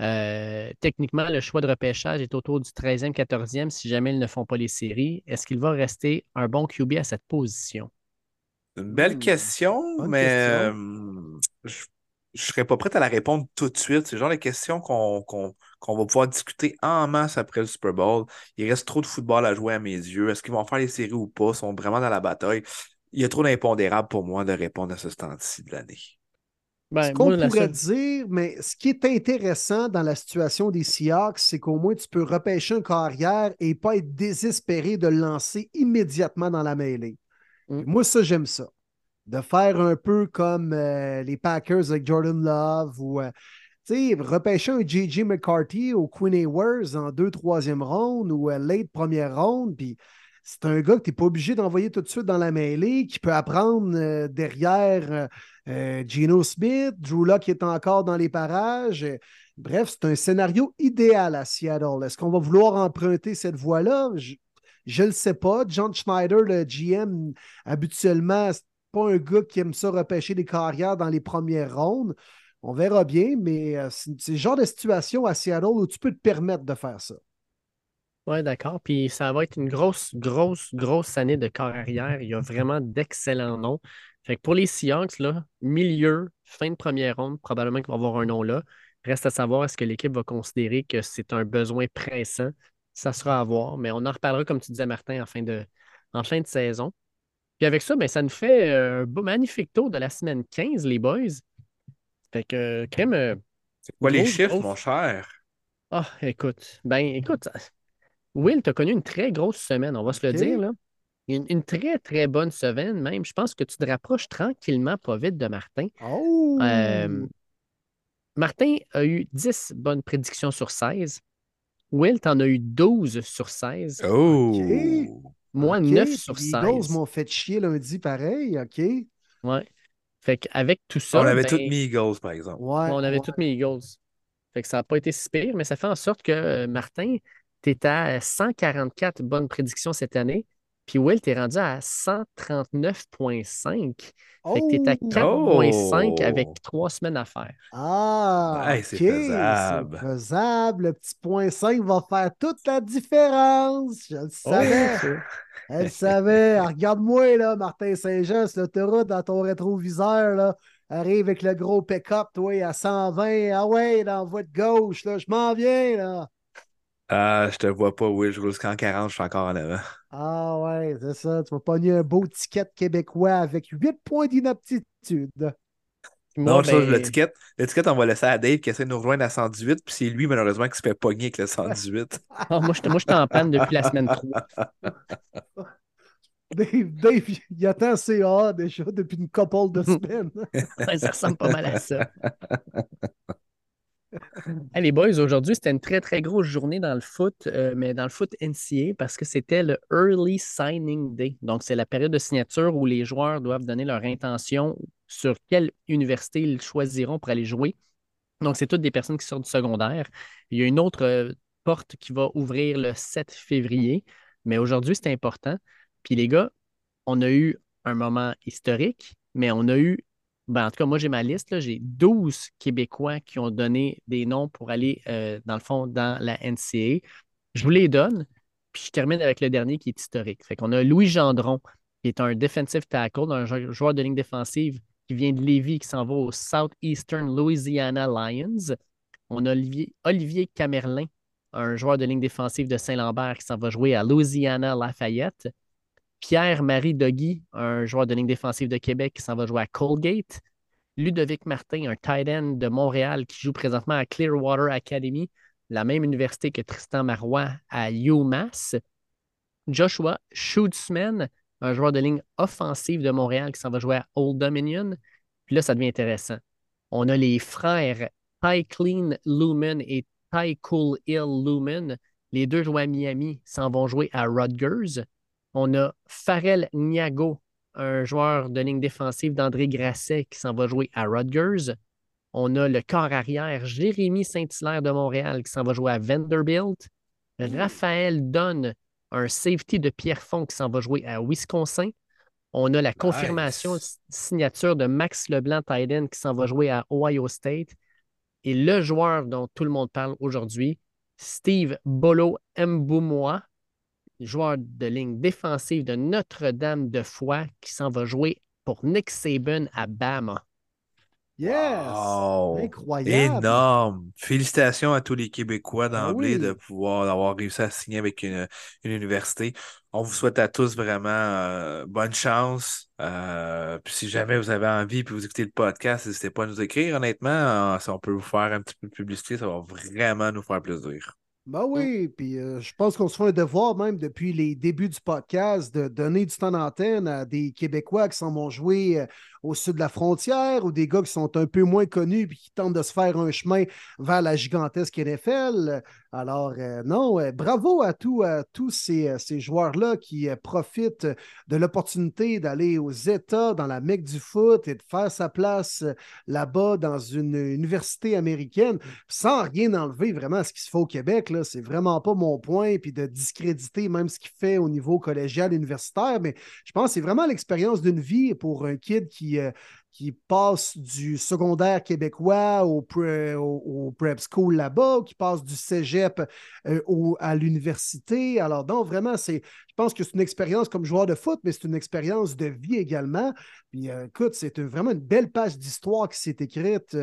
Euh, techniquement, le choix de repêchage est autour du 13e, 14e si jamais ils ne font pas les séries. Est-ce qu'il va rester un bon QB à cette position? Une belle hmm. question, mais euh, je ne serais pas prêt à la répondre tout de suite. C'est genre les questions qu'on va pouvoir discuter en masse après le Super Bowl. Il reste trop de football à jouer à mes yeux. Est-ce qu'ils vont faire les séries ou pas? Ils sont vraiment dans la bataille. il y a trop d'impondérables pour moi de répondre à ce stand-ci de l'année. Ben, ce qu'on pourrait seule- dire, mais ce qui est intéressant dans la situation des Seahawks, c'est qu'au moins tu peux repêcher un carrière et pas être désespéré de le lancer immédiatement dans la mêlée. Mm. Moi, ça, j'aime ça. De faire un peu comme euh, les Packers avec Jordan Love ou euh, repêcher un J.J. McCarthy au Queen Ewers en deux, troisième ronde ou euh, late première ronde. Puis c'est un gars que tu n'es pas obligé d'envoyer tout de suite dans la mêlée, qui peut apprendre euh, derrière Geno Smith, Drew Lock est encore dans les parages. Bref, c'est un scénario idéal à Seattle. Est-ce qu'on va vouloir emprunter cette voie-là? Je ne le sais pas. John Schneider, le GM, habituellement, c'est pas un gars qui aime ça repêcher des carrières dans les premières rondes. On verra bien, mais euh, c'est le genre de situation à Seattle où tu peux te permettre de faire ça. Oui, d'accord. Puis ça va être une grosse, grosse, grosse année de carrière. Il y a vraiment d'excellents noms. Fait que pour les Seahawks, milieu, fin de première ronde, probablement qu'il va avoir un nom là. Reste à savoir est-ce que l'équipe va considérer que c'est un besoin pressant? Ça sera à voir, mais on en reparlera, comme tu disais, Martin, en fin de, en fin de saison. Puis avec ça, ben, ça nous fait euh, un beau, magnifique tour de la semaine 15, les boys. Fait que, crème. euh, C'est quoi les chiffres, mon cher? Ah, écoute. Ben, écoute, Will, tu as connu une très grosse semaine, on va se le dire, là. Une, une très, très bonne semaine, même. Je pense que tu te rapproches tranquillement, pas vite, de Martin. Oh! Euh, Martin a eu 10 bonnes prédictions sur 16. Will, tu en as eu 12 sur 16. Oh! Moi, Ok, 9 sur Les Eagles 16. m'ont fait chier lundi, pareil. OK. Ouais. Fait qu'avec tout ça, On avait ben, tous mis Eagles, par exemple. Ouais, on avait ouais. toutes mes Eagles. Fait que ça n'a pas été si pire, mais ça fait en sorte que, euh, Martin, tu es à 144 bonnes prédictions cette année. Puis Will, tu es rendu à 139,5. Fait que tu es à Oh! 4,5 Oh! avec trois semaines à faire. Ah, Hey, c'est faisable. c'est faisable. Le petit point 5 va faire toute la différence. Je le savais. Elle le savait. Ah, Regarde-moi, là, Martin Saint-Jean, sur l'autoroute dans ton rétroviseur, là. Arrive avec le gros pick-up, toi, à 120. Ah ouais, dans la voie de gauche, là. Je m'en viens, là. Ah, je te vois pas, oui, je roule jusqu'en 40, je suis encore en avant. Ah ouais, c'est ça. Tu vas pogner un beau ticket québécois avec 8 points d'inaptitude. Non, chose, ben, l'étiquette, l'étiquette, on va laisser à Dave qui essaie de nous rejoindre à 118, puis c'est lui, malheureusement, qui se fait pogner avec le 118. ah, moi, je moi, je suis en panne depuis la semaine 3. Dave, Dave, il attend CA déjà depuis une couple de semaines. Ça ressemble pas mal à ça. Hey, les boys, aujourd'hui, c'était une très, très grosse journée dans le foot, euh, mais dans le foot NCA parce que c'était le Early Signing Day. Donc, c'est la période de signature où les joueurs doivent donner leur intention sur quelle université ils choisiront pour aller jouer. Donc, c'est toutes des personnes qui sortent du secondaire. Il y a une autre euh, porte qui va ouvrir le 7 février, mais aujourd'hui, c'est important. Puis les gars, on a eu un moment historique, mais on a eu ben, en tout cas, moi, j'ai ma liste. J'ai 12 Québécois qui ont donné des noms pour aller, euh, dans le fond, dans la NCA. Je vous les donne, puis je termine avec le dernier qui est historique. Fait qu'on a Louis Gendron, qui est un defensive tackle, un jou- joueur de ligne défensive qui vient de Lévis, qui s'en va au Southeastern Louisiana Lions. On a Olivier, Olivier Camerlin, un joueur de ligne défensive de Saint-Lambert qui s'en va jouer à Louisiana Lafayette. Pierre-Marie Doggy, un joueur de ligne défensive de Québec qui s'en va jouer à Colgate. Ludovic Martin, un tight end de Montréal qui joue présentement à Clearwater Academy, la même université que Tristan Marois à UMass. Joshua Schootsman, un joueur de ligne offensive de Montréal qui s'en va jouer à Old Dominion. Puis là, ça devient intéressant. On a les frères Ty Clean Lumen et Ty Cool Hill Lumen. Les deux jouent à Miami, s'en vont jouer à Rutgers. On a Farrell Niago, un joueur de ligne défensive d'André Grasset qui s'en va jouer à Rutgers. On a le corps arrière Jérémy Saint-Hilaire de Montréal qui s'en va jouer à Vanderbilt. Raphaël Dunn, un safety de Pierrefonds qui s'en va jouer à Wisconsin. On a la confirmation Nice. signature de Max Leblanc Tyden qui s'en va jouer à Ohio State. Et le joueur dont tout le monde parle aujourd'hui, Steve Bolo Mboumois, joueur de ligne défensive de Notre-Dame de Foix qui s'en va jouer pour Nick Saban à Bama. Yes! Wow! Incroyable! Énorme! Félicitations à tous les Québécois Ah d'emblée oui. de pouvoir avoir réussi à signer avec une, une université. On vous souhaite à tous vraiment euh, bonne chance. Euh, puis si jamais vous avez envie puis vous écoutez le podcast, n'hésitez pas à nous écrire. Honnêtement, euh, si on peut vous faire un petit peu de publicité, ça va vraiment nous faire plaisir. Ben oui, puis euh, je pense qu'on se fait un devoir même depuis les débuts du podcast de donner du temps d'antenne à des Québécois qui s'en vont jouer euh, au sud de la frontière ou des gars qui sont un peu moins connus puis qui tentent de se faire un chemin vers la gigantesque NFL. Alors, euh, non, euh, bravo à, à tous ces, euh, ces joueurs-là qui profitent de l'opportunité d'aller aux États, dans la Mecque du foot et de faire sa place là-bas dans une université américaine sans rien enlever vraiment à ce qui se fait au Québec. Là, c'est vraiment pas mon point, puis de discréditer même ce qu'il fait au niveau collégial, universitaire, mais je pense que c'est vraiment l'expérience d'une vie pour un kid qui, euh, qui passe du secondaire québécois au, pre- au- au prep school là-bas, qui passe du cégep euh, au- à l'université. Alors, donc, vraiment, c'est, je pense que c'est une expérience comme joueur de foot, mais c'est une expérience de vie également. Puis, euh, écoute, c'est vraiment une belle page d'histoire qui s'est écrite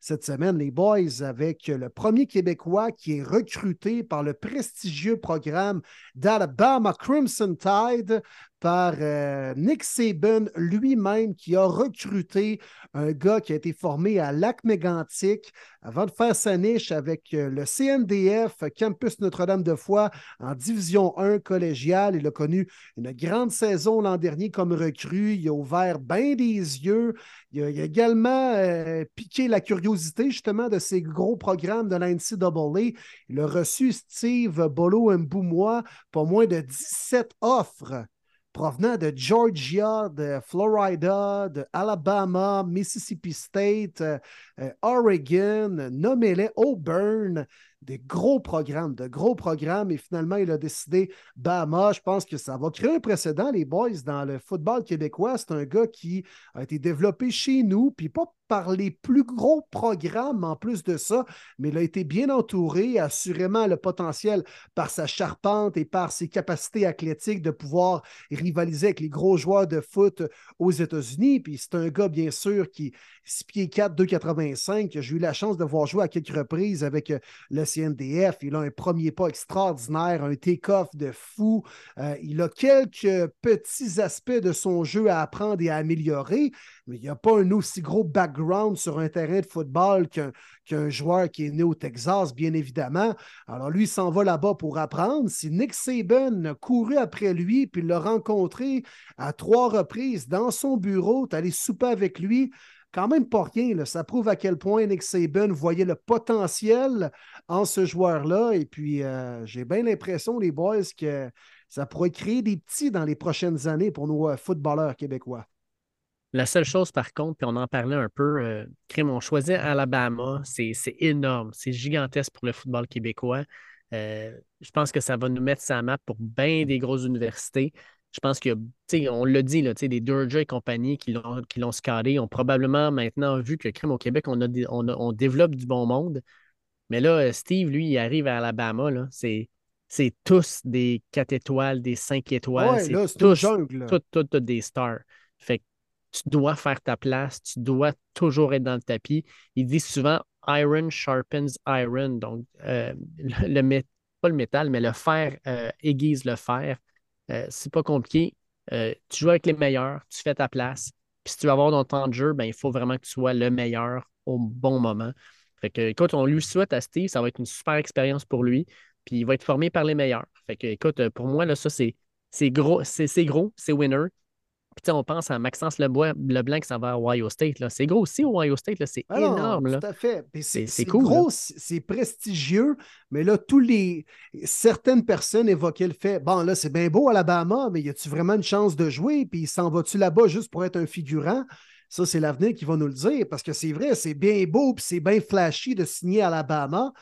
cette semaine, les boys, avec le premier Québécois qui est recruté par le prestigieux programme d'Alabama Crimson Tide par euh, Nick Saban lui-même qui a recruté un gars qui a été formé à Lac-Mégantic avant de faire sa niche avec euh, le CNDF Campus Notre-Dame-de-Foy en Division 1 collégiale. Il a connu une grande saison l'an dernier comme recrue. Il a ouvert bien des yeux. Il a, également euh, piqué la curiosité justement de ces gros programmes de la NCAA. Il a reçu Steve Bolo Mboumois pour moins de 17 offres provenant de Georgia, de Florida, de Alabama, Mississippi State, euh, euh, Oregon, nommez-les Auburn, des gros programmes, de gros programmes. Et finalement, il a décidé Bama. Je pense que ça va créer un précédent, les boys, dans le football québécois. C'est un gars qui a été développé chez nous, puis pas par les plus gros programmes en plus de ça, mais il a été bien entouré, assurément le potentiel par sa charpente et par ses capacités athlétiques de pouvoir rivaliser avec les gros joueurs de foot aux États-Unis. Puis c'est un gars, bien sûr, qui 6 pieds 4, 2,85, que j'ai eu la chance de voir jouer à quelques reprises avec euh, le CNDF. Il a un premier pas extraordinaire, un take-off de fou. Euh, il a quelques petits aspects de son jeu à apprendre et à améliorer, mais il n'y a pas un aussi gros background sur un terrain de football qu'un joueur qui est né au Texas, bien évidemment. Alors lui, s'en va là-bas pour apprendre. Si Nick Saban a couru après lui, puis l'a rencontré à trois reprises dans son bureau, est allé souper avec lui, quand même pas rien. là. Ça prouve à quel point Nick Saban voyait le potentiel en ce joueur-là. Et puis, euh, j'ai bien l'impression, les boys, que ça pourrait créer des petits dans les prochaines années pour nos euh, footballeurs québécois. La seule chose, par contre, puis on en parlait un peu, euh, on choisit Alabama, c'est c'est énorme, c'est gigantesque pour le football québécois. Euh, je pense que ça va nous mettre sa map pour bien des grosses universités. Je pense que, tu sais, on l'a dit, là, tu sais, des Durja et compagnie qui l'ont qui l'ont scouté ont probablement maintenant vu que Crime au Québec, on, a on, a- on développe du bon monde. Mais là, Steve, lui, il arrive à Alabama, là, c'est c'est tous des 4 étoiles, des 5 étoiles, ouais, c'est tous, jungle. toutes, toutes des stars. Fait que tu dois faire ta place, tu dois toujours être dans le tapis. Il dit souvent Iron sharpens iron. Donc, euh, le, pas le métal, mais le fer euh, aiguise le fer. Euh, c'est pas compliqué. Euh, tu joues avec les meilleurs, tu fais ta place. Puis si tu veux avoir ton temps de jeu, ben, il faut vraiment que tu sois le meilleur au bon moment. Fait que, écoute, on lui souhaite à Steve, ça va être une super expérience pour lui. Puis il va être formé par les meilleurs. Fait que, écoute, pour moi, ça, c'est gros, c'est gros, c'est winner. Puis, on pense à Maxence Lebois, Leblanc qui s'en va à Ohio State. C'est gros aussi, Ohio State. C'est Ah énorme. là. Tout à fait. C'est- cool, gros, c'est prestigieux, mais là, tous les certaines personnes évoquaient le fait bon, là, c'est bien beau Alabama, mais y a-tu vraiment une chance de jouer? Puis s'en va-tu là-bas juste pour être un figurant? Ça, c'est l'avenir qui va nous le dire, parce que c'est vrai, c'est bien beau, puis c'est bien flashy de signer à Alabama.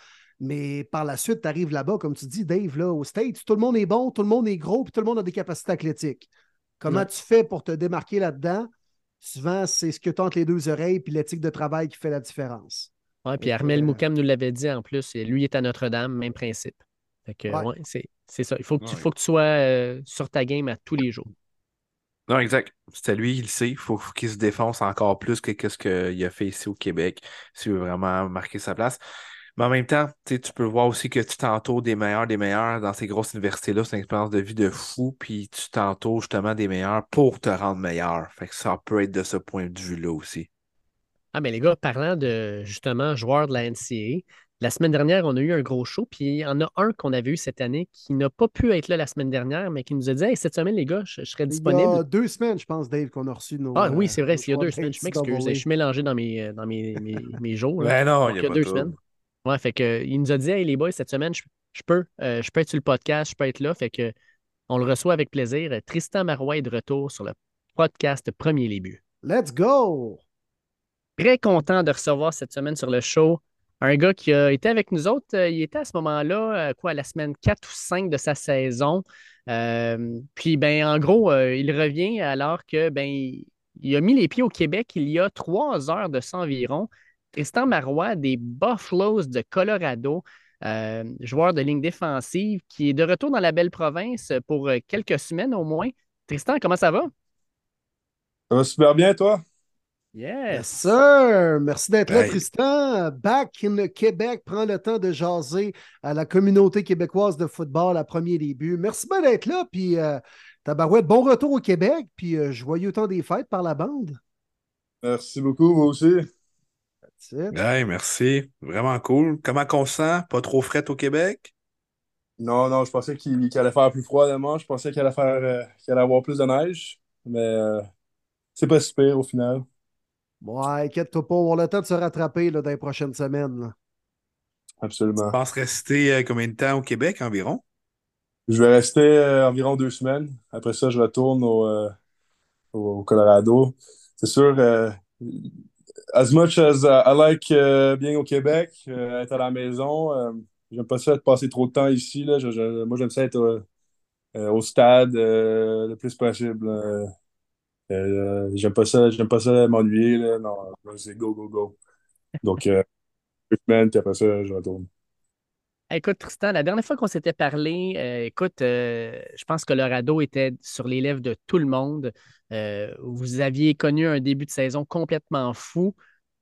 Mais par la suite, tu arrives là-bas, comme tu dis, Dave, là, au States, tout le monde est bon, tout le monde est gros, puis tout le monde a des capacités athlétiques. Comment Ouais. tu fais pour te démarquer là-dedans? Souvent, c'est ce que tu entre les deux oreilles puis l'éthique de travail qui fait la différence. Ouais, puis que, Armel euh, Moukam nous l'avait dit en plus. et Lui est à Notre-Dame, même principe. Fait que, Ouais. ouais, c'est c'est ça. Il faut que tu, Ouais. faut que tu sois euh, sur ta game à tous les jours. Non, exact. C'était lui, il le sait. Il faut, faut qu'il se défonce encore plus que ce qu'il a fait ici au Québec, s'il veut vraiment marquer sa place. Mais en même temps, tu peux voir aussi que tu t'entoures des meilleurs, des meilleurs dans ces grosses universités-là. C'est une expérience de vie de fou, puis tu t'entoures justement des meilleurs pour te rendre meilleur. Fait que ça peut être de ce point de vue-là aussi. Ah, mais les gars, parlant de justement joueurs de la NCA, la semaine dernière, on a eu un gros show, puis il y en a un qu'on avait eu cette année qui n'a pas pu être là la semaine dernière, mais qui nous a dit cette semaine, les gars, je, serai disponible. Il y a deux semaines, je pense, Dave, qu'on a reçu nos. Ah oui, c'est vrai, il y a deux semaines. Je m'excuse, je suis mélangé dans mes, dans mes, mes, jours. Ben non, il y a, deux semaines. Ouais, fait que, il nous a dit, hey, les boys, cette semaine, je, peux, euh, je peux être sur le podcast, je peux être là. Fait que on le reçoit avec plaisir. Tristan Marois est de retour sur le podcast Premier Les Let's go! Très content de recevoir cette semaine sur le show un gars qui a été avec nous autres, euh, il était à ce moment-là, euh, quoi, la semaine 4 ou 5 de sa saison. Euh, puis, ben, en gros, il revient alors que, ben, il a mis les pieds au Québec il y a trois heures de ça environ. Tristan Marois des Buffaloes de Colorado, joueur de ligne défensive, qui est de retour dans la belle province pour quelques semaines au moins. Tristan, comment ça va? Ça va super bien, toi? Yes. sir. Merci d'être là, Tristan. Back in Québec, prends le temps de jaser à la communauté québécoise de football à premier début. Merci bien d'être là. Puis, euh, Tabarouette, bon retour au Québec. Puis, euh, joyeux temps des fêtes par la bande. Merci beaucoup, vous aussi. Hey, merci. Vraiment cool. Comment qu'on se sent? Pas trop fret au Québec? Non, non, je pensais qu'il allait faire plus froid demain. Je pensais qu'il allait, faire, euh, qu'il allait avoir plus de neige. Mais c'est pas super au final. Bon, inquiète-toi pas, on avoir le temps de se rattraper là, dans les prochaines semaines. Absolument. Tu penses rester euh, combien de temps au Québec environ? Je vais rester euh, environ deux semaines. Après ça, je retourne au, euh, au Colorado. C'est sûr, as much as I like bien au Québec, être à la maison, j'aime pas ça de passer trop de temps ici. Là. moi, j'aime ça être au stade le plus possible. Euh, j'aime pas ça, j'aime pas ça m'ennuyer. Non, c'est go, go, go. Donc, euh, deux semaines, puis après ça, je retourne. Écoute, Tristan, la dernière fois qu'on s'était parlé, euh, écoute, je pense que le radeau était sur les lèvres de tout le monde. Vous aviez connu un début de saison complètement fou.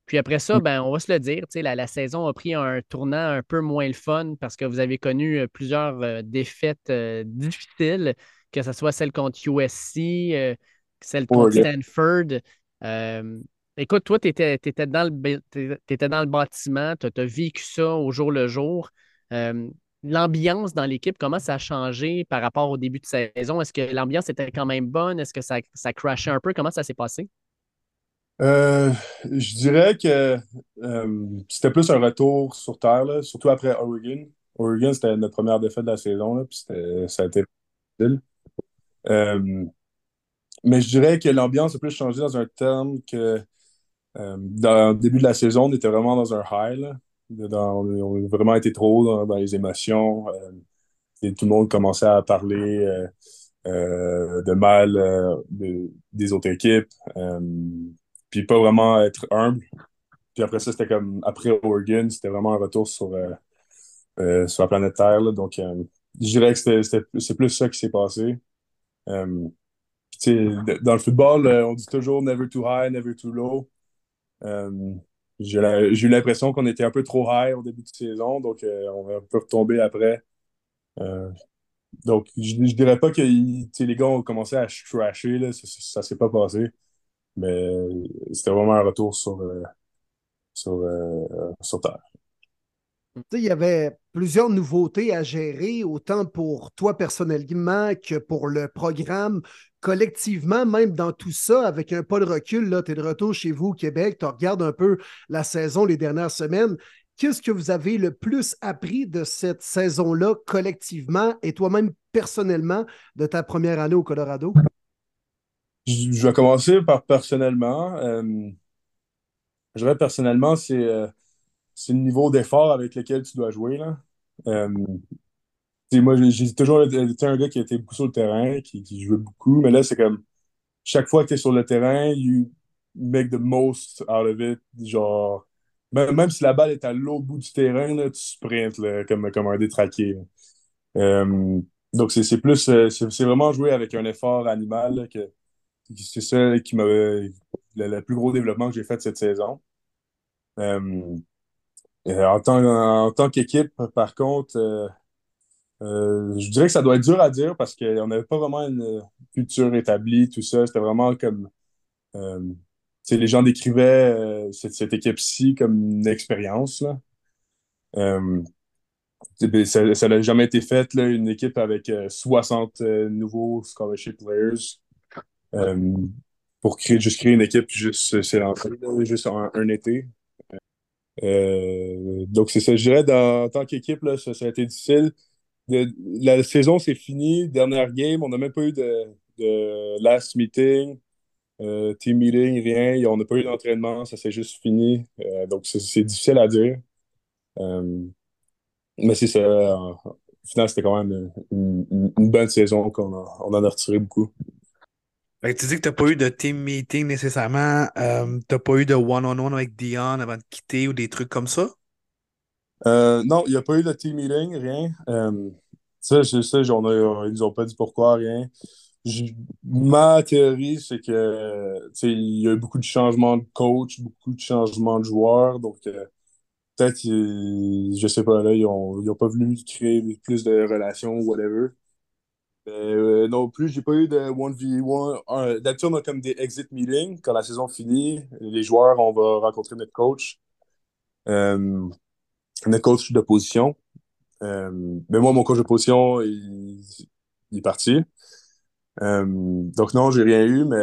Puis après ça, ben, on va se le dire, la, la saison a pris un tournant un peu moins le fun parce que vous avez connu plusieurs défaites difficiles, que ce soit celle contre USC, celle contre Stanford. Euh, écoute, toi, tu étais, dans le, dans le bâtiment, tu as, vécu ça au jour le jour. Euh, l'ambiance dans l'équipe, comment ça a changé par rapport au début de saison? Est-ce que l'ambiance était quand même bonne? Est-ce que ça, ça crashait un peu? Comment ça s'est passé? Euh, je dirais que c'était plus un retour sur terre, surtout après Oregon. Oregon, c'était notre première défaite de la saison, puis ça a été difficile. Mais je dirais que l'ambiance a plus changé dans un terme que euh, dans le début de la saison, on était vraiment dans un high. On a vraiment été trop dans, les émotions. Euh, et tout le monde commençait à parler euh, de mal des autres équipes. puis pas vraiment être humble. Puis après ça, c'était comme après Oregon, c'était vraiment un retour sur, sur la planète Terre. Donc, je dirais que c'est plus ça qui s'est passé dans le football, euh, on dit toujours never too high, never too low. Euh, j'ai eu l'impression qu'on était un peu trop high au début de saison, donc euh, on va un peu retomber après. donc, je, ne dirais pas que les gars ont commencé à crasher, là, ça, ne s'est pas passé, mais c'était vraiment un retour sur, sur terre. Il y avait plusieurs nouveautés à gérer, autant pour toi personnellement que pour le programme collectivement, même dans tout ça, avec un pas de recul, tu es de retour chez vous au Québec, tu regardes un peu la saison les dernières semaines. Qu'est-ce que vous avez le plus appris de cette saison-là collectivement et toi-même personnellement de ta première année au Colorado? Je, vais commencer par personnellement. Euh, je dirais personnellement, c'est euh, c'est le niveau d'effort avec lequel tu dois jouer. Là. Euh, moi, j'ai toujours été un gars qui était beaucoup sur le terrain, qui, jouait beaucoup, mais là, c'est comme chaque fois que tu es sur le terrain, you make the most out of it. Genre, même, si la balle est à l'autre bout du terrain, là, tu sprintes comme, comme un détraqué. Euh, donc, c'est plus, euh, c'est vraiment jouer avec un effort animal que c'est ça qui m'a le, plus gros développement que j'ai fait cette saison. Euh, en tant, en tant qu'équipe, par contre, euh, je dirais que ça doit être dur à dire parce qu'on n'avait pas vraiment une culture établie, tout ça. C'était vraiment comme. Euh, les gens décrivaient euh, cette, équipe-ci comme une expérience. Là. Ben, ça n'a jamais été fait, là, une équipe avec euh, 60 euh, nouveaux scholarship players pour créer, juste créer une équipe, juste là, juste un, un été. Donc, c'est ça, je dirais, en tant qu'équipe, ça a été difficile. La saison, c'est fini. Dernière game, on n'a même pas eu de, de last meeting, euh, team meeting, rien. On n'a pas eu d'entraînement, ça s'est juste fini. Euh, donc, c'est difficile à dire. Euh, mais c'est ça. Au final, c'était quand même une, bonne saison qu'on on en a retiré beaucoup. Fait que tu dis que tu n'as pas eu de team meeting nécessairement. Tu n'as pas eu de one-on-one avec Dion avant de quitter ou des trucs comme ça? Euh, non, il n'y a pas eu de team meeting, rien. Euh, ça, je sais, on a- ils nous ont pas dit pourquoi, rien. Ma théorie, c'est que il y a eu beaucoup de changements de coach, beaucoup de changements de joueurs. Donc, euh, peut-être, je sais pas, là, ils ont, ils ont pas voulu créer plus de relations, whatever. Euh, non plus, j'ai pas eu de 1v1. Euh, D'habitude, on a comme des exit meetings. Quand la saison finit, les joueurs, on va rencontrer notre coach. Notre coach de position. Euh, mais moi, mon coach de position, il, il est parti. Euh, donc non, j'ai rien eu, mais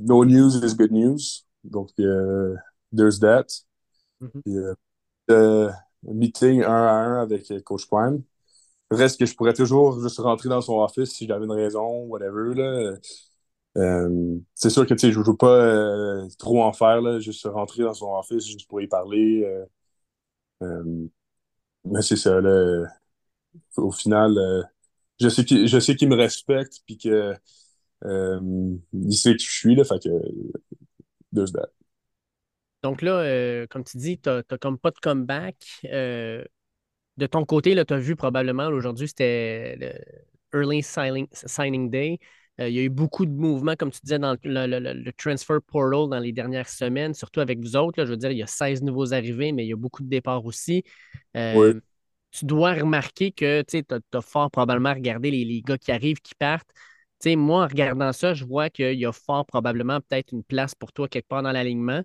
no news is good news. Donc, euh, there's that. Puis, euh, euh, meeting un à un avec Coach Prime. Reste que je pourrais toujours juste rentrer dans son office si j'avais une raison, whatever. Là. Euh, c'est sûr que tu sais, je ne veux pas euh, trop en faire, là, juste rentrer dans son office juste pour y parler. euh, mais c'est ça, là. Au final, euh, je sais qu'il, je me respecte puis que euh, il sait qui je suis, là, fait que. Donc là, euh, comme tu dis, tu n'as comme pas de comeback. Euh, de ton côté, tu as vu probablement aujourd'hui, c'était le Early Signing, signing Day. Euh, il y a eu beaucoup de mouvements, comme tu disais, dans le, le- le- le transfer portal dans les dernières semaines, surtout avec vous autres. là. je veux dire, il y a 16 nouveaux arrivés, mais il y a beaucoup de départs aussi. Euh, Oui. Tu dois remarquer que tu as, fort probablement regardé les, les gars qui arrivent, qui partent. Moi, en regardant ça, je vois qu'il y a fort probablement peut-être une place pour toi quelque part dans l'alignement.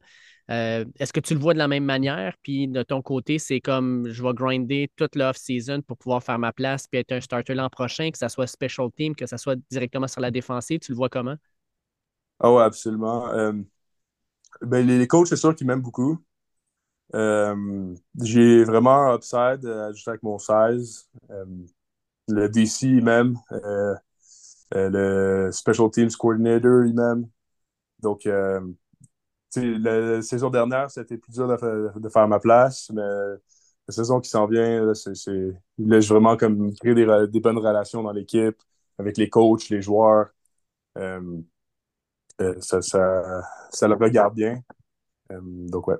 Euh, Est-ce que tu le vois de la même manière? Puis de ton côté, c'est comme je vais grinder toute l'off-season pour pouvoir faire ma place puis être un starter l'an prochain, que ça soit special team, que ça soit directement sur la défensive. Tu le vois comment? Ah ouais, absolument. Euh, ben, les, coachs, c'est sûr qu'ils m'aiment beaucoup. Euh, j'ai vraiment un upside juste avec mon 16. Euh, le DC, il m'aime. Le Special Teams Coordinator, il m'aime. Donc, la, la saison dernière, c'était plus dur de, fa- de faire ma place, mais la saison qui s'en vient, c'est, c'est, là, vraiment comme créé des, des bonnes relations dans l'équipe, avec les coachs, les joueurs. Euh, euh, ça, ça, ça le regarde bien. Euh, donc, ouais.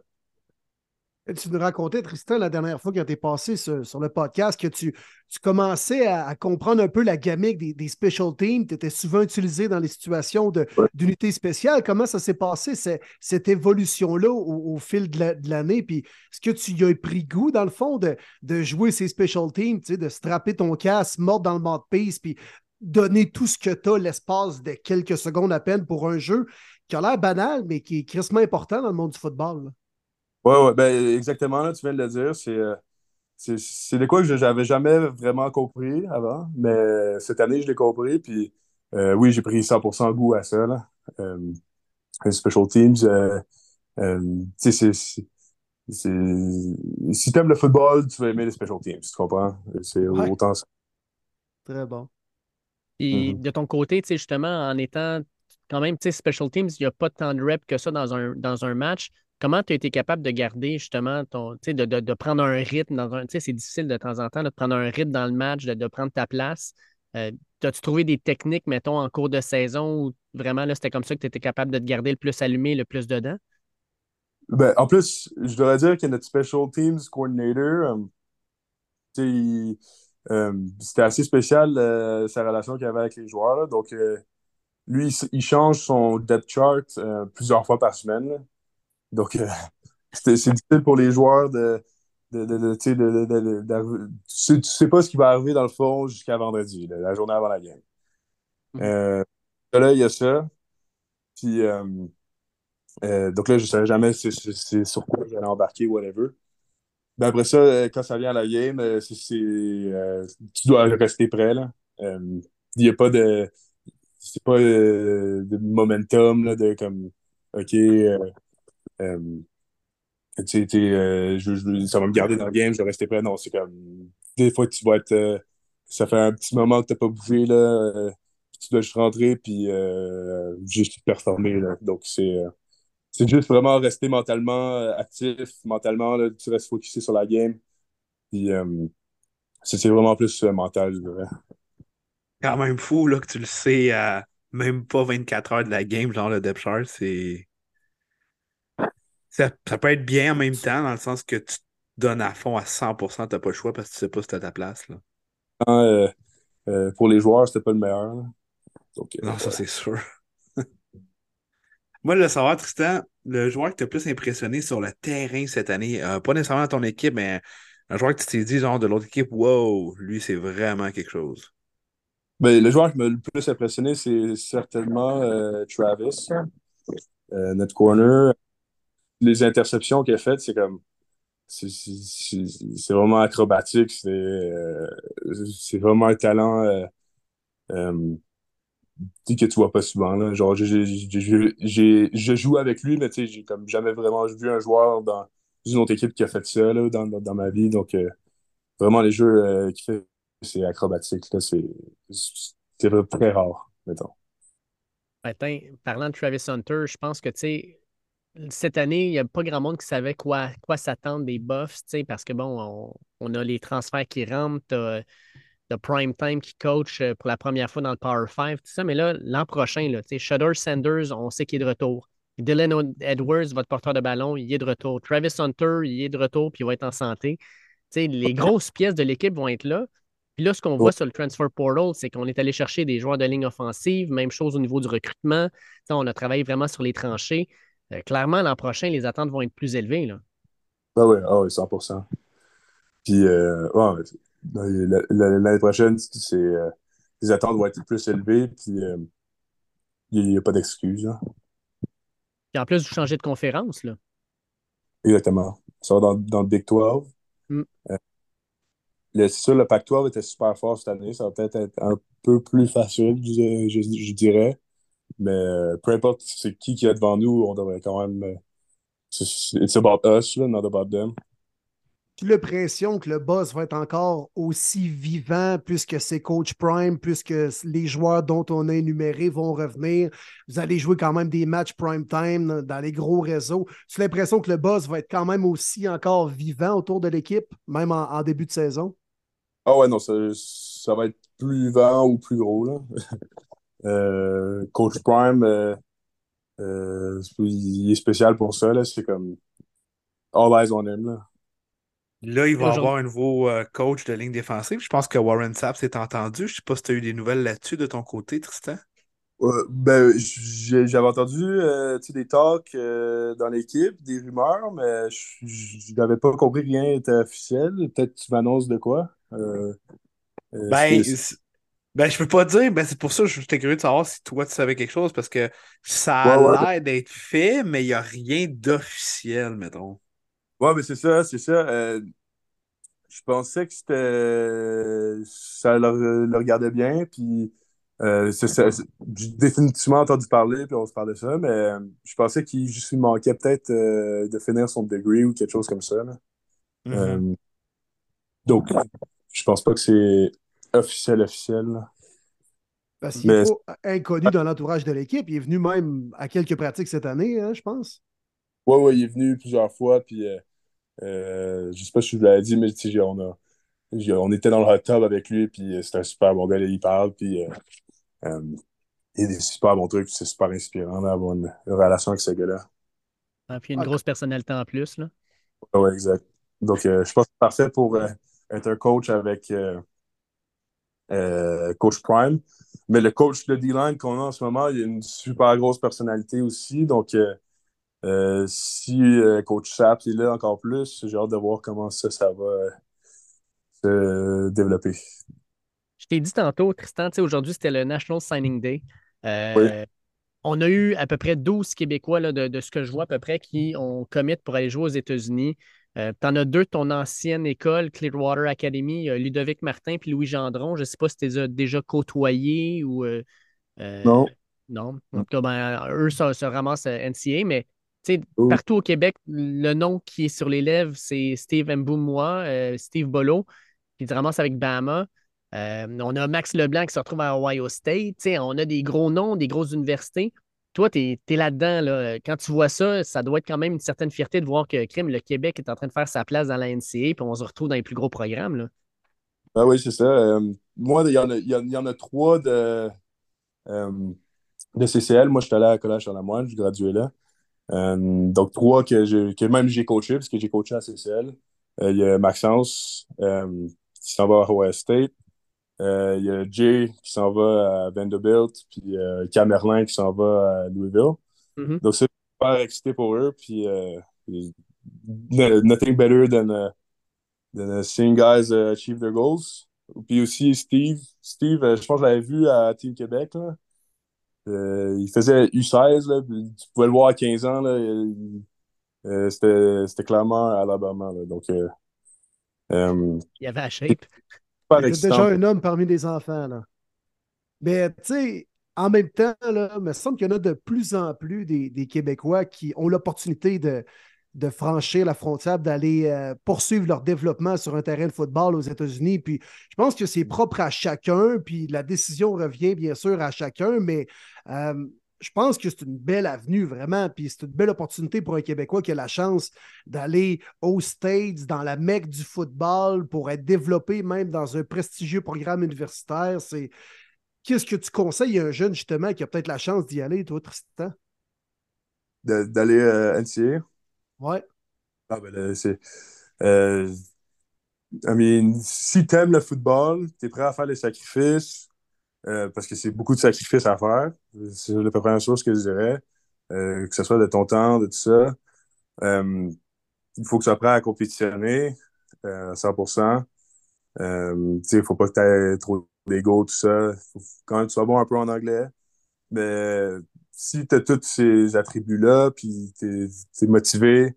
Tu nous racontais, Tristan, la dernière fois que tu es passé sur, sur le podcast, que tu, tu commençais à, à comprendre un peu la gamique des, des special teams. Tu étais souvent utilisé dans les situations de- Ouais. d'unité spéciale. Comment ça s'est passé, cette évolution-là au, au fil de la- de l'année? Puis, est-ce que tu y as pris goût, dans le fond, de, de jouer ces special teams, de strapper ton casque, mordre dans le mouthpiece, puis donner tout ce que tu as l'espace de quelques secondes à peine pour un jeu qui a l'air banal, mais qui est crissement important dans le monde du football. là? Ouais, ouais, ben exactement, là, tu viens de le dire. C'est, euh, c'est, c'est de quoi que je n'avais jamais vraiment compris avant, mais cette année, je l'ai compris. Puis euh, oui, j'ai pris 100% goût à ça. Là. Euh, les special teams, euh, euh, tu sais, c'est, si tu aimes le football, tu vas aimer les special teams, tu comprends? C'est Ouais. autant ça. Très bon. Puis Mhm. de ton côté, tu sais, justement, en étant quand même, tu sais, special teams, il n'y a pas tant de reps que ça dans un, dans un match. Comment tu as été capable de garder justement ton, de, de, de prendre un rythme dans un, tu sais, c'est difficile de temps en temps de prendre un rythme dans le match, de, prendre ta place. Euh, As-tu trouvé des techniques, mettons, en cours de saison où vraiment là, c'était comme ça que tu étais capable de te garder le plus allumé, le plus dedans? Ben, en plus, je devrais dire que notre special teams coordinator, euh, euh, c'était assez spécial sa relation qu'il avait avec les joueurs. Donc, lui, il, il change son depth chart plusieurs fois par semaine. Donc, euh, c'est difficile pour les joueurs de. de, de, tu sais, de- de- de- d'arriver- tu sais, pas ce qui va arriver dans le fond jusqu'à vendredi, là, la journée avant la game. Mhm. Euh, là, il y a ça. Puis, euh, euh, donc là, je savais jamais c'est sur quoi j'allais embarquer, whatever. Ben après ça, quand ça vient à la game, c'est, c'est, euh, tu dois rester prêt, là. Il n'y a pas de, c'est pas euh, de momentum, là, de comme, OK, sais, tu sais, euh, ça va me garder dans le game, je dois rester prêt. Non, c'est comme, des fois, tu vas être, euh, ça fait un petit moment que tu n'as pas bougé, là, euh, tu dois juste rentrer, puis euh, juste performer, là. Donc, c'est, euh, c'est juste vraiment rester mentalement euh, actif, mentalement, là, tu restes focusé sur la game. Puis euh, c'est vraiment plus euh, mental, je. Quand même fou là, que tu le sais à même pas 24 heures de la game, genre le depth c'est. Ça, ça peut être bien en même temps, dans le sens que tu te donnes à fond à 100%, t'as pas le choix parce que tu sais pas si t'as ta place. Là. Euh, euh, pour les joueurs, c'était pas le meilleur. là. Donc, euh, Non, ça c'est sûr. Moi, je veux savoir, Tristan, le joueur qui t'a plus impressionné sur le terrain cette année, pas nécessairement dans ton équipe, mais un joueur que tu t'es dit, genre de l'autre équipe, wow, lui, c'est vraiment quelque chose. ben, le joueur qui m'a le plus impressionné, c'est certainement euh, Travis, euh, notre corner. Les interceptions qu'il a faites, c'est comme. C'est vraiment acrobatique. C'est euh, c'est vraiment un talent euh, euh, que tu vois pas souvent. Là. Genre, je joue avec lui, mais j'ai comme jamais vraiment vu un joueur dans une autre équipe qui a fait ça là, dans, dans, ma vie. Donc, euh, vraiment, les jeux qu'il fait, c'est acrobatique. c'est très rare, mettons. Attends, parlant de Travis Hunter, je pense que, tu sais, cette année, il n'y a pas grand monde qui savait quoi, quoi s'attendre des Buffs, parce que, bon, on, on a les transferts qui rentrent, t'as Prime Time qui coach euh, pour la première fois dans le Power 5, tout ça, mais là, l'an prochain, là, Shudder Sanders, on sait qu'il est de retour. Dylan Edwards, votre porteur de ballon, il est de retour. Travis Hunter, il est de retour, puis il va être en santé. Les grosses pièces de l'équipe vont être là. Puis là, ce qu'on voit sur le Transfer Portal, c'est qu'on est allé chercher des joueurs de ligne offensive, même chose au niveau du recrutement. On a travaillé vraiment sur les tranchées. Euh, clairement, l'an prochain, les attentes vont être plus élevées. Là. Ah ouais, ah ouais, 100%. Puis, euh, ouais, ouais, la- la- l'année prochaine, c'est, euh, les attentes vont être plus élevées, puis euh, il n'y a, pas d'excuses. hein. Puis en plus, vous changez de conférence. Là. Exactement. Ça va dans, dans le Big 12. Mm. Euh, c'est sûr, le Pac-12 était super fort cette année. Ça va peut-être être un peu plus facile, je, je- je dirais. Mais euh, peu importe c'est qui qui est devant nous, on devrait quand même. euh, c'est- It's about us, là, not about them. Puis l'impression que le boss va être encore aussi vivant puisque c'est Coach Prime, puisque les joueurs dont on a énuméré vont revenir. Vous allez jouer quand même des matchs prime time dans les gros réseaux. J'ai l'impression que le boss va être quand même aussi encore vivant autour de l'équipe, même en, en début de saison. Ah ouais, non, ça, ça va être plus vent ou plus gros, là. Euh, Coach Prime, euh, euh, il est spécial pour ça, là. C'est comme all eyes on him, là. Là, il va avoir un nouveau euh, coach de ligne défensive. Je pense que Warren Sapp s'est entendu. Je sais pas si tu as eu des nouvelles là-dessus de ton côté, Tristan. Euh, ben, j'ai- j'avais entendu euh, des talks euh, dans l'équipe, des rumeurs, mais je n'avais pas compris que rien n'était officiel. Peut-être que tu m'annonces de quoi. Euh, euh, Ben, c'est- c'est- ben, je peux pas dire. Ben, c'est pour ça que j'étais curieux de savoir si toi, tu savais quelque chose, parce que ça a Ouais, ouais. l'air d'être fait, mais il n'y a rien d'officiel, mettons. Ouais, mais c'est ça, c'est ça. Euh, je pensais que c'était ça leur regardait bien, puis euh, j'ai définitivement entendu parler, puis on se parlait de ça, mais euh, je pensais qu'il juste lui manquait peut-être euh, de finir son degree ou quelque chose comme ça. là. Mhm. Euh, donc, je pense pas que c'est officiel, officiel. là. Parce qu'il pas inconnu dans l'entourage de l'équipe. Il est venu même à quelques pratiques cette année, hein, je pense. Ouais, ouais, il est venu plusieurs fois, puis euh, euh, je sais pas si je vous l'avais dit, mais on a, on était dans le hot tub avec lui, puis euh, c'est un super bon gars, là, il parle, puis euh, euh, il a des super bons trucs, c'est super inspirant d'avoir une, une relation avec ce gars-là. Ah, puis une Ah, grosse personnalité en plus. Là. Ouais, exact. Donc, euh, je pense que c'est parfait pour euh, être un coach avec, euh, coach prime. Mais le coach de D-line qu'on a en ce moment, il a une super grosse personnalité aussi. Donc, euh, euh, si coach Sapp est là encore plus, j'ai hâte de voir comment ça, ça va se développer. Je t'ai dit tantôt, Tristan, aujourd'hui, c'était le National Signing Day. Oui. On a eu à peu près 12 Québécois là, de, de, ce que je vois à peu près qui ont commit pour aller jouer aux États-Unis. Euh, tu en as deux de ton ancienne école, Clearwater Academy, Ludovic Martin puis Louis Gendron. Je ne sais pas si tu les as déjà côtoyés ou. Euh, non. Non. En tout cas, ben, eux se, se ramassent NCA, mais partout au Québec, le nom qui est sur les lèvres, c'est Steve Mboumoua, euh, Steve Bolo, qui se ramasse avec Bama. on a Max Leblanc qui se retrouve à Ohio State. on a des gros noms, des grosses universités toi, tu es, là-dedans. Là. Quand tu vois ça, ça doit être quand même une certaine fierté de voir que Crime, le Québec est en train de faire sa place dans la NCA, puis on se retrouve dans les plus gros programmes. Là. Ben oui, c'est ça. Euh, moi, il y, en a, y, en a trois de, euh, de CCL. Moi, je suis allé à Collège sur la Moine, je gradué là. Euh, donc, trois que, que même j'ai coaché, parce que j'ai coaché à CCL. Il y a Maxence qui s'en va à Ohio State. Euh, il y a Jay qui s'en va à Vanderbilt, puis euh, Camerlin qui s'en va à Louisville. Mm-hmm. Donc, c'est super excité pour eux. Puis, euh, nothing better than, uh, than seeing guys uh, achieve their goals. Puis aussi, Steve. Steve, je pense que je l'avais vu à Team Québec. Là. il faisait U16. Là, tu pouvais le voir à 15 ans. Là, c'était clairement à Alabama. Là, donc, il y avait la shape. A déjà un homme parmi les enfants. Là. Mais tu sais, en même temps, là, il me semble qu'il y en a de plus en plus des, des Québécois qui ont l'opportunité de, de franchir la frontière, d'aller euh, poursuivre leur développement sur un terrain de football aux États-Unis. Puis je pense que c'est propre à chacun, puis la décision revient bien sûr à chacun, mais euh, je pense que c'est une belle avenue, vraiment. Puis c'est une belle opportunité pour un Québécois qui a la chance d'aller aux States, dans la mecque du football, pour être développé même dans un prestigieux programme universitaire. C'est Qu'est-ce que tu conseilles à un jeune, justement, qui a peut-être la chance d'y aller, toi, Tristan? D'aller à euh, NCA? Ouais. Ah, ben c'est. Euh, I mean, si t'aimes le football, t'es prêt à faire les sacrifices, euh, parce que c'est beaucoup de sacrifices à faire. C'est la première chose que je dirais. Euh, que ce soit de ton temps, de tout ça. Euh, il faut que tu apprennes à compétitionner à 100%. il ne faut pas que tu aies trop d'ego, tout ça. Faut quand même que tu sois bon un peu en anglais. Mais si tu as tous ces attributs-là, puis tu es, motivé,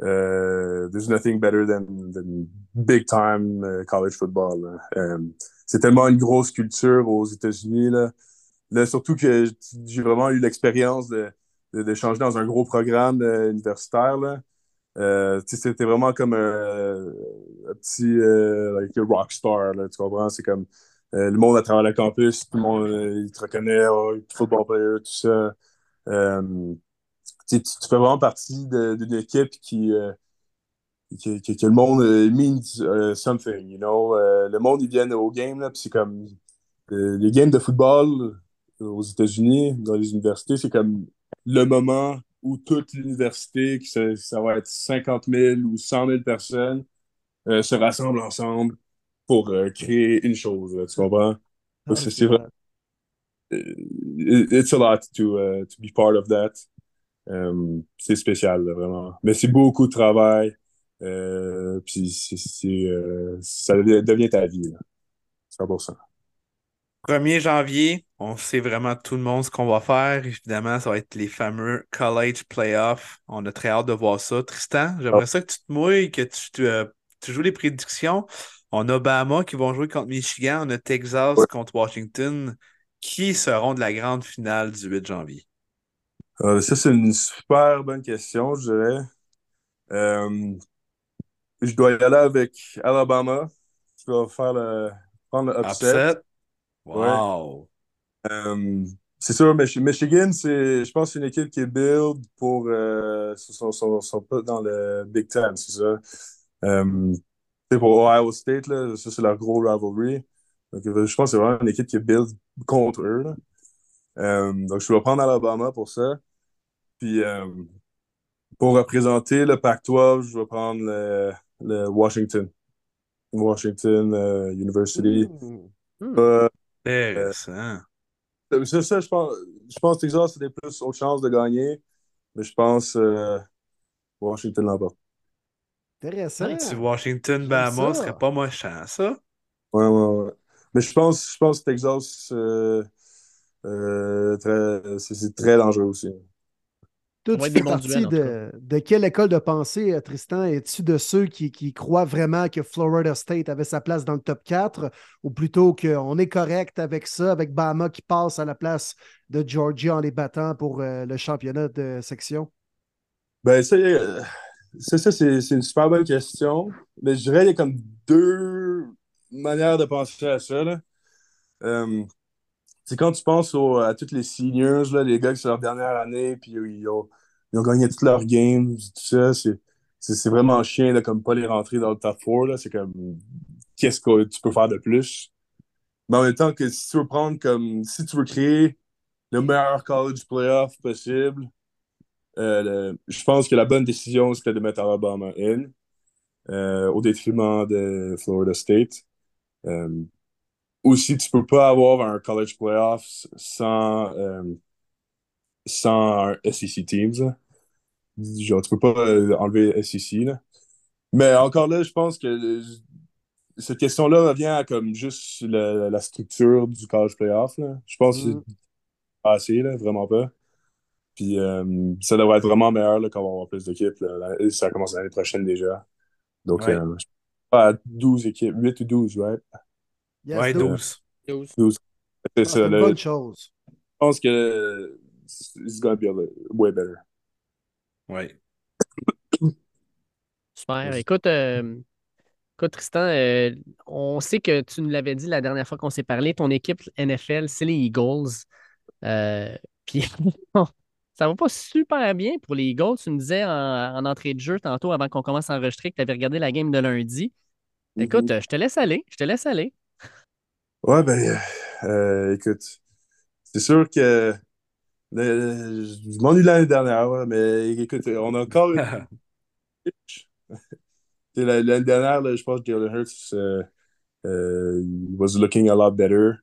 there's nothing better than, than big time college football c'est tellement une grosse culture aux États-Unis. Là. là. surtout que j'ai vraiment eu l'expérience de, changer dans un gros programme euh, universitaire. Là. Euh, c'était vraiment comme un, petit euh, like rockstar, tu comprends? C'est comme le monde à travers le campus, tout le monde il te reconnaît, oh, football player, tout ça. tu, fais vraiment partie d'une équipe qui, que, que, le monde euh, means uh, something, you know? Euh, le monde, ils viennent au game, là, puis c'est comme... Euh, les games de football aux États-Unis, dans les universités, c'est comme le moment où toute l'université, ça, ça va être 50 000 ou 100 000 personnes, se rassemblent ensemble pour créer une chose, tu comprends? Ah, c'est vrai. It's a lot to, uh, to be part of that. Um, c'est spécial, vraiment. Mais c'est beaucoup de travail. Euh, puis euh, ça devient, ta vie, là. 100%. 1er janvier, on sait vraiment tout le monde ce qu'on va faire. Évidemment, ça va être les fameux college playoffs. On a très hâte de voir ça. Tristan, j'aimerais ah. ça que tu te mouilles, que tu, euh, tu, joues les prédictions. On a Bahama qui vont jouer contre Michigan. On a Texas contre Washington. Qui seront de la grande finale du 8 janvier? ça, c'est une super bonne question, je dirais. Je dois y aller avec Alabama. Je vais faire le, prendre le upset. Wow! Euh, c'est sûr, Michigan, c'est, je pense que c'est une équipe qui est build pour. Euh, sont, sont, sont, pas dans le Big Ten, c'est ça. Euh, pour Ohio State, là, ça, c'est leur gros rivalry. Donc, je pense que c'est vraiment une équipe qui est build contre eux. Euh, donc, je vais prendre Alabama pour ça. Puis, euh, pour représenter le Pac-12, je vais prendre le, le Washington. Washington uh, University. Hmm. Euh, Intéressant. c'est ça, je pense, je pense que Texas a des plus hautes chances de gagner, mais je pense euh, Washington l'emporte. Intéressant. Un petit Washington ça. serait pas mochant, ça. Ouais, ouais, ouais. Mais je pense, je pense que Texas, euh, euh, c'est très dangereux aussi. Toi, tu fais partie de, de quelle école de pensée, euh, Tristan? Es-tu de ceux qui, qui croient vraiment que Florida State avait sa place dans le top 4 ou plutôt qu'on est correct avec ça, avec Bama qui passe à la place de Georgia en les battant pour euh, le championnat de section? Ben, ça, euh, ça, ça, c'est c'est une super bonne question. Mais je dirais qu'il y a comme deux manières de penser à ça. là. Euh, c'est quand tu penses au- à tous les seniors, là, les gars qui sont leur dernière année, puis ils ont, ils ont gagné toutes leurs games, tout ça. C'est vraiment chien de comme pas les rentrer dans le top 4. là. C'est comme qu'est-ce que tu peux faire de plus? Mais en même temps que si tu veux prendre comme si tu veux créer le meilleur college playoff possible, euh, je pense que la bonne décision, c'était de mettre Alabama in, euh, au détriment de Florida State. Euh, aussi, tu peux pas avoir un college playoff sans, sans un SEC Teams. Genre, tu peux pas euh, enlever SEC. Là. Mais encore là, je pense que euh, cette question-là revient à comme juste la, la structure du college playoff. là. Je pense que Mm. c'est pas assez, là, vraiment pas. Puis euh, ça devrait être vraiment meilleur là, quand on va avoir plus d'équipes. Ça commence l'année prochaine déjà. Donc, Ouais. euh, je pense à 12 équipes, 8 ou 12, right? Yes, ouais, dude. 12. 12. C'est Ah, une bonne chose. Je pense que it's gonna be way better. Ouais. Super. Écoute, euh, écoute, Tristan, euh, on sait que tu nous l'avais dit la dernière fois qu'on s'est parlé, ton équipe NFL, c'est les Eagles. Euh, puis ça va pas super bien pour les Eagles. Tu me disais en, en entrée de jeu tantôt, avant qu'on commence à enregistrer, que tu avais regardé la game de lundi. Écoute, euh, je te laisse aller. Je te laisse aller. Ouais, ben, euh, écoute, c'est sûr que je m'ennuie de l'année dernière, ouais, mais écoute, on a encore une L'année dernière, là, je pense que Jalen Hurts euh, euh, was looking a lot better.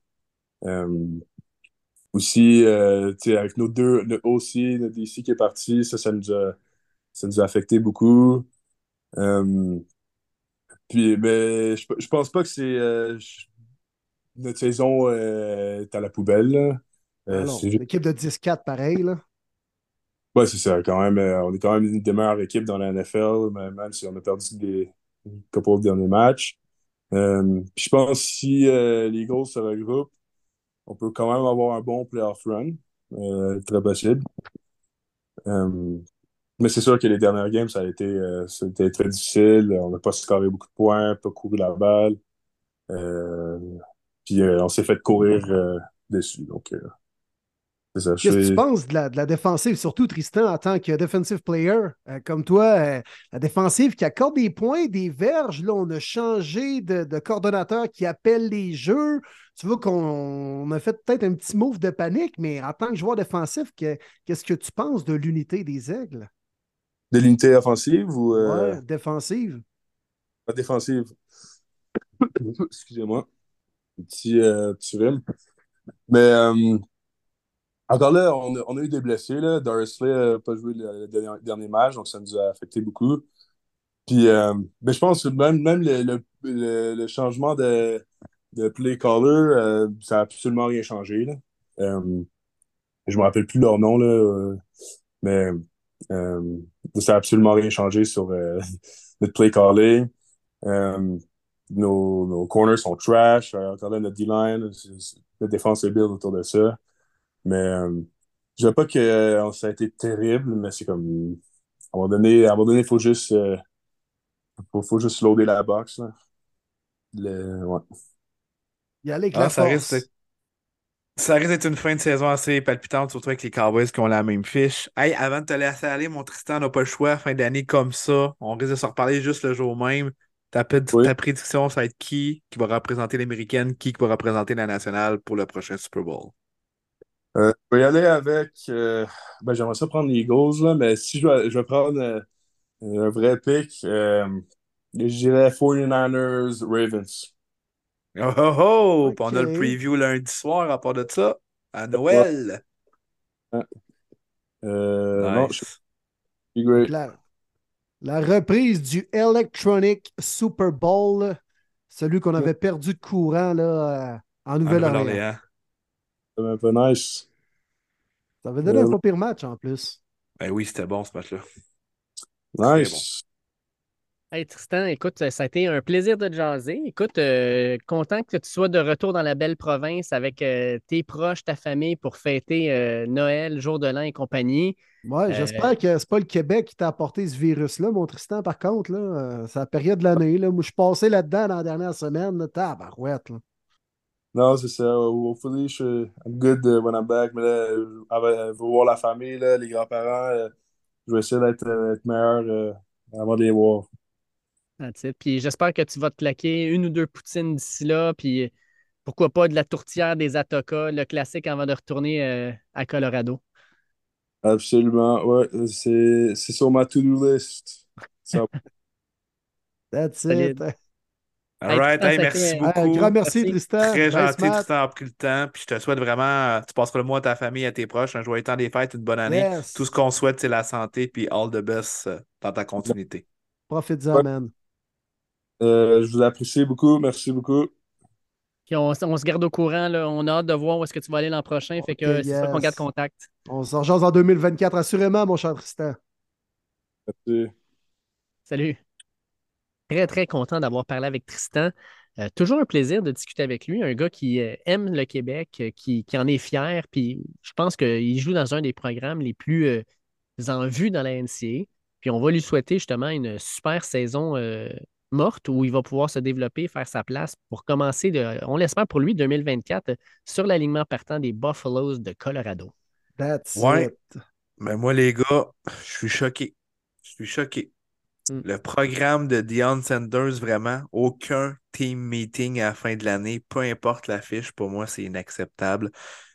Euh, aussi, euh, avec nos deux, notre OC, notre DC qui est parti, ça, ça nous a, ça nous a affecté beaucoup. Puis, mais je, je pense pas que c'est euh, notre saison euh, est à la poubelle. là. Euh, juste- l'équipe de 10-4, pareil. Là. Ouais, c'est ça, quand même. euh, on est quand même une des meilleures équipes dans la NFL, même si on a perdu des couple de derniers matchs. Euh, puis je pense que si euh, les Eagles se regroupent, on peut quand même avoir un bon playoff run. Euh, très possible. Mais c'est sûr que les dernières games, ça a été, ça a été très difficile. On n'a pas scoré beaucoup de points, pas couru la balle. Puis on s'est fait courir dessus. Donc, euh, c'est ça. Je Qu'est-ce que tu penses de la, de la défensive, surtout Tristan, en tant que defensive player, euh, comme toi, euh, la défensive qui accorde des points, des verges, là, on a changé de, de coordonnateur qui appelle les jeux. Tu vois qu'on on a fait peut-être un petit move de panique, mais en tant que joueur défensif, que- qu'est-ce que tu penses de l'unité des Aigles? De l'unité offensive ou euh, Ouais, défensive. pas défensive? Excusez-moi. Petit, euh, petit rhume. Mais encore là, on a, eu des blessés. Là. Doris Slay n'a pas joué le, dernier, match, donc ça nous a affecté beaucoup. Puis, euh, ben, je pense que même, même le, le, le- changement de, de play caller, euh, ça n'a absolument rien changé. Là. Euh, je me rappelle plus leur nom, là, mais ça n'a absolument rien changé sur notre play calling. Euh, nos, nos corners sont trash. Encore là, notre D-line, la défense est build autour de ça. Mais euh, je dirais pas que euh, ça a été terrible, mais c'est comme. À un moment donné, à un moment donné, il faut juste, euh, faut, faut juste loader la box. là. Le- ouais. Il y a avec Ah, la ça force. risque Ça risque d'être une fin de saison assez palpitante, surtout avec les Cowboys qui ont la même fiche. Hey, avant de te laisser aller, mon Tristan n'a pas le choix. Fin d'année comme ça, on risque de se reparler juste le jour même. Ta, ped- Oui. ta prédiction, ça va être qui qui va représenter l'américaine, qui qui va représenter la nationale pour le prochain Super Bowl? Euh, je vais y aller avec. euh, ben, j'aimerais ça prendre les Eagles, là, mais si je vais, je vais prendre euh, un vrai pick, euh, je dirais 49ers, Ravens. Oh oh oh! Puis on a le preview lundi soir à part de ça, à Noël. Euh, Non, je. La, la reprise du Electronic Super Bowl, celui qu'on avait perdu de courant là, euh, en Nouvelle-Orléans. C'est un peu nice. Ça avait donné un Euh, pas pire match en plus. Ben oui, c'était bon ce match-là. Nice. Hey Tristan, écoute, ça a été un plaisir de te jaser. Écoute, euh, content que tu sois de retour dans la belle province avec euh, tes proches, ta famille pour fêter euh, Noël, jour de l'an et compagnie. Ouais, Euh, j'espère que c'est pas le Québec qui t'a apporté ce virus-là, mon Tristan, par contre. Là, euh, c'est la période de l'année. Là. Moi, je suis passé là-dedans dans la dernière semaine. Tabarouette, là. Non, c'est ça. Hopefully, je suis I'm good uh, when I'm back. Mais là, je veux voir la famille, là, les grands-parents. euh, je vais essayer d'être euh, être meilleur euh, avant de les voir. That's it. Puis j'espère que tu vas te claquer une ou deux poutines d'ici là. Puis pourquoi pas de la tourtière des Atokas, le classique avant de retourner euh, à Colorado. Absolument. Ouais, c'est c'est sur ma to-do list. Ça- That's it. All right, hey, ça merci fait- Un beaucoup. grand merci, Merci. Tristan. Très Nice gentil. Tristan a pris le temps. Puis je te souhaite vraiment, tu passeras le mois à ta famille, à tes proches, un joyeux temps des fêtes, une bonne année. Yes. Tout ce qu'on souhaite, c'est la santé, puis all the best euh, dans ta continuité. Profite-en, Ouais. man. euh, je vous apprécie beaucoup. Merci beaucoup. Puis on, on se garde au courant. Là. On a hâte de voir où est-ce que tu vas aller l'an prochain. Fait que c'est sûr qu'on garde contact. On s'en rejase en 2024, assurément, mon cher Tristan. Merci. Salut. Très, très content d'avoir parlé avec Tristan. Euh, toujours un plaisir de discuter avec lui, un gars qui euh, aime le Québec, euh, qui, qui en est fier, puis je pense qu'il joue dans un des programmes les plus euh, en vue dans la NCA. Puis on va lui souhaiter justement une super saison euh, morte où il va pouvoir se développer, faire sa place pour commencer, de- on l'espère pour lui, 2024 euh, sur l'alignement partant des Buffaloes de Colorado. That's Ouais. it. Mais moi, les gars, je suis choqué. Je suis choqué. Mm. Le programme de Deion Sanders, vraiment, aucun team meeting à la fin de l'année, peu importe l'affiche, pour moi, c'est inacceptable.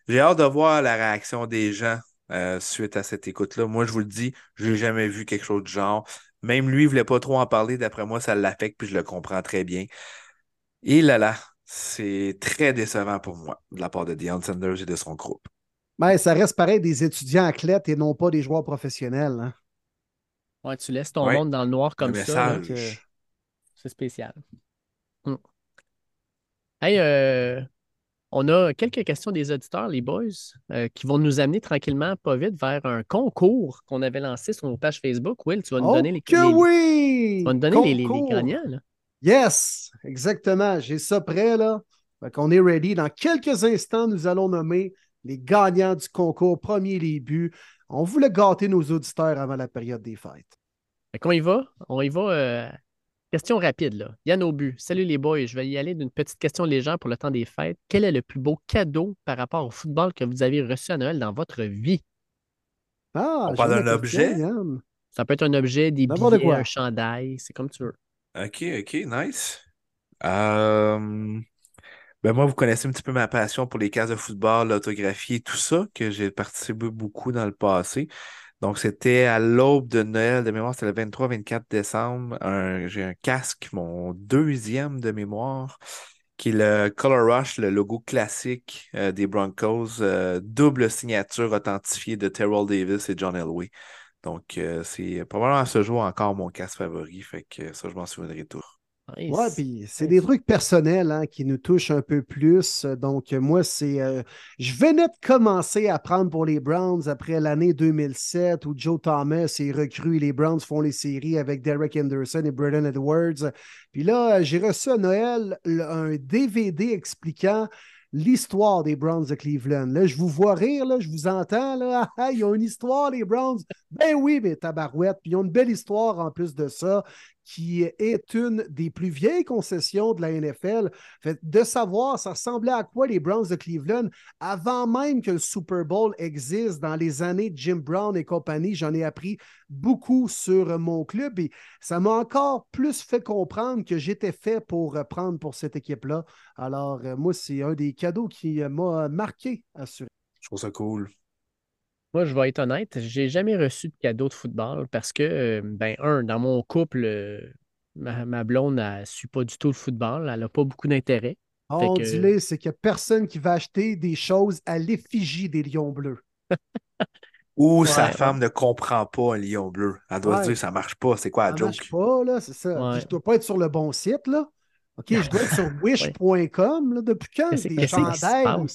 J'ai hâte de voir la réaction des gens euh, suite à cette écoute-là. Moi, je vous le dis, j'ai jamais vu quelque chose du genre. Même lui, il voulait pas trop en parler. D'après moi, ça l'affecte, puis je le comprends très bien. Et là là, c'est très décevant pour moi de la part de Deion Sanders et de son groupe. Mais ça reste pareil des étudiants athlètes et non pas des joueurs professionnels. hein. Ouais, tu laisses ton Ouais. monde dans le noir comme Le ça. euh, C'est spécial. Hmm. Hey, euh, on a quelques questions des auditeurs, les boys, euh, qui vont nous amener tranquillement, pas vite, vers un concours qu'on avait lancé sur nos pages Facebook. Will, tu vas nous Oh donner les, que les- oui! tu vas nous donner les, les- gagnants. là. Yes, exactement. J'ai ça prêt, là. Fait qu'on est ready. Dans quelques instants, nous allons nommer les gagnants du concours Premier buts. On voulait gâter nos auditeurs avant la période des fêtes. Fait qu'on y va. On y va. euh, question rapide, là. Yann au but. Salut les boys. Je vais y aller d'une petite question légère pour le temps des fêtes. Quel est le plus beau cadeau par rapport au football que vous avez reçu à Noël dans votre vie? Ah, On parle d'un objet? Yann. Ça peut être un objet, des billets, quoi. un chandail, c'est comme tu veux. Ok, ok, nice. Euh, Ben moi, vous connaissez un petit peu ma passion pour les cases de football, l'autographie et tout ça, que j'ai participé beaucoup dans le passé. Donc, c'était à l'aube de Noël, de mémoire, c'était le 23-24 décembre. J'ai un casque, mon deuxième de mémoire, qui est le Color Rush, le logo classique euh, des Broncos, euh, double signature authentifiée de Terrell Davis et John Elway. Donc, euh, c'est probablement à ce jour encore mon casque favori, fait que ça, je m'en souviendrai tout. Nice. Ouais, puis c'est des trucs personnels hein, qui nous touchent un peu plus. Donc, moi, c'est. euh, je venais de commencer à prendre pour les Browns après l'année 2007 où Joe Thomas est recru et les Browns font les séries avec Derek Henderson et Braden Edwards. Puis là, euh, j'ai reçu à Noël un DVD expliquant l'histoire des Browns de Cleveland. Là, je vous vois rire, là, je vous entends. Là, Ah, ah, ils ont une histoire, les Browns. Ben oui, mais tabarouette. Puis ils ont une belle histoire en plus de ça qui est une des plus vieilles concessions de la NFL. De savoir, ça ressemblait à quoi les Browns de Cleveland avant même que le Super Bowl existe dans les années de Jim Brown et compagnie. J'en ai appris beaucoup sur mon club et ça m'a encore plus fait comprendre que j'étais fait pour prendre pour cette équipe-là. Alors, euh, moi, c'est un des cadeaux qui euh, m'a marqué, assurément. Je trouve ça cool. Moi, je vais être honnête, j'ai jamais reçu de cadeau de football parce que, euh, ben, un, dans mon couple, euh, ma, ma blonde, elle ne suit pas du tout le football, elle n'a pas beaucoup d'intérêt. On que- dit c'est qu'il n'y a personne qui va acheter des choses à l'effigie des lions bleus. Ou sa Ouais. femme ne comprend pas un lion bleu. Elle doit Ouais. se dire ça marche pas. C'est quoi la Ça joke? marche pas, là, c'est ça. Je dois pas être sur le bon site, là. OK, je dois être sur wish.com, là. Depuis quand des chandails,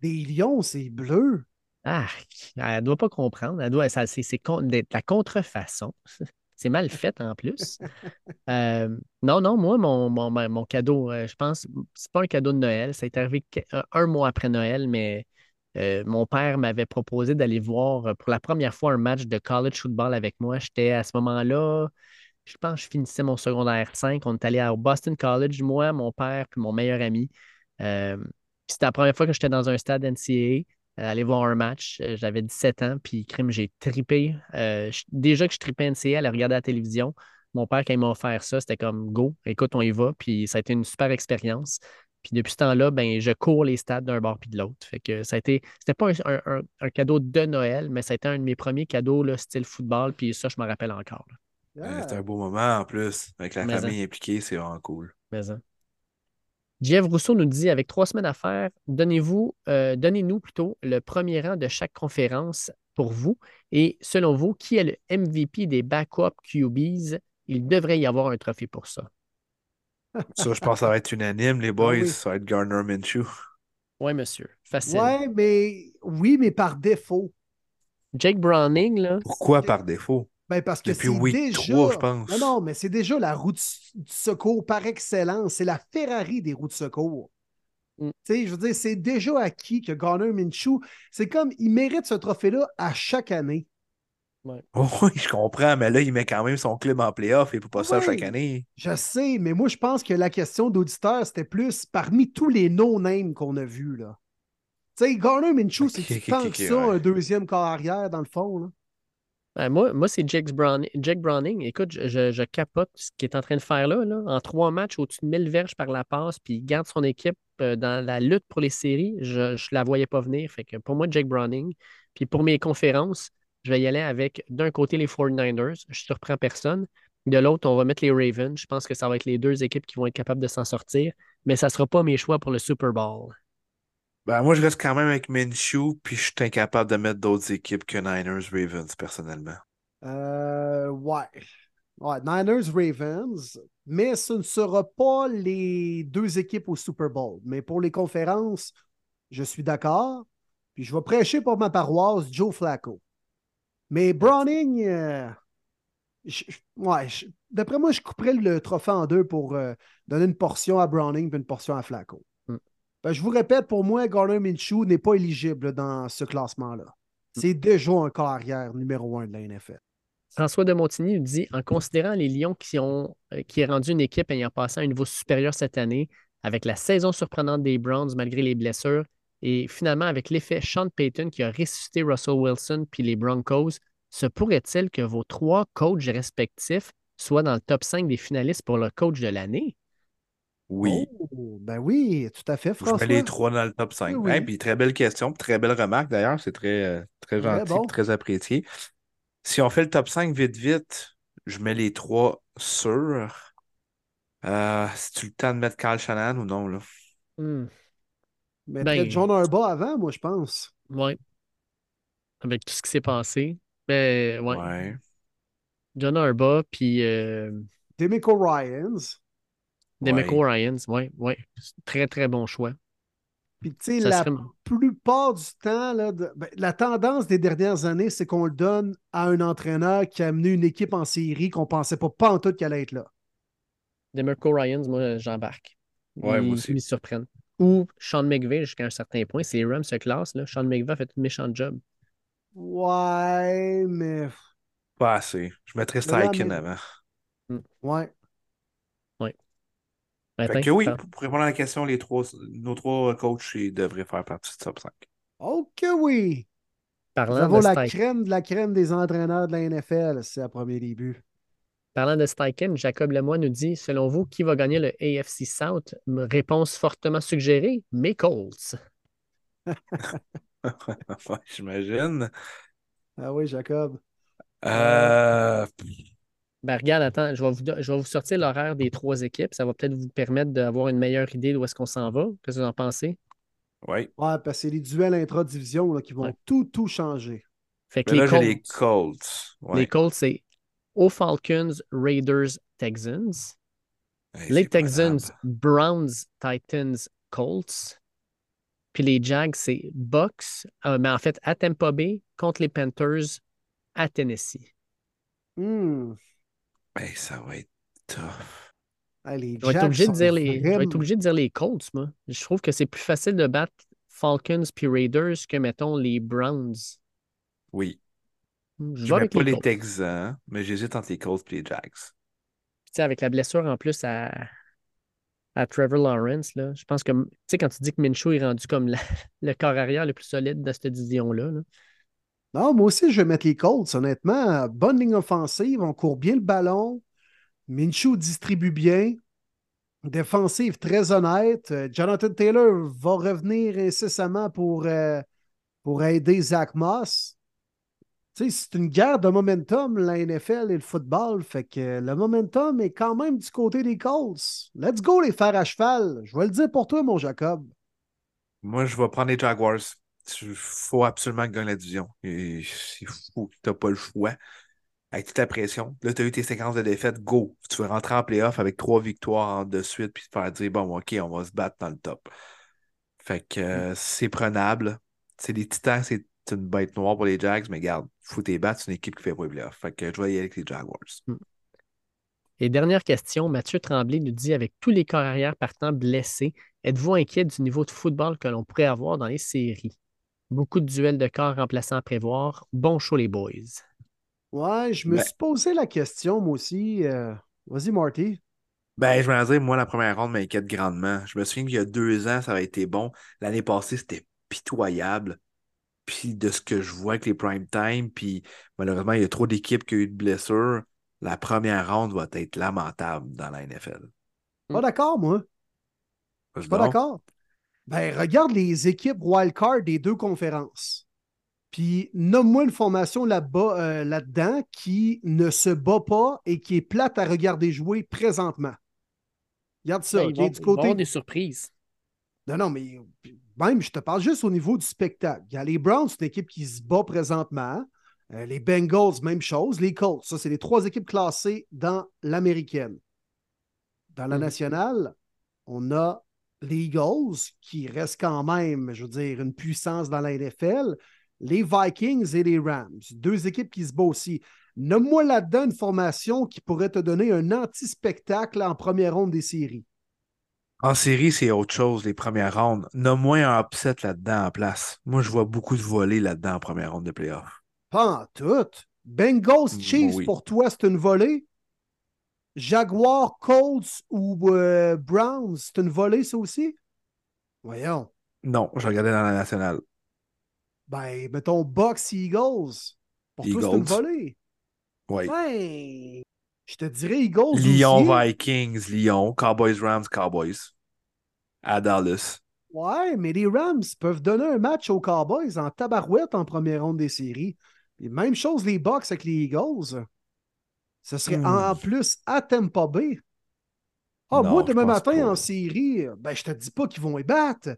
des lions, c'est bleu? Ah, elle doit pas comprendre. Elle doit, ça, c'est, c'est con- de la contrefaçon. C'est mal fait en plus. Euh, non, non, moi, mon, mon, mon- mon cadeau, euh, je pense, c'est pas un cadeau de Noël. Ça est arrivé un, un mois après Noël, mais euh, mon père m'avait proposé d'aller voir pour la première fois un match de college football avec moi. J'étais à ce moment-là, je pense que je finissais mon secondaire 5. On est allé au Boston College, moi, mon père, puis mon meilleur ami. C'était la première fois que j'étais dans un stade NCAA aller voir un match. Euh, J'avais 17 ans, puis crime, j'ai tripé. Euh, déjà que je tripais NCA, à aller regarder la télévision. Mon père, quand il m'a offert ça, c'était comme go, écoute, on y va. Puis ça a été une super expérience. Puis depuis ce temps-là, ben, je cours les stades d'un bord puis de l'autre. Fait que ça a été, c'était pas un, un- un- un cadeau de Noël, mais ça a été un de mes premiers cadeaux, là, style football. Puis ça, je me rappelle encore. Ouais, Ah. Un beau moment en plus. Avec la Mais famille impliquée, c'est vraiment cool. Mais, hein. Jeff Rousseau nous dit avec trois semaines à faire, donnez-vous, euh, donnez-nous plutôt le premier rang de chaque conférence pour vous. Et selon vous, qui est le MVP des backup QBs? Il devrait y avoir un trophée pour ça. Ça, je pense que ça va être unanime, les boys. Ah oui. Ça va être Garner Minshew. Oui, monsieur. Facile. Ouais, mais oui, mais par défaut. Jake Browning, là. Pourquoi par défaut? Ben parce que Depuis c'est week déjà... 3, je pense. Non, non, mais c'est déjà la route du secours par excellence. C'est la Ferrari des routes de secours. Mm. Tu sais, je veux dire, c'est déjà acquis que Garner Minshew, c'est comme, il mérite ce trophée-là à chaque année. Oh, oui, je comprends, mais là, il met quand même son club en playoff et il ne peut pas ça Oui. chaque année. Je sais, mais moi, je pense que la question d'auditeur, c'était plus parmi tous les no-names qu'on a vus, là. Tu sais, Garner Minshew, c'est ok, tant que ça, ouais. un deuxième corps arrière, dans le fond, là? Ben, moi, c'est Jake Browning. Jake Browning. Écoute, je, je- capote ce qu'il est en train de faire là. En trois matchs, au-dessus de 1000 verges par la passe, puis il garde son équipe euh, dans la lutte pour les séries. Je ne la voyais pas venir. Fait pour moi, Jake Browning. Puis pour mes conférences, je vais y aller avec d'un côté les 49ers. Je ne surprends personne. De l'autre, on va mettre les Ravens. Je pense que ça va être les deux équipes qui vont être capables de s'en sortir. Mais ça ne sera pas mes choix pour le Super Bowl. Ben, moi, je reste quand même avec Minshew, puis je suis incapable de mettre d'autres équipes que Niners Ravens, personnellement. Euh, ouais. Ouais, Niners, Ravens, mais ce ne sera pas les deux équipes au Super Bowl. Mais pour les conférences, je suis d'accord. Puis je vais prêcher pour ma paroisse, Joe Flacco. Mais Browning, euh, ouais, d'après moi, je couperais le trophée en deux pour euh, donner une portion à Browning et une portion à Flacco. Hmm. Ben, je vous répète, pour moi, Garner Minshew n'est pas éligible dans ce classement-là. C'est déjà un corps arrière numéro un de la NFL. François de Montigny nous dit en considérant les Lions qui ont euh, qui est rendu une équipe ayant passé à un niveau supérieur cette année, avec la saison surprenante des Browns malgré les blessures, et finalement avec l'effet Sean Payton qui a ressuscité Russell Wilson puis les Broncos, se pourrait-il que vos trois coachs respectifs soient dans le top 5 des finalistes pour le coach de l'année? Oui. Oh, ben oui, tout à fait, Je François. mets les trois dans le top 5. Oui, oui. puis très belle question, très belle remarque d'ailleurs. C'est très, euh, très Très gentil, bon. très apprécié. Si on fait le top 5 vite, vite, je mets les trois sûrs. Euh, si tu le temps de mettre Kyle Shannon ou non, là? Hmm, Mais Ben- John Harbaugh avant, moi, je pense. ouais. Avec tout ce qui s'est passé. Ben, ouais. Ouais. John Harbaugh puis euh, Demico Ryans. Demeco Ouais. Ryans. Ouais, ouais. Très, très bon choix. Puis, tu sais, la serait- plupart du temps, là, de- ben, la tendance des dernières années, c'est qu'on le donne à un entraîneur qui a amené une équipe en série qu'on pensait pas, pas en tout qu'elle allait être là. Demarco Ryans, moi, j'embarque. Ouais, moi aussi. Ils me surprennent. Ou Sean McVay jusqu'à un certain point. C'est Rams se classe. Là. Sean McVay a fait un méchant job. Ouais, mais. Pas assez. Je mettrais Steichen mais- avant. Ouais. Que oui, pour répondre à la question, les trois, nos trois coachs devraient faire partie du top 5. Ok, oui. Nous Parlant avons de, la crème de la crème des entraîneurs de la NFL, c'est à premier début. parlant de Steichen, Jacob Lemoy nous dit Selon vous, qui va gagner le AFC South? Réponse fortement suggérée mes Colts. J'imagine. Ah oui, Jacob. Euh, Ben, regarde, attends, je vais vous, je vais vous sortir l'horaire des trois équipes. Ça va peut-être vous permettre d'avoir une meilleure idée d'où est-ce qu'on s'en va. Qu'est-ce que vous en pensez? Oui. Ouais, parce que c'est les duels intra-division là, qui vont Ouais. tout, tout changer. Fait que Mais là, les j'ai Colts, les Colts. Ouais. les Colts, c'est aux Falcons, Raiders, Texans. Hey, Les Texans. Browns, Titans, Colts. Puis les Jags, c'est Bucks, euh, mais en fait à Tampa Bay contre les Panthers à Tennessee. Hmm. Hey, ça va être tough. Ah, les Je vais, être obligé de dire les, je vais être vraiment- obligé de dire les Colts, moi. Je trouve que c'est plus facile de battre Falcons puis Raiders que, mettons, les Browns. Oui. Hmm, Je Je vais mets pas les. Texans, mais j'hésite entre les Colts et les Jags. Puis, tu sais, avec la blessure en plus à, à Trevor Lawrence, là, je pense que, tu sais, quand tu dis que Minshew est rendu comme la- le corps arrière le plus solide de cette division-là, là. Non, moi aussi, je vais mettre les Colts, honnêtement. Bonne ligne offensive, on court bien le ballon. Minshew distribue bien. Défensive très honnête. Euh, Jonathan Taylor va revenir incessamment pour, euh, pour aider Zach Moss. C'est une guerre de momentum, la NFL et le football. Fait que le momentum est quand même du côté des Colts. Let's go, les fers à cheval. Je vais le dire pour toi, mon Jacob. Moi, je vais prendre les Jaguars. Il faut absolument gagner la division. C'est fou. Tu n'as pas le choix. Avec toute la pression. Là, tu as eu tes séquences de défaites. Go. Tu veux rentrer en playoff avec trois victoires de suite puis te faire dire bon, OK, on va se battre dans le top. Fait que euh, c'est prenable. C'est les Titans, c'est une bête noire pour les Jags, mais garde, faut tes battre, c'est une équipe qui fait pas les playoffs. Fait que je vais y aller avec les Jaguars. Et dernière question, Mathieu Tremblay nous dit avec tous les corps arrière partant blessés, êtes-vous inquiet du niveau de football que l'on pourrait avoir dans les séries? Beaucoup de duels de corps remplaçants à prévoir. Bon show, les boys. Ouais, je me Ben- suis posé la question, moi aussi. Euh, Vas-y, Marty. Ben, je vais dire, moi, la première ronde m'inquiète grandement. Je me souviens qu'il y a deux ans, ça avait été bon. L'année passée, c'était pitoyable. Puis de ce que je vois avec les prime time, puis malheureusement, il y a trop d'équipes qui ont eu de blessures. La première ronde va être lamentable dans la NFL. Pas d'accord, moi. Je suis pas d'accord. Ben, regarde les équipes wildcard des deux conférences. Puis, nomme-moi une formation là-bas, euh, là-dedans qui ne se bat pas et qui est plate à regarder jouer présentement. Regarde ça, Ben, OK? ils vont- du côté. des surprises. Non, non, mais même, je te parle juste au niveau du spectacle. Il y a les Browns, c'est une équipe qui se bat présentement. Euh, les Bengals, même chose. Les Colts, ça, c'est les trois équipes classées dans l'américaine. Dans la Mhm. nationale, on a les Eagles, qui restent quand même, je veux dire, une puissance dans la NFL. Les Vikings et les Rams. Deux équipes qui se battent aussi. Nomme-moi là-dedans une formation qui pourrait te donner un anti-spectacle en première ronde des séries. En série, c'est autre chose, les premières rondes. Nomme-moi un upset là-dedans en place. Moi, je vois beaucoup de volets là-dedans en première ronde de playoff. Pas en tout. Bengals, Chiefs, oui. pour toi, c'est une volée? Jaguars, Colts ou euh, Browns, c'est une volée, ça aussi? Voyons. Non, je regardais dans la nationale. Ben, mettons Bucks, Eagles. Pour toi, c'est une Eagles. volée. Oui. Ouais. Je te dirais Eagles Lyon, aussi. Vikings, Lyon, Cowboys, Rams, Cowboys. À Dallas. Ouais, mais les Rams peuvent donner un match aux Cowboys en tabarouette en première ronde des séries. Et même chose les Bucks avec les Eagles. Ce serait en plus à Tampa Bay. Ah, Non, moi, demain matin, pas. en série, ben, je te dis pas qu'ils vont y battre.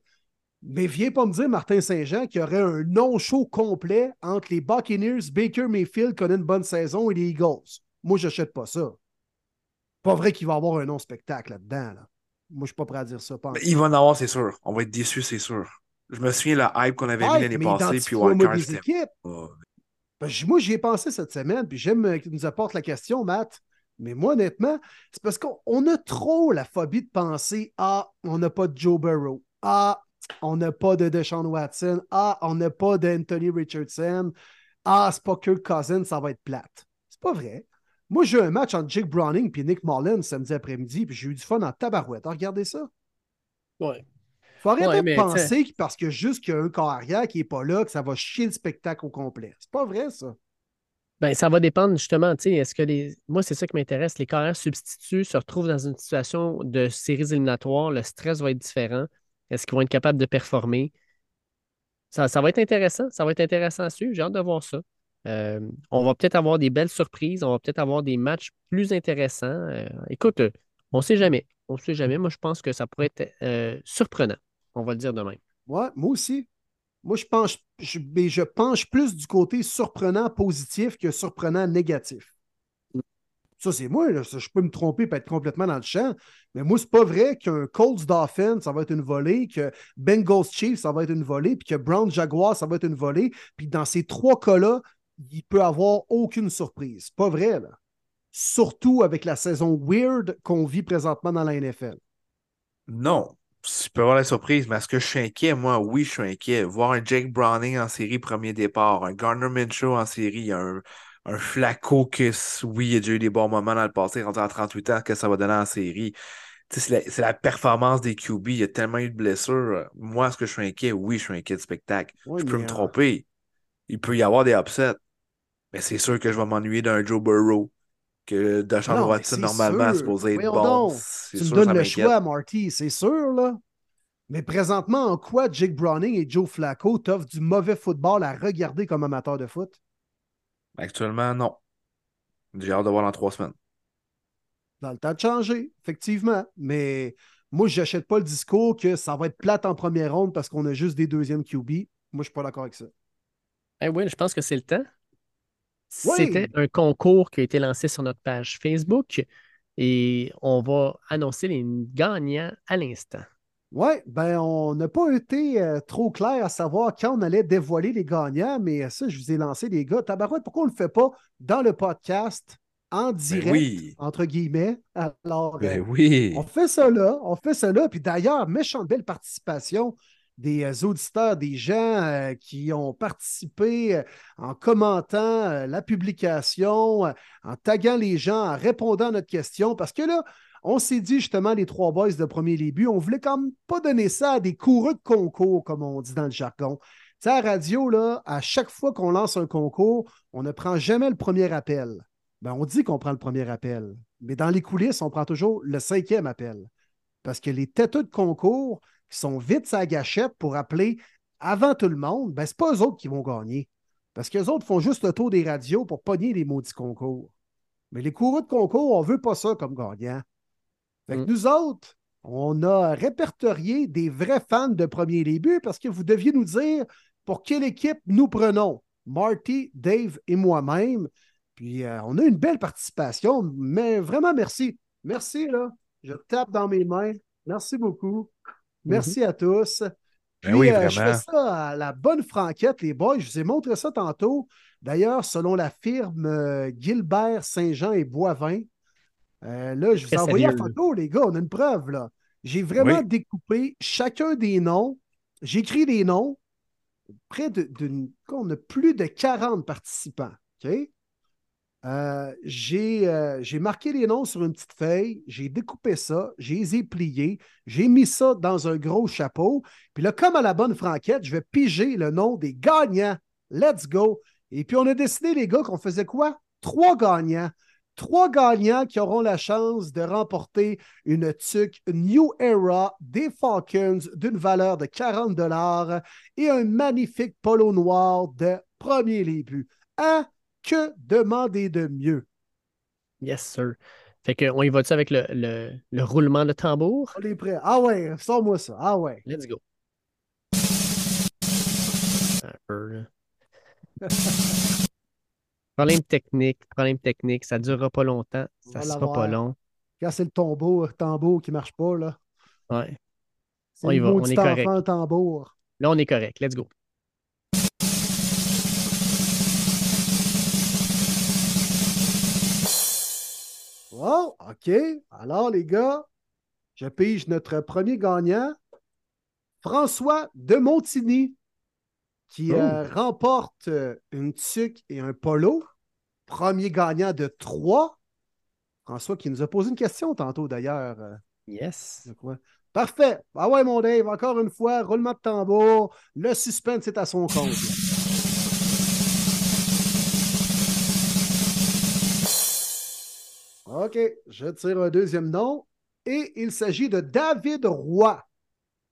Mais viens pas me dire, Martin Saint-Jean, qu'il y aurait un non-show complet entre les Buccaneers, Baker Mayfield, qui connaît une bonne saison, et les Eagles. Moi, j'achète pas ça. Pas vrai qu'il va y avoir un non-spectacle là-dedans. là. Moi, je suis pas prêt à dire ça. pas en Mais tout. il va en avoir, c'est sûr. On va être déçus, c'est sûr. Je me souviens la hype qu'on avait mis l'année passée, puis Wildcard, c'était. Moi, j'y ai pensé cette semaine, puis j'aime euh, qu'il nous apporte la question, Matt. Mais moi, honnêtement, c'est parce qu'on on a trop la phobie de penser Ah, on n'a pas de Joe Burrow. Ah, on n'a pas de Deshaun Watson. Ah, on n'a pas d'Anthony Richardson. Ah, c'est pas Kirk Cousins, ça va être plate. C'est pas vrai. Moi, j'ai eu un match entre Jake Browning et Nick Mullins samedi après-midi, puis j'ai eu du fun en tabarouette. Regardez ça. Ouais. Faut arrêter Ouais, de penser que parce que juste qu'il y a un corps arrière qui n'est pas là, que ça va chier le spectacle au complet. C'est pas vrai, ça. Ben, ça va dépendre justement, tu sais, est-ce que les. Moi, c'est ça qui m'intéresse. Les carrières substituts se retrouvent dans une situation de séries éliminatoires. Le stress va être différent. Est-ce qu'ils vont être capables de performer? Ça, ça va être intéressant. Ça va être intéressant à suivre. J'ai hâte de voir ça. Euh, on va peut-être avoir des belles surprises, on va peut-être avoir des matchs plus intéressants. Euh, écoute, euh, on ne sait jamais. On ne sait jamais. Moi, je pense que ça pourrait être euh, surprenant. On va le dire demain. Ouais, moi aussi. Moi, je penche, je, mais je penche plus du côté surprenant positif que surprenant négatif. Ça, c'est moi. là. Ça, Je peux me tromper et être complètement dans le champ. Mais moi, c'est pas vrai qu'un Colts Dolphins, ça va être une volée, que Bengals Chiefs, ça va être une volée, puis que Brown Jaguar, ça va être une volée. Puis dans ces trois cas-là, il peut avoir aucune surprise. C'est pas vrai, là. Surtout avec la saison weird qu'on vit présentement dans la NFL. Non, tu peux avoir la surprise, mais est-ce que je suis inquiet? Moi, oui, je suis inquiet. Voir un Jake Browning en série premier départ, un Garner Minshew en série, un, un Flacco que, oui, il a déjà eu des bons moments dans le passé, rendu à 38 ans, que ça va donner en série. C'est la, la performance des QB. Il y a tellement eu de blessures. Moi, est-ce que je suis inquiet? Oui, je suis inquiet du spectacle. Oui, je peux me tromper. Il peut y avoir des upsets. Mais c'est sûr que je vais m'ennuyer d'un Joe Burrow. Que Deshaun Watson, normalement, est sûr. supposé être bon. Tu me donnes le choix, Marty, c'est sûr, là. Mais présentement, en quoi Jake Browning et Joe Flacco t'offrent du mauvais football à regarder comme amateur de foot? Actuellement, non. J'ai hâte de voir dans trois semaines. Dans le temps de changer, effectivement. Mais moi, je n'achète pas le discours que ça va être plate en première ronde parce qu'on a juste des deuxièmes QB. Moi, je ne suis pas d'accord avec ça. Eh oui, je pense que c'est le temps. Oui. C'était un concours qui a été lancé sur notre page Facebook et on va annoncer les gagnants à l'instant. Oui, ben on n'a pas été euh, trop clair à savoir quand on allait dévoiler les gagnants, mais ça, je vous ai lancé les gars. Tabarouette, pourquoi on ne le fait pas dans le podcast en direct, Ben oui. entre guillemets? Alors, Ben euh, oui. on fait ça là, on fait ça là. Puis d'ailleurs, méchante belle participation des euh, auditeurs, des gens euh, qui ont participé euh, en commentant la publication, en taguant les gens, en répondant à notre question. Parce que là, on s'est dit justement, les trois boys de premier début, on voulait quand même pas donner ça à des coureux de concours, comme on dit dans le jargon. Tu sais, à radio, là, à chaque fois qu'on lance un concours, on ne prend jamais le premier appel. Ben, on dit qu'on prend le premier appel, mais dans les coulisses, on prend toujours le cinquième appel. Parce que les têteux de concours qui sont vite sa gâchette pour appeler avant tout le monde, ben, ce pas eux autres qui vont gagner. Parce qu'eux autres font juste le tour des radios pour pogner les maudits concours. Mais les coureux de concours, on ne veut pas ça comme gagnant. Fait que Mm. nous autres, on a répertorié des vrais fans de premier début parce que vous deviez nous dire pour quelle équipe nous prenons. Marty, Dave et moi-même. Puis euh, on a une belle participation, mais vraiment merci. Merci, là. Je tape dans mes mains. Merci beaucoup. Merci à tous. Puis, Ben oui, euh, je fais ça à la bonne franquette, les boys. Je vous ai montré ça tantôt. D'ailleurs, selon la firme euh, Gilbert Saint-Jean et Boivin, euh, là, je vous ai envoyé la photo, les gars. On a une preuve, là. J'ai vraiment Oui. découpé chacun des noms. J'écris des noms. Près de, d'une. On a plus de 40 participants. OK? Euh, j'ai, euh, j'ai marqué les noms sur une petite feuille, j'ai découpé ça, j'ai les pliés, j'ai mis ça dans un gros chapeau. Puis là, comme à la bonne franquette, je vais piger le nom des gagnants. Let's go. Et puis, on a décidé, les gars, qu'on faisait quoi? Trois gagnants. Trois gagnants qui auront la chance de remporter une tuque New Era des Falcons d'une valeur de 40 et un magnifique polo noir de premier début. Hein? Que demander de mieux? Yes, sir. Fait qu'on y va-tu avec le, le- le roulement de tambour? On est prêt. Ah ouais, sors-moi ça. Ah ouais. Let's go. Un peu, là. Problème technique, problème technique, ça ne durera pas longtemps, On ça va sera pas long. Quand c'est le tambour, tambour qui marche pas, là. Ouais. On y va, on est correct. tambour. Là, on est correct. Let's go. Oh, OK. Alors, les gars, je pige notre premier gagnant, François de Montigny, qui Oh. euh, remporte euh, une tuque et un polo. Premier gagnant de trois. François qui nous a posé une question tantôt, d'ailleurs. euh, Yes. je crois. Parfait. Ah ouais, mon Dave, encore une fois, roulement de tambour. Le suspense est à son compte. OK, je tire un deuxième nom et il s'agit de David Roy.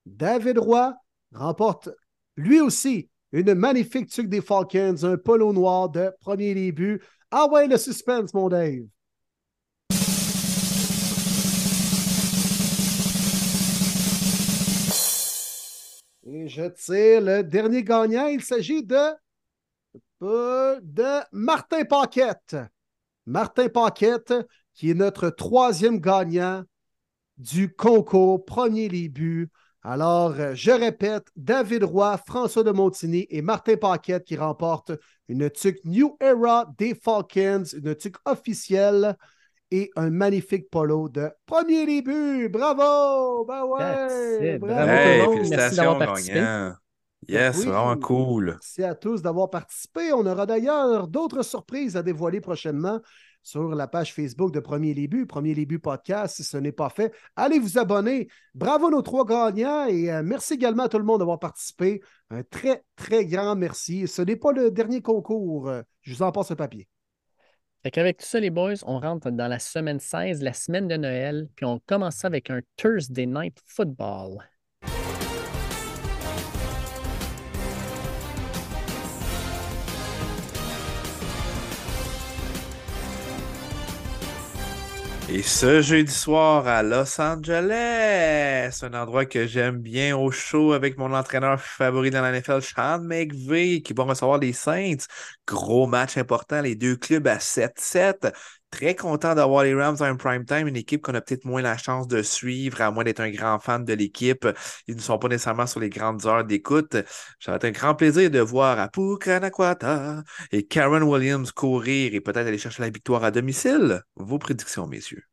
David Roy remporte lui aussi une magnifique tuque des Falcons, un polo noir de premier début. Ah ouais, le suspense, mon Dave. Et je tire le dernier gagnant. Il s'agit de, de Martin Paquette. Martin Paquette, qui est notre troisième gagnant du concours Premier début. Alors, je répète, David Roy, François de Montigny et Martin Paquette qui remportent une tuque New Era des Falcons, une tuque officielle et un magnifique polo de premier début. Bravo! Ben ouais! Bravo Hey, tout le monde. Merci d'avoir félicitations, participé. gagnant. Yes, Oui. vraiment cool. Merci à tous d'avoir participé. On aura d'ailleurs d'autres surprises à dévoiler prochainement sur la page Facebook de Premier Début, Premier Début Podcast. Si ce n'est pas fait, allez vous abonner. Bravo nos trois gagnants et euh, merci également à tout le monde d'avoir participé. Un très, très grand merci. Ce n'est pas le dernier concours. Je vous en passe le papier. Fait qu'avec tout ça, les boys, on rentre dans la semaine 16, la semaine de Noël, puis on commence avec un Thursday Night Football. Et ce jeudi soir à Los Angeles, un endroit que j'aime bien au show avec mon entraîneur favori dans la NFL, Sean McVay, qui va recevoir les Saints. Gros match important, les deux clubs à 7-7. Très content d'avoir les Rams en prime time, une équipe qu'on a peut-être moins la chance de suivre, à moins d'être un grand fan de l'équipe. Ils ne sont pas nécessairement sur les grandes heures d'écoute. Ça va être un grand plaisir de voir Apu Kanakwata et Karen Williams courir et peut-être aller chercher la victoire à domicile. Vos prédictions, messieurs.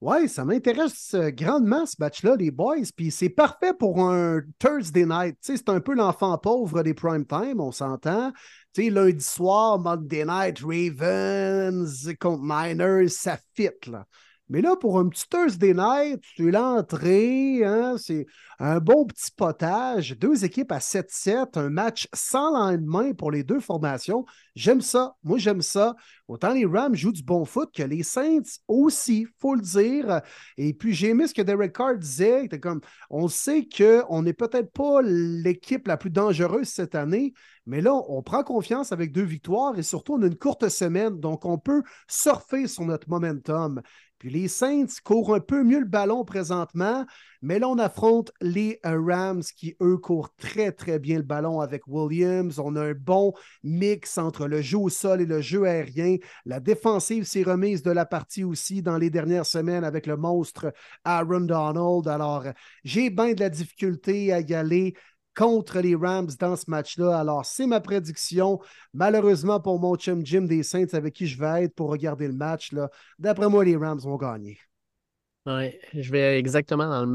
Oui, ça m'intéresse euh, grandement ce match-là, les boys. Puis c'est parfait pour un Thursday night. C'est un peu l'enfant pauvre des prime time, on s'entend. Tu sais, lundi soir, Monday night, Ravens contre Niners, ça fit, là. Mais là, pour un petit Thursday night, c'est l'entrée, hein, c'est un bon petit potage. Deux équipes à 7-7, un match sans lendemain pour les deux formations. J'aime ça. Moi, j'aime ça. Autant les Rams jouent du bon foot que les Saints aussi, faut le dire. Et puis, j'ai aimé ce que Derek Carr disait. Comme, on sait qu'on n'est peut-être pas l'équipe la plus dangereuse cette année, mais là, on prend confiance avec deux victoires et surtout, on a une courte semaine, donc on peut surfer sur notre momentum. Puis les Saints courent un peu mieux le ballon présentement, mais là, on affronte les euh, Rams qui, eux, courent très, très bien le ballon avec Williams. On a un bon mix entre le jeu au sol et le jeu aérien. La défensive s'est remise de la partie aussi dans les dernières semaines avec le monstre Aaron Donald. Alors, j'ai bien de la difficulté à y aller contre les Rams dans ce match-là. Alors, c'est ma prédiction. Malheureusement pour mon chum Jim des Saints avec qui je vais être pour regarder le match, d'après moi, les Rams vont gagner. Ouais, je vais exactement dans,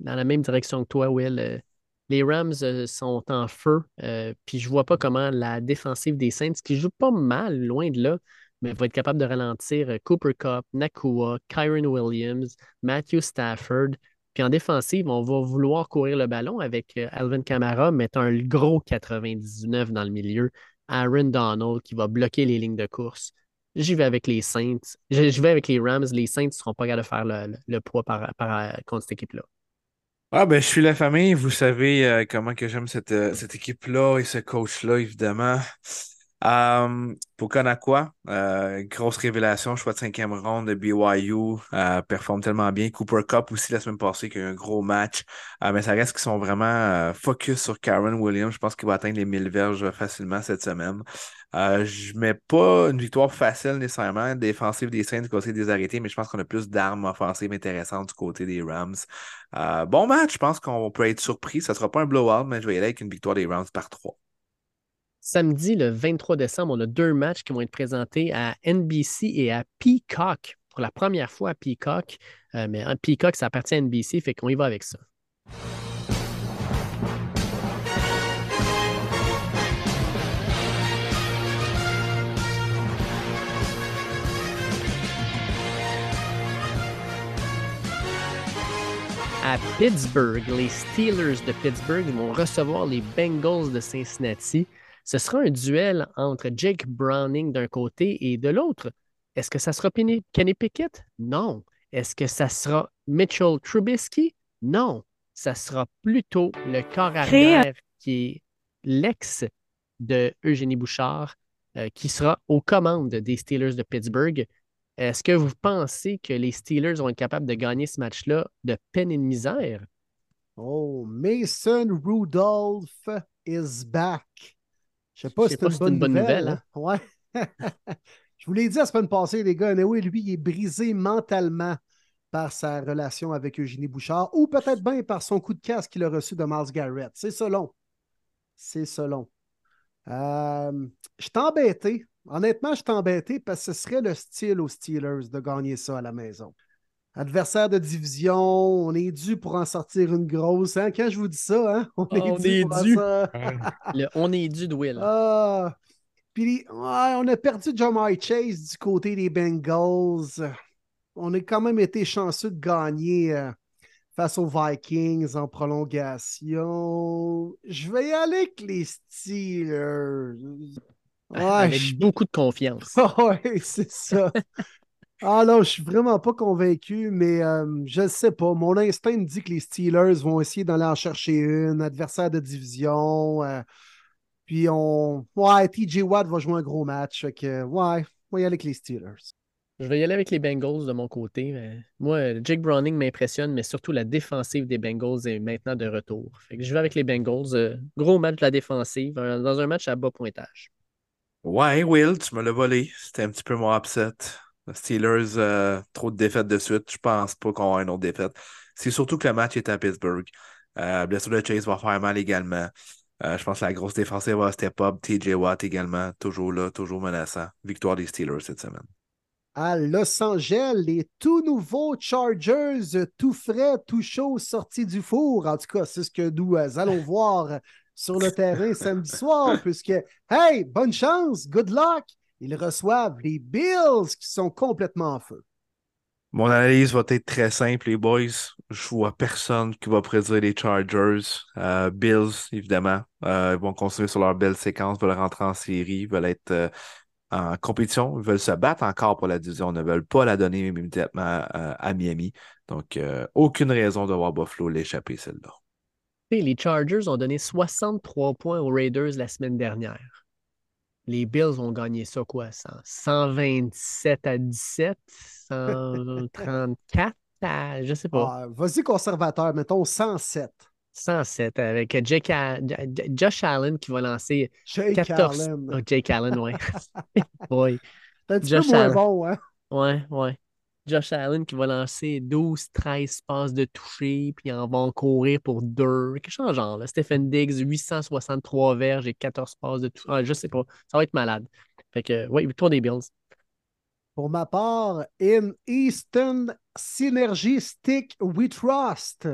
la même direction que toi, Will. Euh, les Rams euh, sont en feu, euh, puis je vois pas comment la défensive des Saints, qui joue pas mal, loin de là, mais va être capable de ralentir Cooper Cup, Nakua, Kyron Williams, Matthew Stafford. Puis en défensive, on va vouloir courir le ballon avec euh, Alvin Kamara, mettant un gros 99 dans le milieu. Aaron Donald qui va bloquer les lignes de course. J'y vais avec les Saints. Je vais avec les Rams. Les Saints ne seront pas capables de faire le, poids par, par- contre cette équipe-là. Ah ben je suis la famille, vous savez euh, comment que j'aime euh, cette équipe-là et ce coach-là, évidemment. Euh, pour Kanakwa, euh, grosse révélation, choix de cinquième ronde de BYU, euh, performe tellement bien. Cooper Cup aussi la semaine passée qui a eu un gros match. Euh, mais ça reste qu'ils sont vraiment euh, focus sur Karen Williams. Je pense qu'il va atteindre les 1000 verges facilement cette semaine. Je mets pas une victoire facile nécessairement. Défensive des Saints du côté des arrêtés, mais je pense qu'on a plus d'armes offensives intéressantes du côté des Rams. Bon match, je pense qu'on peut être surpris. Ça sera pas un blowout, mais je vais y aller avec une victoire des Rams par 3. Samedi, le 23 décembre, on a deux matchs qui vont être présentés à NBC et à Peacock. Pour la première fois à Peacock. Euh, mais Peacock, ça appartient à NBC, fait qu'on y va avec ça. À Pittsburgh, les Steelers de Pittsburgh vont recevoir les Bengals de Cincinnati. Ce sera un duel entre Jake Browning d'un côté et de l'autre. Est-ce que ça sera Penny- Kenny Pickett? Non. Est-ce que ça sera Mitchell Trubisky? Non. Ça sera plutôt le corps arrière qui est l'ex de Eugénie Bouchard, euh, qui sera aux commandes des Steelers de Pittsburgh. Est-ce que vous pensez que les Steelers vont être capables de gagner ce match-là de peine et de misère? Oh, Mason Rudolph is back. Je ne sais pas si c'est une, bonne nouvelle. hein? Ouais. Je vous l'ai dit la semaine passée, les gars. oui, lui, il est brisé mentalement par sa relation avec Eugénie Bouchard ou peut-être bien par son coup de casse qu'il a reçu de Miles Garrett. C'est selon. C'est selon. Euh, je suis embêté. Honnêtement, je suis embêté parce que ce serait le style aux Steelers de gagner ça à la maison. Adversaire de division, on est dû pour en sortir une grosse. Hein? Quand je vous dis ça, hein? on est dû. on est dû de Will. Ah, puis, on a perdu Jamar Chase du côté des Bengals. On a quand même été chanceux de gagner euh, face aux Vikings en prolongation. Je vais y aller avec les Steelers. Avec beaucoup de confiance. oui, c'est ça. Ah non, je suis vraiment pas convaincu, mais euh, je ne sais pas. Mon instinct me dit que les Steelers vont essayer d'aller en chercher une, adversaire de division. Euh, puis on. Ouais, TJ Watt va jouer un gros match. que, ouais, on va y aller avec les Steelers. Je vais y aller avec les Bengals de mon côté. moi, Jake Browning m'impressionne, mais surtout la défensive des Bengals est maintenant de retour. Fait que je vais avec les Bengals. Euh, gros match de la défensive, dans un match à bas pointage. Ouais, Will, tu me l'as volé. C'était un petit peu mon upset. Steelers, euh, trop de défaites de suite. Je pense pas qu'on va une autre défaite. C'est surtout que le match est à Pittsburgh. blessure de Chase va faire mal également. Euh, je pense que la grosse défensive va step up. TJ Watt également, toujours là, toujours menaçant. Victoire des Steelers cette semaine. À Los Angeles, les tout nouveaux Chargers, tout frais, tout chaud, sortis du four. En tout cas, c'est ce que nous euh, allons voir sur le terrain samedi soir, puisque, hey, bonne chance, good luck. Ils reçoivent les Bills qui sont complètement en feu. Mon analyse va être très simple, les boys. Je vois personne qui va prédire les Chargers. Euh, Bills, évidemment. Euh, ils vont continuer sur leur belle séquence, veulent rentrer en série, ils veulent être euh, en compétition, ils veulent se battre encore pour la division, ne veulent pas la donner immédiatement à, Miami. Donc, aucune raison de voir Buffalo l'échapper, celle-là. Les Chargers ont donné 63 points aux Raiders la semaine dernière les Bills ont gagné ça quoi? 127 à 17, 134 à, je sais pas. Ah, Vas-y conservateur, mettons 107. 107 avec Jake Josh Allen qui va lancer Jake 14... Allen. Oh, Jake Allen, ouais. oui. un petit Josh peu moins bon, hein? Ouais, ouais. Josh Allen qui va lancer 12, 13 passes de toucher, puis en va courir pour deux. Quelque chose de genre. Là. Stephen Diggs, 863 verges et 14 passes de toucher. Ah, je sais pas. Ça va être malade. Fait que, oui, victoire des Bills. Pour ma part, in Eastern Synergy Stick We Trust.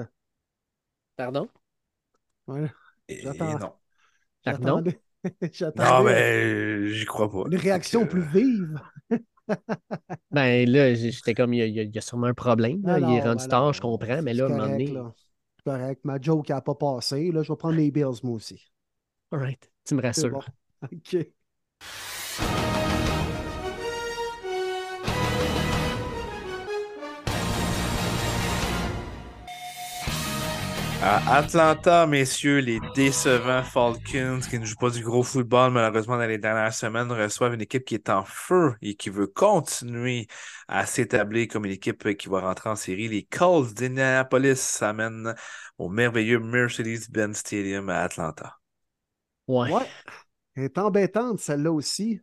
Pardon? Ouais. J'attends. Non. Pardon? Non, mais j'y crois pas. Une réaction plus vive. ben là, j'étais comme, il y, a, sûrement un problème. il est rendu tard, je comprends, mais là, à un moment donné. Correct, ma joke n'a pas passé. Là, je vais prendre les Bills, moi aussi. All right, tu me rassures. OK. À Atlanta, messieurs, les décevants Falcons qui ne jouent pas du gros football, malheureusement, dans les dernières semaines, reçoivent une équipe qui est en feu et qui veut continuer à s'établir comme une équipe qui va rentrer en série. Les Colts d'Indianapolis s'amènent au merveilleux Mercedes-Benz Stadium à Atlanta. Ouais. ouais. Elle est embêtante, celle-là aussi.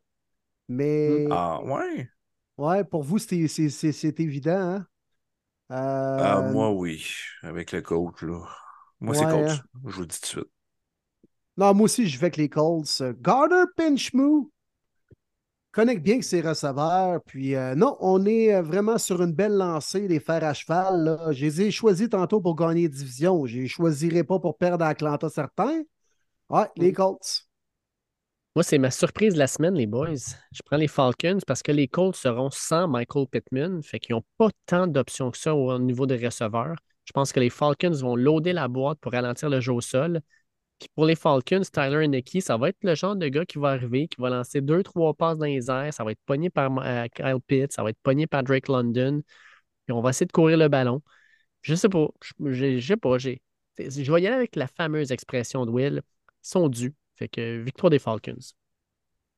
Mais. Ah, ouais? Ouais, pour vous, c'est évident, hein? Ah, moi, oui, avec le coach, là. Moi, c'est Colts. Hein. Je vous le dis tout de suite. Non, moi aussi, je vais avec les Colts. Gardner Pinchmoo connecte bien que ses receveurs. Puis euh, non, on est euh, vraiment sur une belle lancée, des fers à cheval. Là. Je les ai choisis tantôt pour gagner division. Je ne les choisirai pas pour perdre à Atlanta certains. Ouais, les. Colts. Moi, c'est ma surprise de la semaine, les boys. Je prends les Falcons parce que les Colts seront sans Michael Pittman. Fait qu'ils n'ont pas tant d'options que ça au niveau des receveurs. Je pense que les Falcons vont loader la boîte pour ralentir le jeu au sol. Puis pour les Falcons, Tyler Nicky, ça va être le genre de gars qui va arriver, qui va lancer deux, trois passes dans les airs. Ça va être pogné par euh, Kyle Pitt, ça va être pogné par Drake London. Puis on va essayer de courir le ballon. Je sais pas. Je, sais pas. Je vais avec la fameuse expression de Will. Ils sont dus. Fait que victoire des Falcons.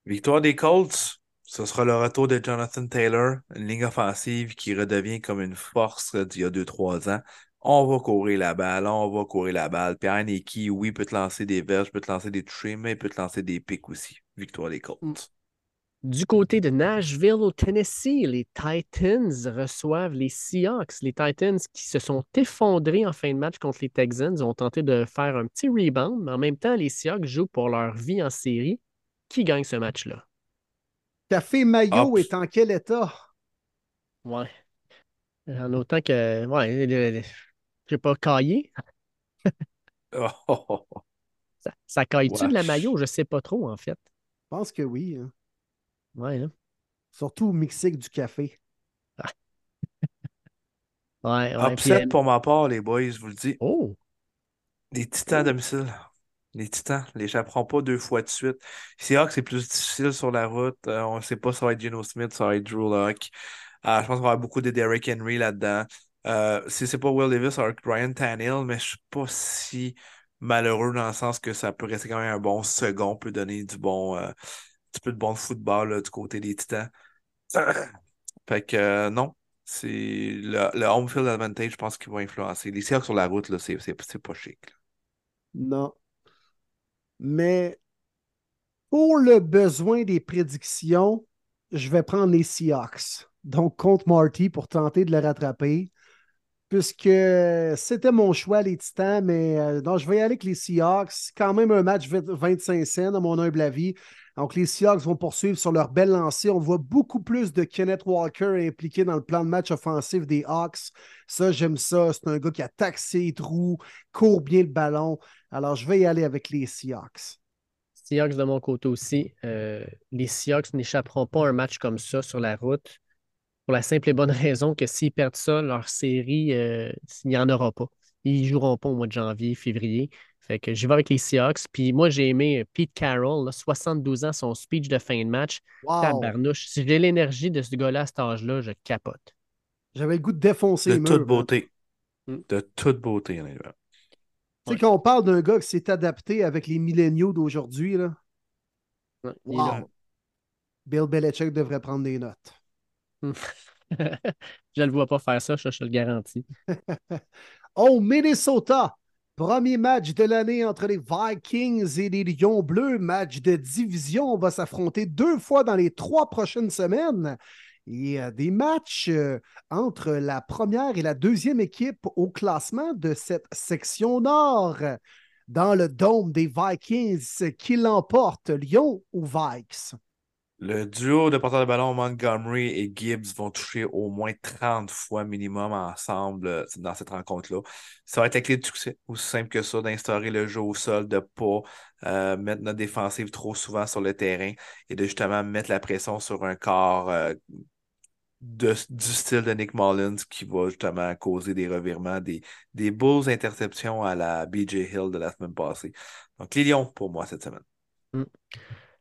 Victoire des Colts, ce sera le retour de Jonathan Taylor, une ligne offensive qui redevient comme une force d'il y a 2-3 ans. On va courir la balle, on va courir la balle. Puis Aniki, oui, peut te lancer des verges, peut te lancer des touchés, mais il peut te lancer des pics aussi. Victoire des Colts. Mm. Du côté de Nashville, au Tennessee, les Titans reçoivent les Seahawks. Les Titans qui se sont effondrés en fin de match contre les Texans ont tenté de faire un petit rebound, mais en même temps, les Seahawks jouent pour leur vie en série. Qui gagne ce match-là? Café Maillot Hop. est en quel état? Ouais. En autant que. Ouais, j'ai pas caillé. Oh, oh, oh, oh. Ça, ça caille-tu de la maillot? Je sais pas trop, en fait. Je pense que oui. hein. Ouais, hein? Surtout au Mexique du café. Ouais, ouais. puis, Upset pour ma part, les boys, je vous le dis. Oh! Les titans à domicile. Les titans, les échapperont pas deux fois de suite. Seahawks, c'est plus difficile sur la route. Euh, on ne sait pas si ça va être Geno Smith, ça va être Drew Locke. Euh, je pense qu'on va avoir beaucoup de Derrick Henry là-dedans. Euh, si c'est pas Will Davis, être Ryan Tannehill, mais je suis pas si malheureux dans le sens que ça peut rester quand même un bon second, peut donner du bon, euh, un petit peu de bon football là, du côté des titans. Fait que euh, non, c'est le, le home field advantage, je pense qu'il va influencer. Les Seahawks sur la route, là, c'est, pas chic. là. Non. Mais pour le besoin des prédictions, je vais prendre les Seahawks. Donc, contre Marty pour tenter de le rattraper. Puisque c'était mon choix, les Titans, mais euh, je vais y aller avec les Seahawks. Quand même un match 20 25 cents, à mon humble avis. Donc, les Seahawks vont poursuivre sur leur belle lancée. On voit beaucoup plus de Kenneth Walker impliqué dans le plan de match offensif des Hawks. Ça, j'aime ça. C'est un gars qui attaque ses trous, court bien le ballon. Alors, je vais y aller avec les Seahawks. Seahawks de mon côté aussi. Euh, les Seahawks n'échapperont pas à un match comme ça sur la route pour la simple et bonne raison que s'ils perdent ça, leur série, euh, il n'y en aura pas. Ils ne joueront pas au mois de janvier, février. Fait que j'y vais avec les Seahawks. Puis moi, j'ai aimé euh, Pete Carroll, là, 72 ans, son speech de fin de match. Wow! Tabarnouche. Si j'ai l'énergie de ce gars-là à cet âge-là, je capote. J'avais le goût de défoncer De les toute murs, beauté. Mm. De toute beauté, honnêtement. Tu sais, quand on parle d'un gars qui s'est adapté avec les milléniaux d'aujourd'hui, là, Ouais, wow! Bill Belichick devrait prendre des notes. je ne le vois pas faire ça, je, je le garantis. Au Minnesota, premier match de l'année entre les Vikings et les Lions Bleus, match de division. On va s'affronter deux fois dans les trois prochaines semaines. Et euh, des matchs euh, entre la première et la deuxième équipe au classement de cette section nord. Dans le dôme des Vikings, qui l'emporte, Lyon ou Vikes? Le duo de porteurs de ballon Montgomery et Gibbs vont toucher au moins 30 fois minimum ensemble euh, dans cette rencontre-là. Ça va être la clé succès, aussi simple que ça, d'instaurer le jeu au sol, de ne pas euh, mettre notre défensive trop souvent sur le terrain et de justement mettre la pression sur un corps euh, de- du style de Nick Mullins qui va justement causer des revirements, des, des beaux interceptions à la BJ Hill de la semaine passée. Donc, les Lions pour moi cette semaine.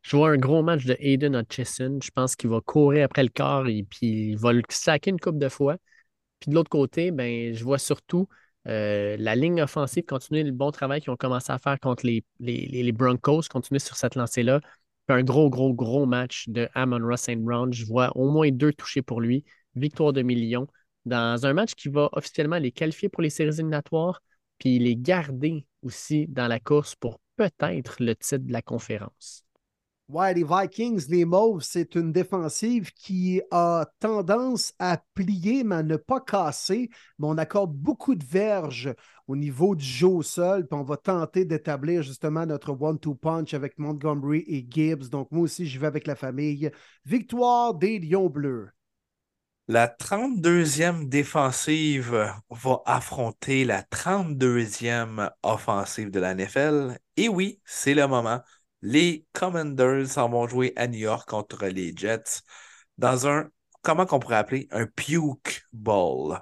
Je vois un gros match de Aiden Hutchison. Je pense qu'il va courir après le corps et puis il va le saquer une coupe de fois. Puis de l'autre côté, ben, je vois surtout euh, la ligne offensive continuer le bon travail qu'ils ont commencé à faire contre les, les, les- Broncos, continuer sur cette lancée-là. Un gros, gros, gros match de Amon Ross St. Brown. Je vois au moins deux touchés pour lui. Victoire de millions dans un match qui va officiellement les qualifier pour les séries éliminatoires, puis les garder aussi dans la course pour peut-être le titre de la conférence. Ouais, les Vikings, les Mauves, c'est une défensive qui a tendance à plier, mais à ne pas casser. Mais on accorde beaucoup de verges au niveau du jeu au sol. Puis on va tenter d'établir justement notre one-two punch avec Montgomery et Gibbs. Donc moi aussi, je vais avec la famille. Victoire des Lions Bleus. La 32e défensive va affronter la 32e offensive de la NFL. Et oui, c'est le moment. Les Commanders s'en vont jouer à New York contre les Jets dans un, comment qu'on pourrait appeler, un puke ball.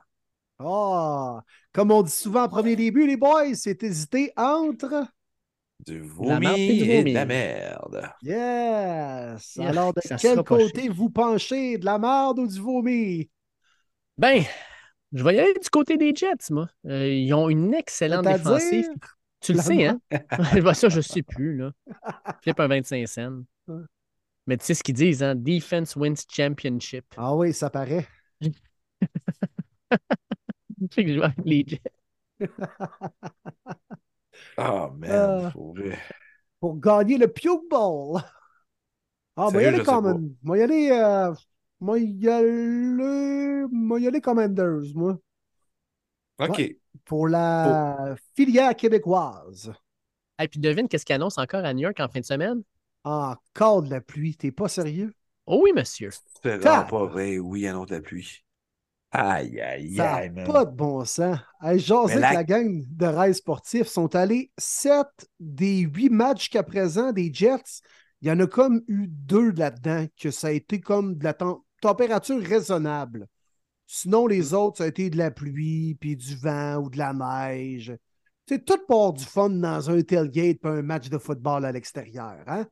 Ah, comme on dit souvent en premier début, les boys, c'est hésité entre. Du vomi et de la merde. Yes! Alors, de ça quel côté vous penchez? De la merde ou du vomi? Ben, je vais y aller du côté des Jets, moi. Euh, ils ont une excellente défensive. Tu le sais, hein? Ouais, ça, je ne sais plus, là. Flip un 25 cents. Mais tu sais ce qu'ils disent, hein? Defense wins championship. Ah oui, ça paraît. Que je joue avec les Jets. Ah, man. Euh. faut vrai. Pour gagner le Puke Bowl. Ah, moi, y aller je sais y aller. euh, Moi, y aller. Moi, y aller Commanders, moi. OK. Ouais. Pour la filière québécoise. Et puis devine qu'est-ce qu'ils annoncent encore à New York en fin de semaine? Encore de la pluie. T'es pas sérieux? Oh oui, monsieur. C'est pas vrai. Oui, autre de la pluie. Aïe, aïe, aïe, pas de bon sens. Hey, sais la- que la gang de rêves sportifs sont allés sept des huit matchs jusqu'à présent des Jets. Il y en a comme eu deux là-dedans que ça a été comme de la tem- température raisonnable. Sinon, les autres, ça a été de la pluie, puis du vent ou de la neige. C'est tout pour du fun dans un tailgate puis un match de football à l'extérieur, hein?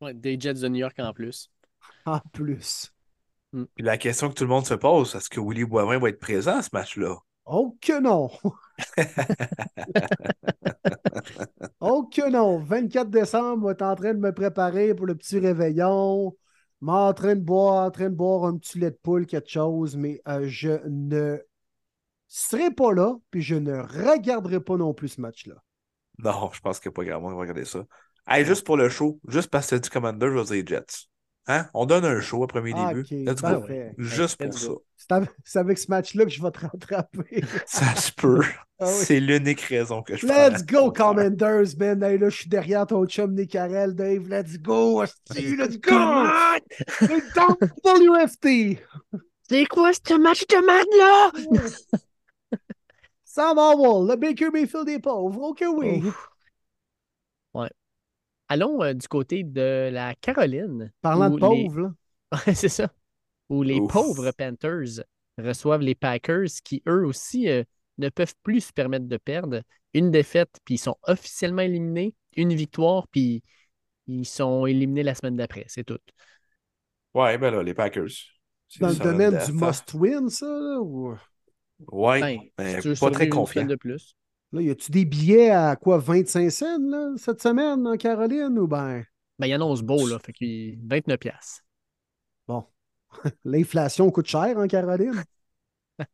Ouais, des Jets de New York en plus. En plus. Puis la question que tout le monde se pose, est-ce que Willy Boivin va être présent à ce match-là? Oh que non! oh que non! 24 décembre, moi, t'es en train de me préparer pour le petit réveillon. M'en train de boire, en train de boire un petit lait de poule, quelque chose, mais euh, je ne serai pas là, puis je ne regarderai pas non plus ce match-là. Non, je pense qu'il n'y a pas grand monde qui va regarder ça. Hey, juste pour le show, juste parce que du Commander, je vais dire Jets. Hein? On donne un show à premier Ah, Let's go. parfait. Juste Let's pour ça. C'est avec, ce match-là que je vais te rattraper. Ça se peut. Ah oui. C'est l'unique raison que je Let's go, Commanders, man. Hey, là, je suis derrière ton chum Nicarel, Dave. Let's go, hostie, let's go! Le WFT! C'est quoi ce match de merde-là? Sam Howell, le Baker Mayfield des pauvres. OK, oui. Ouais. Allons euh, du côté de la Caroline. Parlant de les- pauvres, là. Ouais, c'est ça. Où les Ouf. pauvres Panthers reçoivent les Packers qui, eux aussi, euh, ne peuvent plus se permettre de perdre. Une défaite, puis ils sont officiellement éliminés. Une victoire, puis ils sont éliminés la semaine d'après. C'est tout. Ouais, ben là, les Packers. C'est Dans le domaine du must-win, ça, là? Ou... Ouais, Ben, veux pas très confiant. de plus. Là, y a-tu des billets à quoi, 25 cents, là, cette semaine, en Caroline, ou ben, Ben, il annonce beau, là. Fait qu'il 29 piastres. l'inflation coûte cher en Caroline?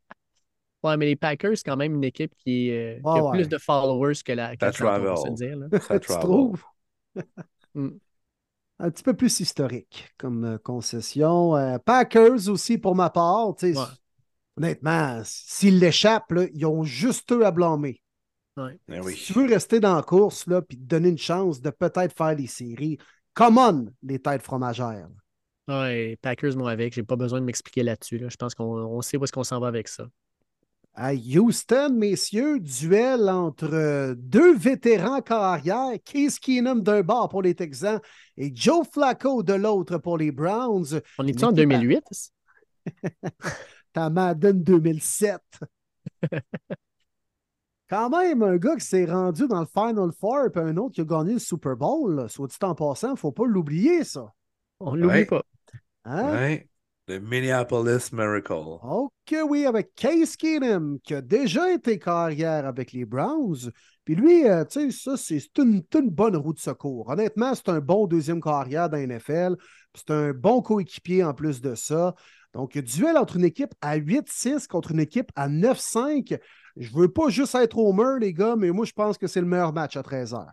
Ouais, mais les Packers, c'est quand même une équipe qui, euh, qui Ah a ouais. plus de followers que la, que se travel. le dire. là. Ça tu trouves? Mm. Un petit peu plus historique comme euh, concession. Euh, Packers aussi, pour ma part. Ouais. Honnêtement, s'ils l'échappent, là, ils ont juste eux à blâmer. Ouais. Ben oui. Si tu veux rester dans la course et te donner une chance de peut-être faire les séries, come on, les têtes fromagères. Ouais, Packers, moi, avec. J'ai pas besoin de m'expliquer là-dessus. là. Je pense qu'on on sait où est-ce qu'on s'en va avec ça. À Houston, messieurs, duel entre euh, deux vétérans carrière, Case Keenum d'un bord pour les Texans et Joe Flacco de l'autre pour les Browns. On est-tu en équipe à- 2008? Ta Madden 2007. Quand même, un gars qui s'est rendu dans le Final Four et un autre qui a gagné le Super Bowl, là, soit dit en passant, faut pas l'oublier, ça. On l'oublie Ouais. pas. Hein? Ouais. Le Minneapolis Miracle. Ok, oui, avec Case Keenum, qui a déjà été carrière avec les Browns. Puis lui, euh, tu sais, ça, c'est une, une bonne roue de secours. Honnêtement, c'est un bon deuxième carrière dans la NFL. Puis C'est un bon coéquipier en plus de ça. Donc, duel entre une équipe à 8-6 contre une équipe à 9-5. Je veux pas juste être au mur, les gars, mais moi, je pense que c'est le meilleur match à 13h.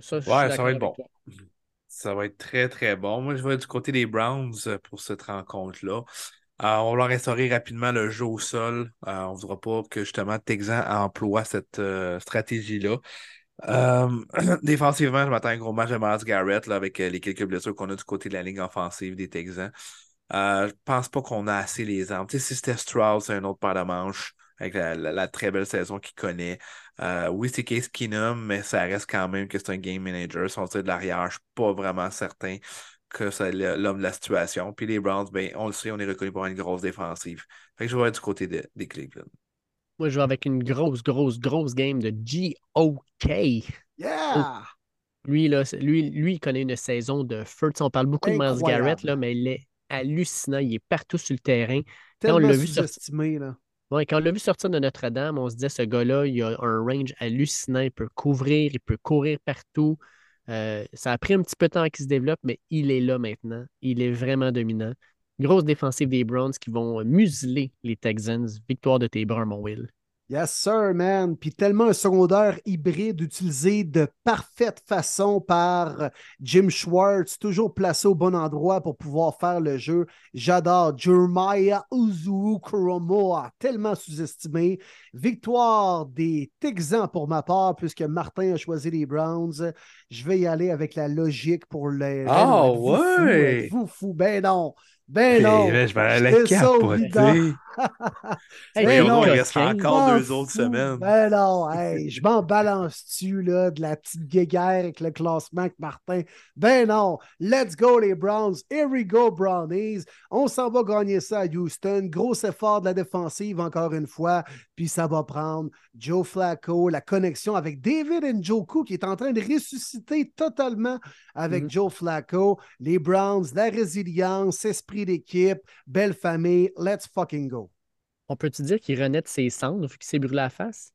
Ça, je suis Ouais, ça va être bon. toi. Ça va être très, très bon. Moi, je vais du côté des Browns euh, pour cette rencontre-là. Euh, on va leur instaurer rapidement le jeu au sol. Euh, on ne voudra pas que justement Texan emploie cette euh, stratégie-là. Euh, défensivement, je m'attends à un gros match de Miles Garrett là, avec euh, les quelques blessures qu'on a du côté de la ligne offensive des Texans. Euh, je pense pas qu'on a assez les armes. Tu sais, si c'était Strauss, c'est un autre paire de manches avec la, la- la très belle saison qu'il connaît. Euh, oui, c'est Case Keenum, mais ça reste quand même que c'est un game manager. Si on tire de l'arrière, je suis pas vraiment certain que c'est l'homme de la situation. Puis les Browns, ben, on le sait, on est reconnu pour avoir une grosse défensive. Fait que je vais être du côté de- des Cleveland. Moi, je vais avec une grosse, grosse, grosse game de G.O.K. Yeah! Lui, là, lui, lui, il connaît une saison de feu. On parle beaucoup de Miles. Garrett, là, mais il est hallucinant. Il est partout sur le terrain. Quand on l'a vu sortir- sous-estimé, là. Ouais, quand on l'a vu sortir de Notre-Dame, on se disait ce gars-là, il a un range hallucinant, il peut couvrir, il peut courir partout. Euh, ça a pris un petit peu de temps qu'il se développe, mais il est là maintenant. Il est vraiment dominant. Grosse défensive des Browns qui vont museler les Texans. Victoire de tes Browns, mon Will. Yes, sir, man. Puis tellement un secondaire hybride utilisé de parfaite façon par Jim Schwartz, toujours placé au bon endroit pour pouvoir faire le jeu. J'adore. Jeremiah Uzu Kuromoa, tellement sous-estimé. Victoire des Texans pour ma part, puisque Martin a choisi les Browns. Je vais y aller avec la logique pour les. Ah, fou? ouais. Fou? Ben non. Ben non. Eh, je vais aller capoter. Hey, Ben non, Coquin. reste encore deux autres semaines. Ben non, hey, je m'en balance-tu là, de la petite guéguerre avec le classement avec Martin? Ben non, let's go les Browns, here we go Brownies. On s'en va gagner ça à Houston. Gros effort de la défensive encore une fois, puis ça va prendre Joe Flacco, la connexion avec David Njoku qui est en train de ressusciter totalement avec Mhm. Joe Flacco. Les Browns, la résilience, esprit d'équipe, belle famille, let's fucking go. On peut-tu dire qu'il renaît de ses cendres vu qu'il s'est brûlé la face?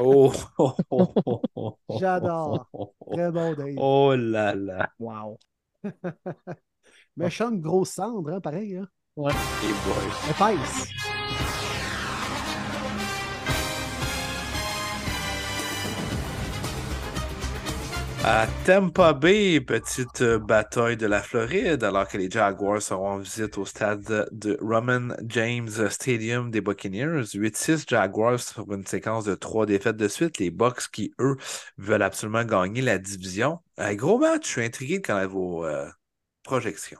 Oh, oh, oh, oh, oh, oh, J'adore. Très bon, Dave. Oh là là. Wow. Méchante grosse cendre, hein, pareil. Hein? Hey boy. Épaisse. À Tampa Bay, petite euh, bataille de la Floride, alors que les Jaguars seront en visite au stade de Roman James Stadium des Buccaneers. 8-6 Jaguars sur une séquence de trois défaites de suite. Les Bucks qui, eux, veulent absolument gagner la division. Gros match, je suis intrigué quand même vos euh, projections.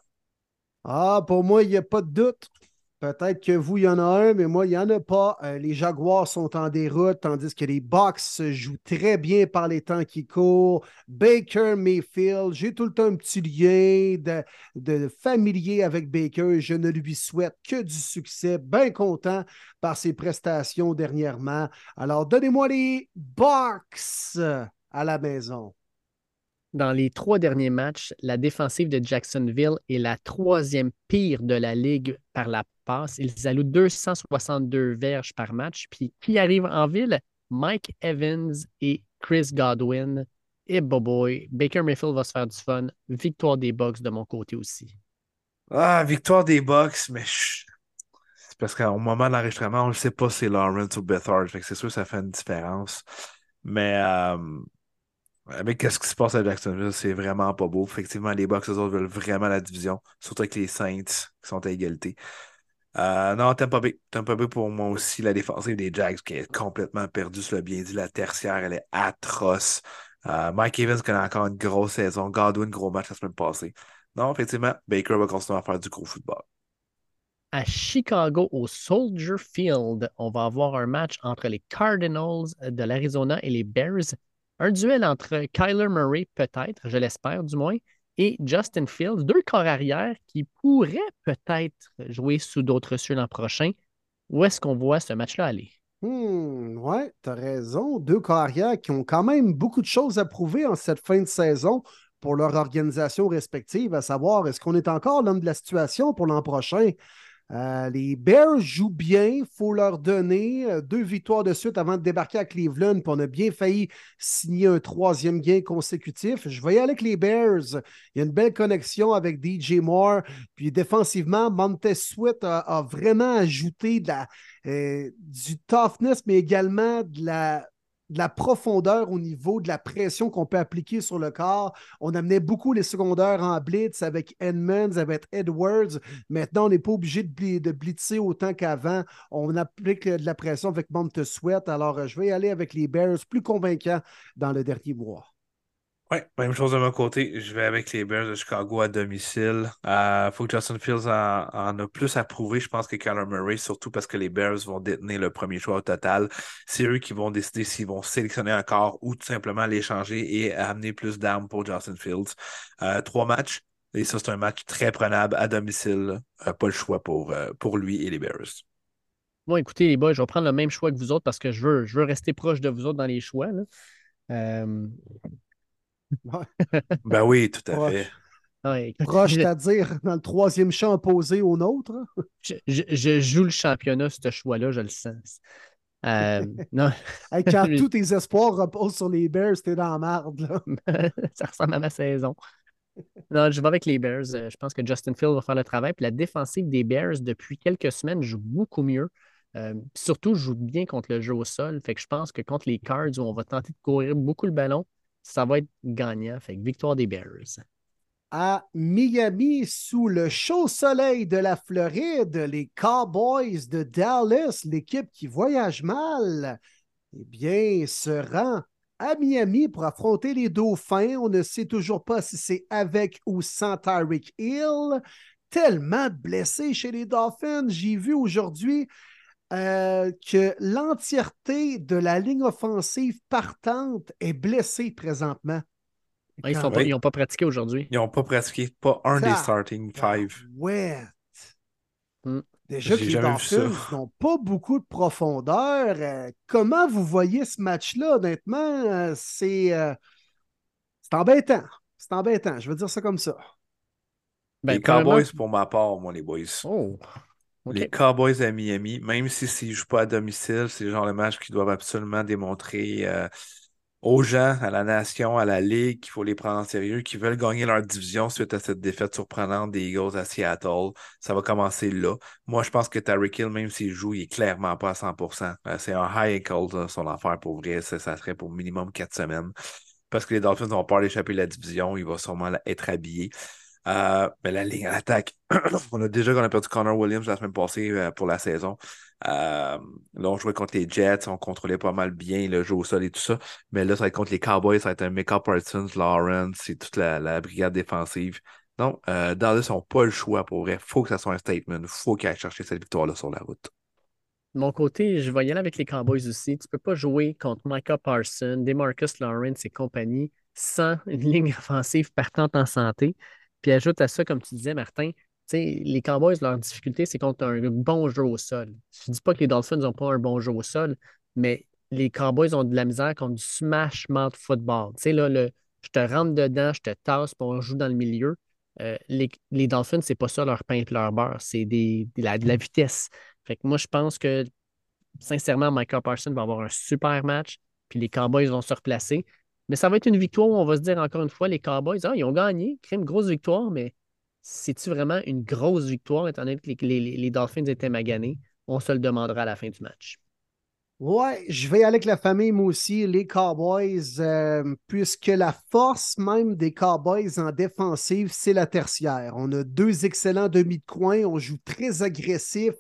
Ah, pour moi, il n'y a pas de doute. Peut-être que vous, il y en a un, mais moi, il n'y en a pas. Euh, les Jaguars sont en déroute, tandis que les se jouent très bien par les temps qui courent. Baker Mayfield, j'ai tout le temps un petit lien de, de familier avec Baker. Je ne lui souhaite que du succès. Bien content par ses prestations dernièrement. Alors, donnez-moi les Bucks à la maison. Dans les trois derniers matchs, la défensive de Jacksonville est la troisième pire de la ligue par la passe. Ils allouent 262 verges par match. Puis qui arrive en ville? Mike Evans et Chris Godwin. Et boy, Baker Mayfield va se faire du fun. Victoire des Bucks de mon côté aussi. Ah, victoire des Bucks, mais c'est parce qu'au moment de l'enregistrement, on ne sait pas si c'est Lawrence ou Bethard. Fait que c'est sûr que ça fait une différence. Mais euh, avec ce qui se passe à Jacksonville, c'est vraiment pas beau. Effectivement, les Bucks, eux autres, veulent vraiment la division, surtout avec les Saints qui sont à égalité. Euh, non, Tampa Bay. Tampa Bay pour moi aussi, la défensive des Jags qui est complètement perdue, tu bien dit, la tertiaire, elle est atroce. Euh, Mike Evans connaît encore une grosse saison. Godwin, gros match la semaine passée. Non, effectivement, Baker va continuer à faire du gros football. À Chicago, au Soldier Field, on va avoir un match entre les Cardinals de l'Arizona et les Bears. Un duel entre Kyler Murray, peut-être, je l'espère du moins, et Justin Fields, deux corps arrière qui pourraient peut-être jouer sous d'autres cieux l'an prochain. Où est-ce qu'on voit ce match-là aller? Hmm, ouais, t'as raison. Deux carrières qui ont quand même beaucoup de choses à prouver en cette fin de saison pour leur organisation respective, à savoir est-ce qu'on est encore l'homme de la situation pour l'an prochain? Euh, les Bears jouent bien, il faut leur donner euh, deux victoires de suite avant de débarquer à Cleveland. Puis on a bien failli signer un troisième gain consécutif. Je vais y aller avec les Bears. Il y a une belle connexion avec DJ Moore. Puis défensivement, Montez Sweat a, vraiment ajouté euh, du toughness, mais également de la, de la profondeur au niveau de la pression qu'on peut appliquer sur le corps. On amenait beaucoup les secondaires en blitz avec Edmonds, avec Edwards. Maintenant, on n'est pas obligé de, bli- de blitzer autant qu'avant. On applique euh, de la pression avec Montez Sweat. Alors, euh, je vais aller avec les Bears plus convaincants dans le dernier mois. Oui, même chose de mon côté. Je vais avec les Bears de Chicago à domicile. Il faut que Justin Fields en, en a plus à prouver, je pense, que Kyler Murray, surtout parce que les Bears vont détenir le premier choix au total. C'est eux qui vont décider s'ils vont sélectionner encore ou tout simplement l'échanger et amener plus d'armes pour Justin Fields. Euh, trois matchs. Et ça, c'est un match très prenable à domicile. Euh, pas le choix pour, euh, pour lui et les Bears. Bon, écoutez, les boys, je vais prendre le même choix que vous autres parce que je veux, je veux rester proche de vous autres dans les choix. là. Ben oui, tout à Proche. fait. Ouais, Proche, c'est-à-dire dans le troisième champ opposé au nôtre? je- je- je joue le championnat, ce choix-là, je le sens. Euh, non, Hey, quand tous tes espoirs reposent sur les Bears, t'es dans la marde. Là. ça ressemble à ma saison. Non, je vais avec les Bears. Euh, Je pense que Justin Field va faire le travail. Puis la défensive des Bears, depuis quelques semaines, joue beaucoup mieux. Euh, puis surtout, joue bien contre le jeu au sol. Fait que je pense que contre les Cards, où on va tenter de courir beaucoup le ballon, ça va être gagnant. Fait victoire des Bears. À Miami, sous le chaud soleil de la Floride, les Cowboys de Dallas, l'équipe qui voyage mal, eh bien, se rend à Miami pour affronter les Dauphins. On ne sait toujours pas si c'est avec ou sans Tyreek Hill. Tellement de blessés chez les Dolphins. J'ai vu aujourd'hui euh, que l'entièreté de la ligne offensive partante est blessée présentement. Ouais, ils n'ont pas, pratiqué aujourd'hui. Ils n'ont pas pratiqué, pas un des starting five. Ouais. Hmm. Déjà que les. Dolphins n'ont pas beaucoup de profondeur. Euh, comment vous voyez ce match-là, honnêtement? Euh, c'est euh, c'est embêtant. C'est embêtant. Je veux dire ça comme ça. Ben, les Cowboys, pour ma part, moi, les boys. Oh, Les Cowboys à Miami, même si s'ils ne jouent pas à domicile, c'est le genre de match qu'ils doivent absolument démontrer euh, aux gens, à la nation, à la ligue, qu'il faut les prendre en sérieux, qu'ils veulent gagner leur division suite à cette défaite surprenante des Eagles à Seattle. Ça va commencer là. Moi, je pense que Tyreek Hill, même s'il joue, il est clairement pas à 100%. Euh, c'est un high ankle, son affaire pour vrai. Ça, ça serait pour minimum quatre semaines. Parce que les Dolphins ont peur d'échapper la division. Il va sûrement être habillé. Euh, mais la ligne à l'attaque, on a déjà qu'on a perdu Connor Williams la semaine passée euh, pour la saison. Euh, là, on jouait contre les Jets, on contrôlait pas mal bien le jeu au sol et tout ça. Mais là, ça va être contre les Cowboys, ça va être un Micah Parsons, Lawrence, c'est toute la, brigade défensive. Non, euh, Dallas n'ont pas le choix pour vrai. faut que ça soit un statement. faut qu'ils aillent chercher cette victoire-là sur la route. De mon côté, je vais y aller avec les Cowboys aussi. Tu ne peux pas jouer contre Micah Parsons, Demarcus Lawrence et compagnie sans une ligne offensive partante en santé. Puis ajoute à ça, comme tu disais, Martin, les Cowboys, leur difficulté, c'est contre un bon jeu au sol. Je ne dis pas que les Dolphins n'ont pas un bon jeu au sol, mais les Cowboys ont de la misère contre du smash mouth football. Tu sais, là, le, je te rentre dedans, je te tasse, puis on joue dans le milieu. Euh, les, les Dolphins, c'est pas ça leur pain et leur beurre, c'est des, de, la, de la vitesse. Fait que moi, je pense que sincèrement, Michael Parsons va avoir un super match, puis les Cowboys vont se replacer. Mais ça va être une victoire où on va se dire encore une fois, les Cowboys, ah, ils ont gagné, crime, grosse victoire, mais c'est-tu vraiment une grosse victoire étant donné que les, les, les Dolphins étaient maganés? On se le demandera à la fin du match. Ouais, je vais aller avec la famille, moi aussi, les Cowboys, euh, puisque la force même des Cowboys en défensive, c'est la tertiaire. On a deux excellents demi de coin, on joue très agressif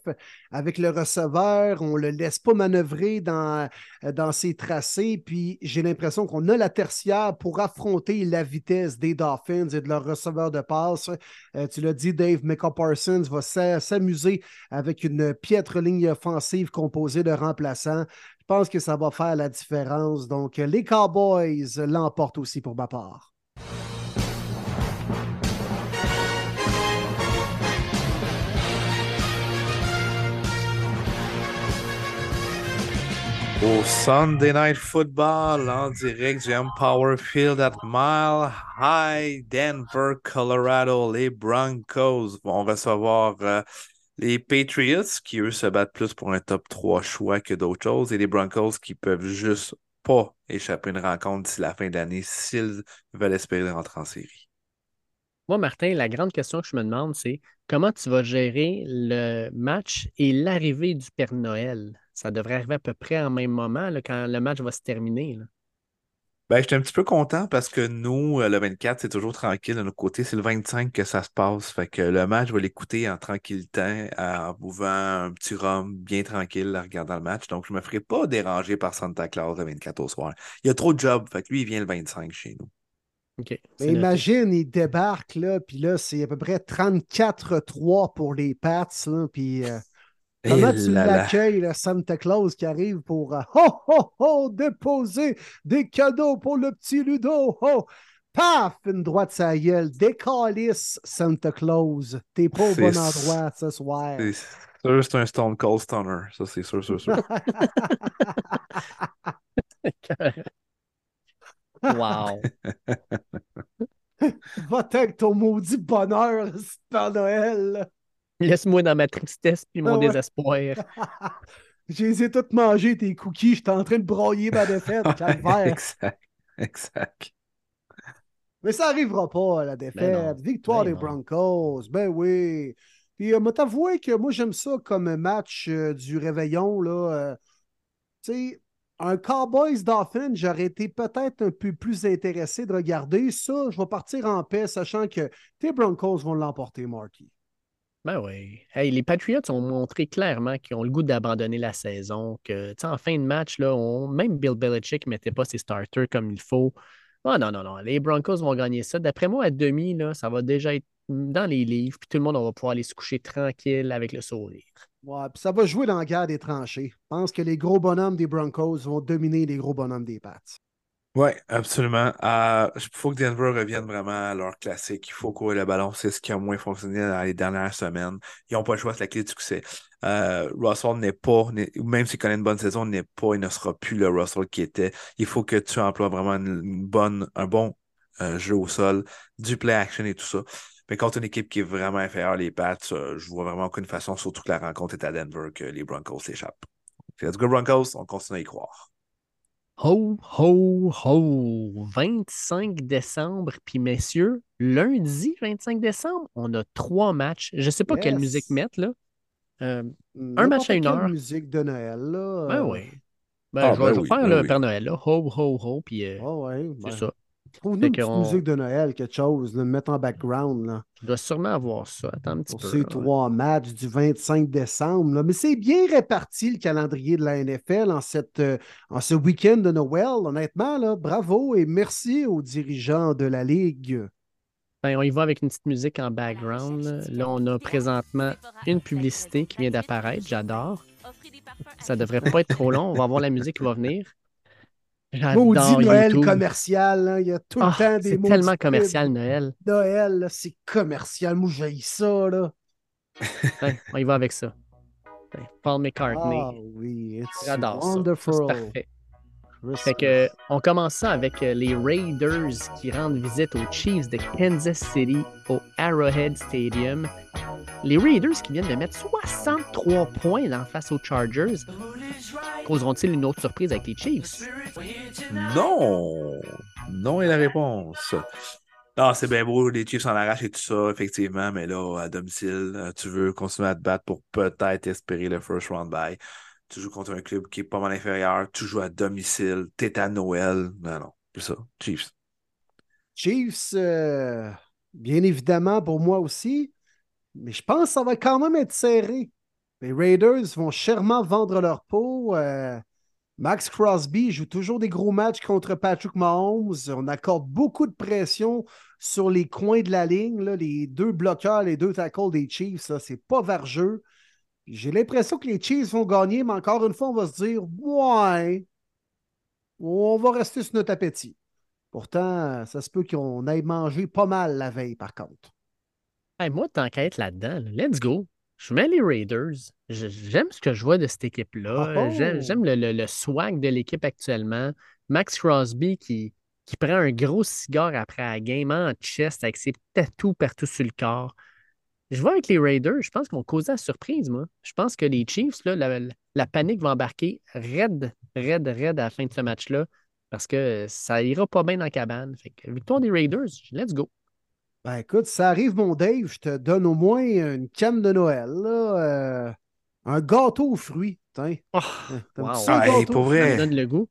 avec le receveur, on le laisse pas manœuvrer dans, dans ses tracés, puis j'ai l'impression qu'on a la tertiaire pour affronter la vitesse des Dolphins et de leur receveur de passe. Euh, tu l'as dit, Dave, Micah Parsons va s'amuser avec une piètre ligne offensive composée de remplaçants. Je pense que ça va faire la différence. Donc, les Cowboys l'emportent aussi pour ma part. Au Sunday Night Football, en direct du Empower Field at Mile High, Denver, Colorado, les Broncos vont recevoir euh, les Patriots qui, eux, se battent plus pour un top 3 choix que d'autres choses et les Broncos qui peuvent juste pas échapper une rencontre d'ici la fin d'année s'ils veulent espérer rentrer en série. Moi, Martin, la grande question que je me demande, c'est comment tu vas gérer le match et l'arrivée du Père Noël? Ça devrait arriver à peu près en même moment quand le match va se terminer. Ben, j'étais un petit peu content parce que nous, le 24, c'est toujours tranquille. De notre côté, c'est le 25 que ça se passe. Fait que le match, je vais l'écouter en tranquillité, en buvant un petit rhum bien tranquille, en regardant le match. Donc, je ne me ferai pas déranger par Santa Claus le 24 au soir. Il y a trop de jobs. Fait que lui, il vient le 25 chez nous. OK. Mais imagine, il débarque, là, puis là, c'est à peu près 34-3 pour les Pats, là, puis... Euh... Comment tu l'accueilles, le Santa Claus qui arrive pour euh, oh, oh, oh, déposer des cadeaux pour le petit Ludo? Oh, paf, une droite sa gueule. Décalisse, Santa Claus. T'es pas au bon endroit ce soir. C'est sûr, c'est un Stone Cold Stunner. Ça, c'est sûr, sûr, sûr. wow. Va-t'en avec ton maudit bonheur, c'est Père Noël. Laisse-moi dans ma tristesse puis mon Ah ouais. désespoir. J'ai les ai toutes mangées, tes cookies. J'étais en train de broyer ma défaite. exact. Exact. Mais ça n'arrivera pas, la Ben défaite. Victoire Ben des non. Broncos. Ben oui. Puis, euh, moi, t'avouer que moi, j'aime ça comme match euh, du réveillon. Là, euh, tu sais, un Cowboys Dolphins, j'aurais été peut-être un peu plus intéressé de regarder ça. Je vais partir en paix, sachant que tes Broncos vont l'emporter, Marty. Ben oui. Hey, les Patriots ont montré clairement qu'ils ont le goût d'abandonner la saison, que en fin de match, là, on- même Bill Belichick ne mettait pas ses starters comme il faut. Ah non, non, non. Les Broncos vont gagner ça. D'après moi, à demi, là, ça va déjà être dans les livres, puis tout le monde on va pouvoir aller se coucher tranquille avec le sourire. Ouais, puis ça va jouer dans la guerre des tranchées. Je pense que les gros bonhommes des Broncos vont dominer les gros bonhommes des Pats. Oui, absolument. Il faut que Denver revienne vraiment à leur classique. Il faut courir le ballon. C'est ce qui a moins fonctionné dans les dernières semaines. Ils n'ont pas le choix, c'est la clé du succès. Euh, Russell n'est pas, même s'il connaît une bonne saison, n'est pas et ne sera plus le Russell qui était. Il faut que tu emploies vraiment une bonne, un bon euh, jeu au sol, du play action et tout ça. Mais contre une équipe qui est vraiment inférieure, les Pats, euh, je vois vraiment aucune façon, surtout que la rencontre est à Denver, que les Broncos s'échappent. Let's go Broncos, on continue à y croire. Ho, ho, ho! 25 décembre, puis messieurs, lundi 25 décembre, on a trois matchs. Je ne sais pas quelle musique mettre, là. Euh, N'importe match à une heure. musique de Noël, là. ben euh, oui. Ben, Ah, je vais, ben je vais oui, faire ben le oui. Père Noël, là. Ho, ho, ho, puis euh, Ah ouais, c'est ben, ça. Trouve-nous une petite musique de Noël, quelque chose, de mettre en background, là, Je dois sûrement avoir ça. Attends un petit pour peu. ces là. trois matchs du 25 décembre. là. Mais c'est bien réparti, le calendrier de la NFL en, cette, euh, en ce week-end de Noël. Honnêtement, là, bravo et merci aux dirigeants de la Ligue. Ben, on y va avec une petite musique en background. Là, Là, on a présentement une publicité qui vient d'apparaître. J'adore. Ça devrait pas être trop long. On va voir la musique qui va venir. Maudit Noël YouTube. commercial, hein, il y a tout Ah, le temps des c'est maudits tellement commercial, Noël. Noël, c'est commercial. Moi, j'ai ça, là. Ouais, on y va avec ça. Paul McCartney. Ah oui, it's J'adore ça. Ça, wonderful. C'est parfait. Fait que, on commence ça avec euh, les Raiders qui rendent visite aux Chiefs de Kansas City au Arrowhead Stadium. Les Raiders qui viennent de mettre 63 points en face aux Chargers. Causeront-ils une autre surprise avec les Chiefs? Non! Non est la réponse. Non, c'est bien beau, les Chiefs en arrachent et tout ça, effectivement, mais là, à domicile, euh, tu veux continuer à te battre pour peut-être espérer le first round bye. Tu joues contre un club qui est pas mal inférieur, tu joues à domicile, t'es à Noël. Non, non, c'est ça. Chiefs. Chiefs, euh, bien évidemment pour moi aussi, mais je pense que ça va quand même être serré. Les Raiders vont chèrement vendre leur peau. euh, Max Crosby joue toujours des gros matchs contre Patrick Mahomes. On accorde beaucoup de pression sur les coins de la ligne. là. Les deux bloqueurs, les deux tackles des Chiefs, c'est pas vergeux. J'ai l'impression que les Chiefs vont gagner, mais encore une fois, on va se dire Ouais, on va rester sur notre appétit. Pourtant, ça se peut qu'on aille manger pas mal la veille, par contre. Hey, moi, tant qu'à être là-dedans, là, let's go. Je mets les Raiders. J'aime ce que je vois de cette équipe-là. Ah oh! J'aime j'aime le, le- le swag de l'équipe actuellement. Max Crosby qui, qui prend un gros cigare après la game en chest avec ses tatous partout sur le corps. Je vois avec les Raiders, je pense qu'ils vont causer la surprise, moi. Je pense que les Chiefs, là, la, la panique va embarquer raide, raide, raide à la fin de ce match-là parce que ça ira pas bien dans la cabane. Fait que victoire des Raiders, let's go. Ben écoute, ça arrive, mon Dave, je te donne au moins une canne de Noël, là, euh, un gâteau aux fruits. Tiens. Oh, wow. Ah, hey, pour vrai. ça me donne le goût.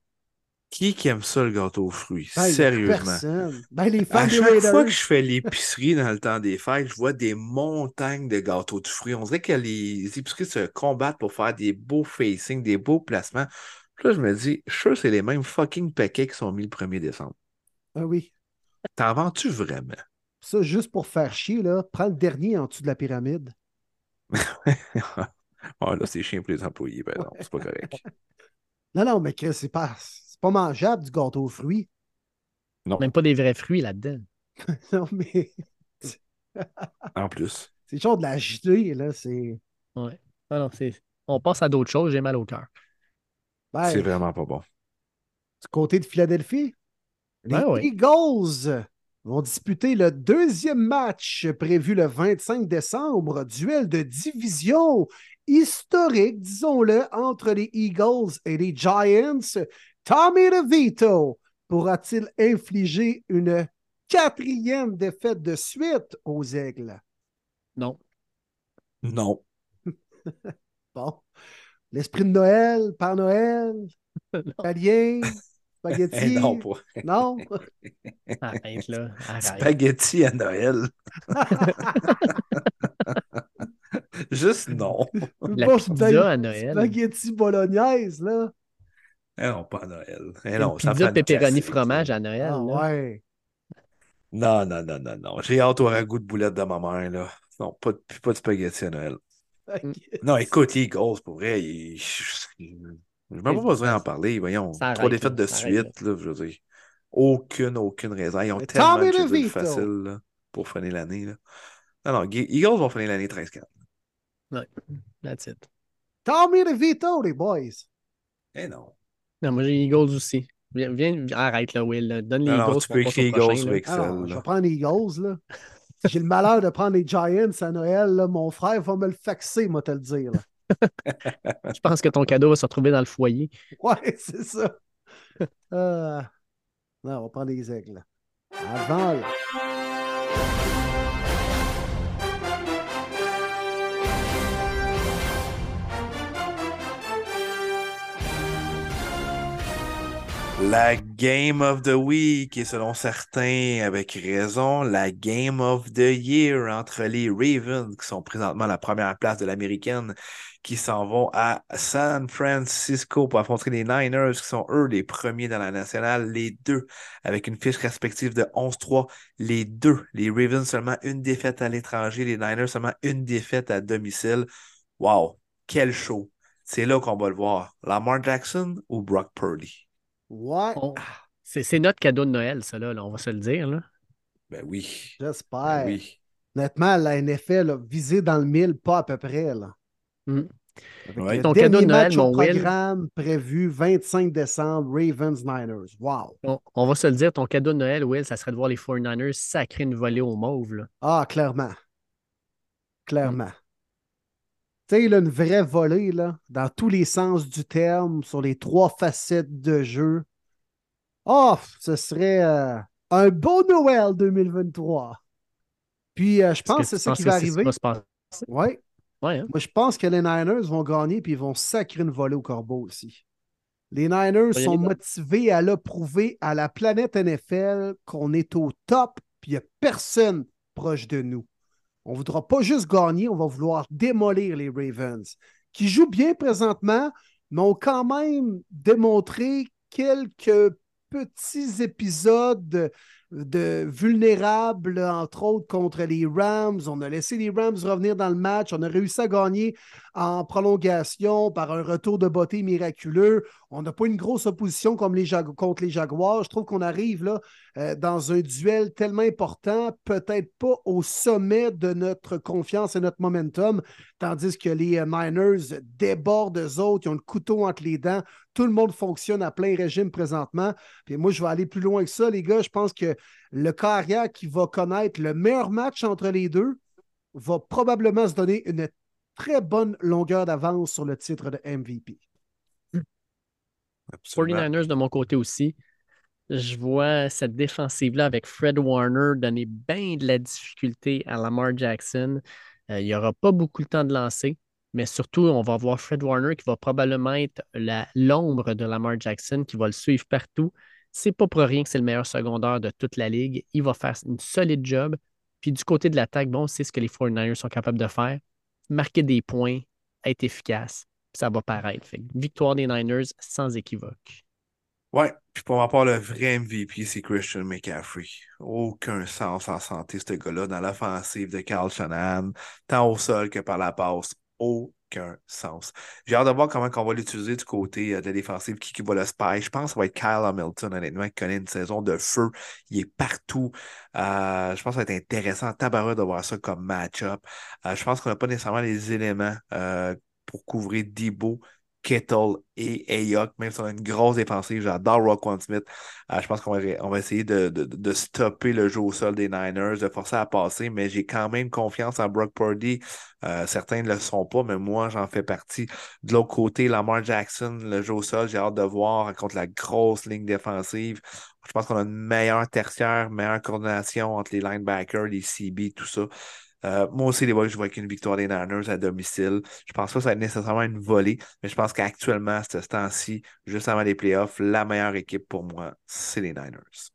Qui qui aime ça, le gâteau aux fruits? Ben, Sérieusement. personne. Ben, les À chaque Raiders. fois que je fais l'épicerie dans le temps des fêtes, je vois des montagnes de gâteaux de fruits. On dirait que les épiceries se combattent pour faire des beaux facings, des beaux placements. Puis là, je me dis, je suis sûr que c'est les mêmes fucking paquets qui sont mis le 1er décembre. Ah oui. T'en vends-tu vraiment? Ça, juste pour faire chier, là, prends le dernier en dessous de la pyramide. Ah là, c'est chiant pour les employés, ben non, c'est pas correct. Non, non, mais Chris, c'est pas, c'est pas mangeable du gâteau aux fruits. Même pas des vrais fruits là-dedans. Non, mais En plus. c'est genre de la gelée, là. C'est. Ouais. Ah non, c'est... On passe à d'autres choses, j'ai mal au cœur. Ben, C'est vraiment pas bon. du côté de Philadelphie, les Ben. Eagles vont disputer le deuxième match prévu le 25 décembre, duel de division historique, disons-le, entre les Eagles et les Giants. Tommy DeVito pourra-t-il infliger une quatrième défaite de suite aux Aigles? Non. Non. Bon. L'esprit de Noël, Père Noël, Italien, spaghetti. Eh non, pas. Non? Arrête, là. Arrête. Spaghetti à Noël. Juste non. La Pas pizza à Noël. Spaghetti bolognaise, là. Eh non, pas à Noël. Eh non, ça pizza pepperoni fromage à Noël. Ah, ouais. Non, non, non, non, non. J'ai hâte au ragoût de boulettes de ma mère, là. Non, pas de, pas de spaghetti à Noël. Non, écoute, les Eagles, pour vrai, ils... je n'ai même pas besoin d'en parler. Voyons, Ça arrête, trois défaites de suite, là, je veux dire. Aucune, aucune raison. Ils ont Mais tellement de facile là, pour finir l'année. là. Non, non, Eagles vont finir l'année 13-4. That's it. Tommy DeVito, les boys. Eh non. Non, moi, j'ai Eagles aussi. Viens, viens, arrête, là, Will. là. Donne les Non, non, Eagles. tu peux écrire prochain, Eagles sur là. Excel. Alors, je vais prendre les Eagles, là. J'ai le malheur de prendre les Giants à Noël, là, mon frère va me le faxer, moi, te le dire. là. Je pense que ton cadeau va se retrouver dans le foyer. Ouais, c'est ça. Euh, Non, on va prendre les aigles. Avant, là. La Game of the Week et selon certains, avec raison, la Game of the Year entre les Ravens, qui sont présentement la première place de l'américaine, qui s'en vont à San Francisco pour affronter les Niners, qui sont eux les premiers dans la nationale, les deux, avec une fiche respective de 11-3, les deux, les Ravens seulement une défaite à l'étranger, les Niners seulement une défaite à domicile. Wow, quel show! C'est là qu'on va le voir. Lamar Jackson ou Brock Purdy? Ouais, On- C'est c'est notre cadeau de Noël, ça, là, là, on va se le dire. Là. Ben oui. j'espère. Ben oui. Honnêtement, la NFL a visé dans le mille, pas à peu près. Là. Mm. Ouais. Ton cadeau de Noël, match au mon Will. programme prévu 25 décembre, Ravens-Niners. Wow. On, on va se le dire, ton cadeau de Noël, Will, ça serait de voir les 49ers sacrer une volée au mauve. Là. Ah, clairement. Clairement. Mm. Tu sais, une vraie volée, là, dans tous les sens du terme, sur les trois facettes de jeu. Oh, ce serait euh, un beau Noël 2023. Puis, euh, je pense que c'est ça qui va arriver. Oui. Ouais, hein? Moi, je pense que les Niners vont gagner puis ils vont sacrer une volée au corbeau aussi. Les Niners sont motivés à le prouver à la planète NFL qu'on est au top puis il n'y a personne proche de nous. On ne voudra pas juste gagner, on va vouloir démolir les Ravens, qui jouent bien présentement, mais ont quand même démontré quelques petits épisodes de, vulnérables, entre autres contre les Rams. On a laissé les Rams revenir dans le match. On a réussi à gagner en prolongation par un retour de beauté miraculeux. On n'a pas une grosse opposition comme les contre les Jaguars. Je trouve qu'on arrive là euh, dans un duel tellement important, peut-être pas au sommet de notre confiance et notre momentum, tandis que les euh, Niners débordent eux autres, ils ont le couteau entre les dents. Tout le monde fonctionne à plein régime présentement. Puis moi, je vais aller plus loin que ça, les gars. Je pense que le carrière qui va connaître le meilleur match entre les deux va probablement se donner une très bonne longueur d'avance sur le titre de MVP. Absolument. 49ers de mon côté aussi. Je vois cette défensive-là avec Fred Warner donner bien de la difficulté à Lamar Jackson. Euh, il n'y aura pas beaucoup de temps de lancer, mais surtout, on va voir Fred Warner qui va probablement être la- l'ombre de Lamar Jackson, qui va le suivre partout. C'est pas pour rien que c'est le meilleur secondaire de toute la ligue. Il va faire une solide job. Puis du côté de l'attaque, bon, c'est ce que les 49ers sont capables de faire. Marquer des points, être efficace. Ça va paraître. Fait victoire des Niners sans équivoque. Ouais, puis pour ma part, le vrai MVP, c'est Christian McCaffrey. Aucun sens en santé, ce gars-là, dans l'offensive de Carl Shanahan, tant au sol que par la passe. Aucun sens. J'ai hâte de voir comment on va l'utiliser du côté euh, de la défensive, qui, va le spy. Je pense que ça va être Kyle Hamilton, honnêtement, qui connaît une saison de feu. Il est partout. Euh, je pense que ça va être intéressant, tabarouette, de voir ça comme match-up. Euh, je pense qu'on n'a pas nécessairement les éléments pour couvrir Debo Kittle et Ayok, même si on a une grosse défensive. J'adore Roquan Smith. Euh, je pense qu'on va, essayer de, stopper le jeu au sol des Niners, de forcer à passer, mais j'ai quand même confiance en Brock Purdy. Euh, certains ne le sont pas, mais moi, j'en fais partie. De l'autre côté, Lamar Jackson, le jeu au sol, j'ai hâte de voir contre la grosse ligne défensive. Je pense qu'on a une meilleure tertiaire, meilleure coordination entre les linebackers, les CB, tout ça. Euh, moi aussi, les Boys, je vois qu'une victoire des Niners à domicile. Je pense pas que ça va être nécessairement une volée, mais je pense qu'actuellement, à ce temps-ci, juste avant les playoffs, la meilleure équipe pour moi, c'est les Niners.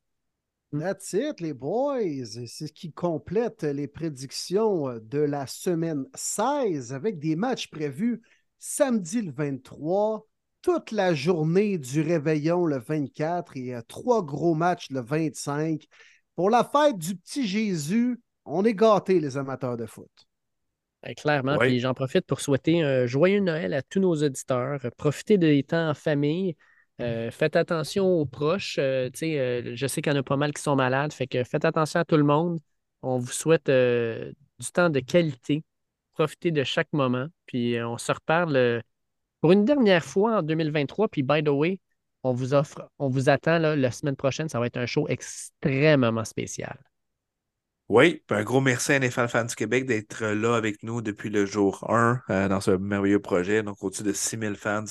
That's it, les boys. C'est ce qui complète les prédictions de la semaine 16 avec des matchs prévus samedi le 23, toute la journée du réveillon le 24 et euh, trois gros matchs le 25. Pour la fête du petit Jésus, on est gâtés, les amateurs de foot. Ben, clairement, puis j'en profite pour souhaiter un joyeux Noël à tous nos auditeurs. Profitez des temps en famille. Euh, faites attention aux proches. Euh, euh, je sais qu'il y en a pas mal qui sont malades, fait que faites attention à tout le monde. On vous souhaite du temps de qualité. Profitez de chaque moment. Puis on se reparle pour une dernière fois en 2023. Puis by the way, on vous offre, on vous attend la semaine prochaine. Ça va être un show extrêmement spécial. Oui, un gros merci à NFL Fans du Québec d'être là avec nous depuis le jour 1 euh, dans ce merveilleux projet. Donc, au-dessus de 6000 fans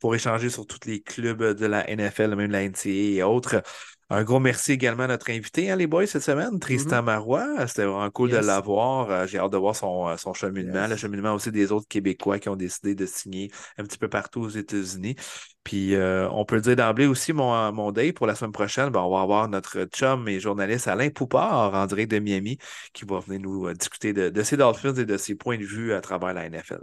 pour échanger sur tous les clubs de la NFL, même la NCA et autres. Un gros merci également à notre invité, hein, les boys, cette semaine, Tristan mm-hmm. Marois. C'était vraiment cool de l'avoir. Euh, j'ai hâte de voir son, euh, son cheminement, le cheminement aussi des autres Québécois qui ont décidé de signer un petit peu partout aux États-Unis. Puis euh, on peut le dire d'emblée aussi, mon, mon day pour la semaine prochaine, ben, on va avoir notre chum et journaliste Alain Poupard en direct de Miami qui va venir nous discuter de, de ses Dolphins et de ses points de vue à travers la NFL.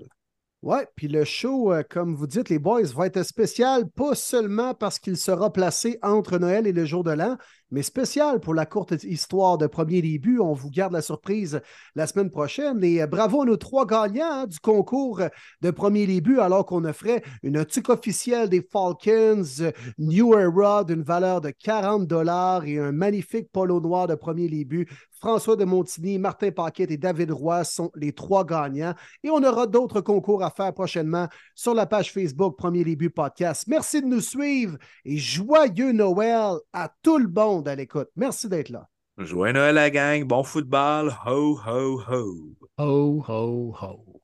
Oui, puis le show, euh, comme vous dites, les boys, va être spécial, pas seulement parce qu'il sera placé entre Noël et le jour de l'an, mais spécial pour la courte histoire de premier début. On vous garde la surprise la semaine prochaine. Et euh, bravo à nos trois gagnants hein, du concours de premier début, alors qu'on offrait une tuque officielle des Falcons, New Era d'une valeur de 40 dollars et un magnifique polo noir de premier début François de Montigny, Martin Paquette et David Roy sont les trois gagnants. Et on aura d'autres concours à faire prochainement sur la page Facebook Premier Début Podcast. Merci de nous suivre et joyeux Noël à tout le monde à l'écoute. Merci d'être là. Joyeux Noël la gang, bon football, ho ho ho. Ho ho ho.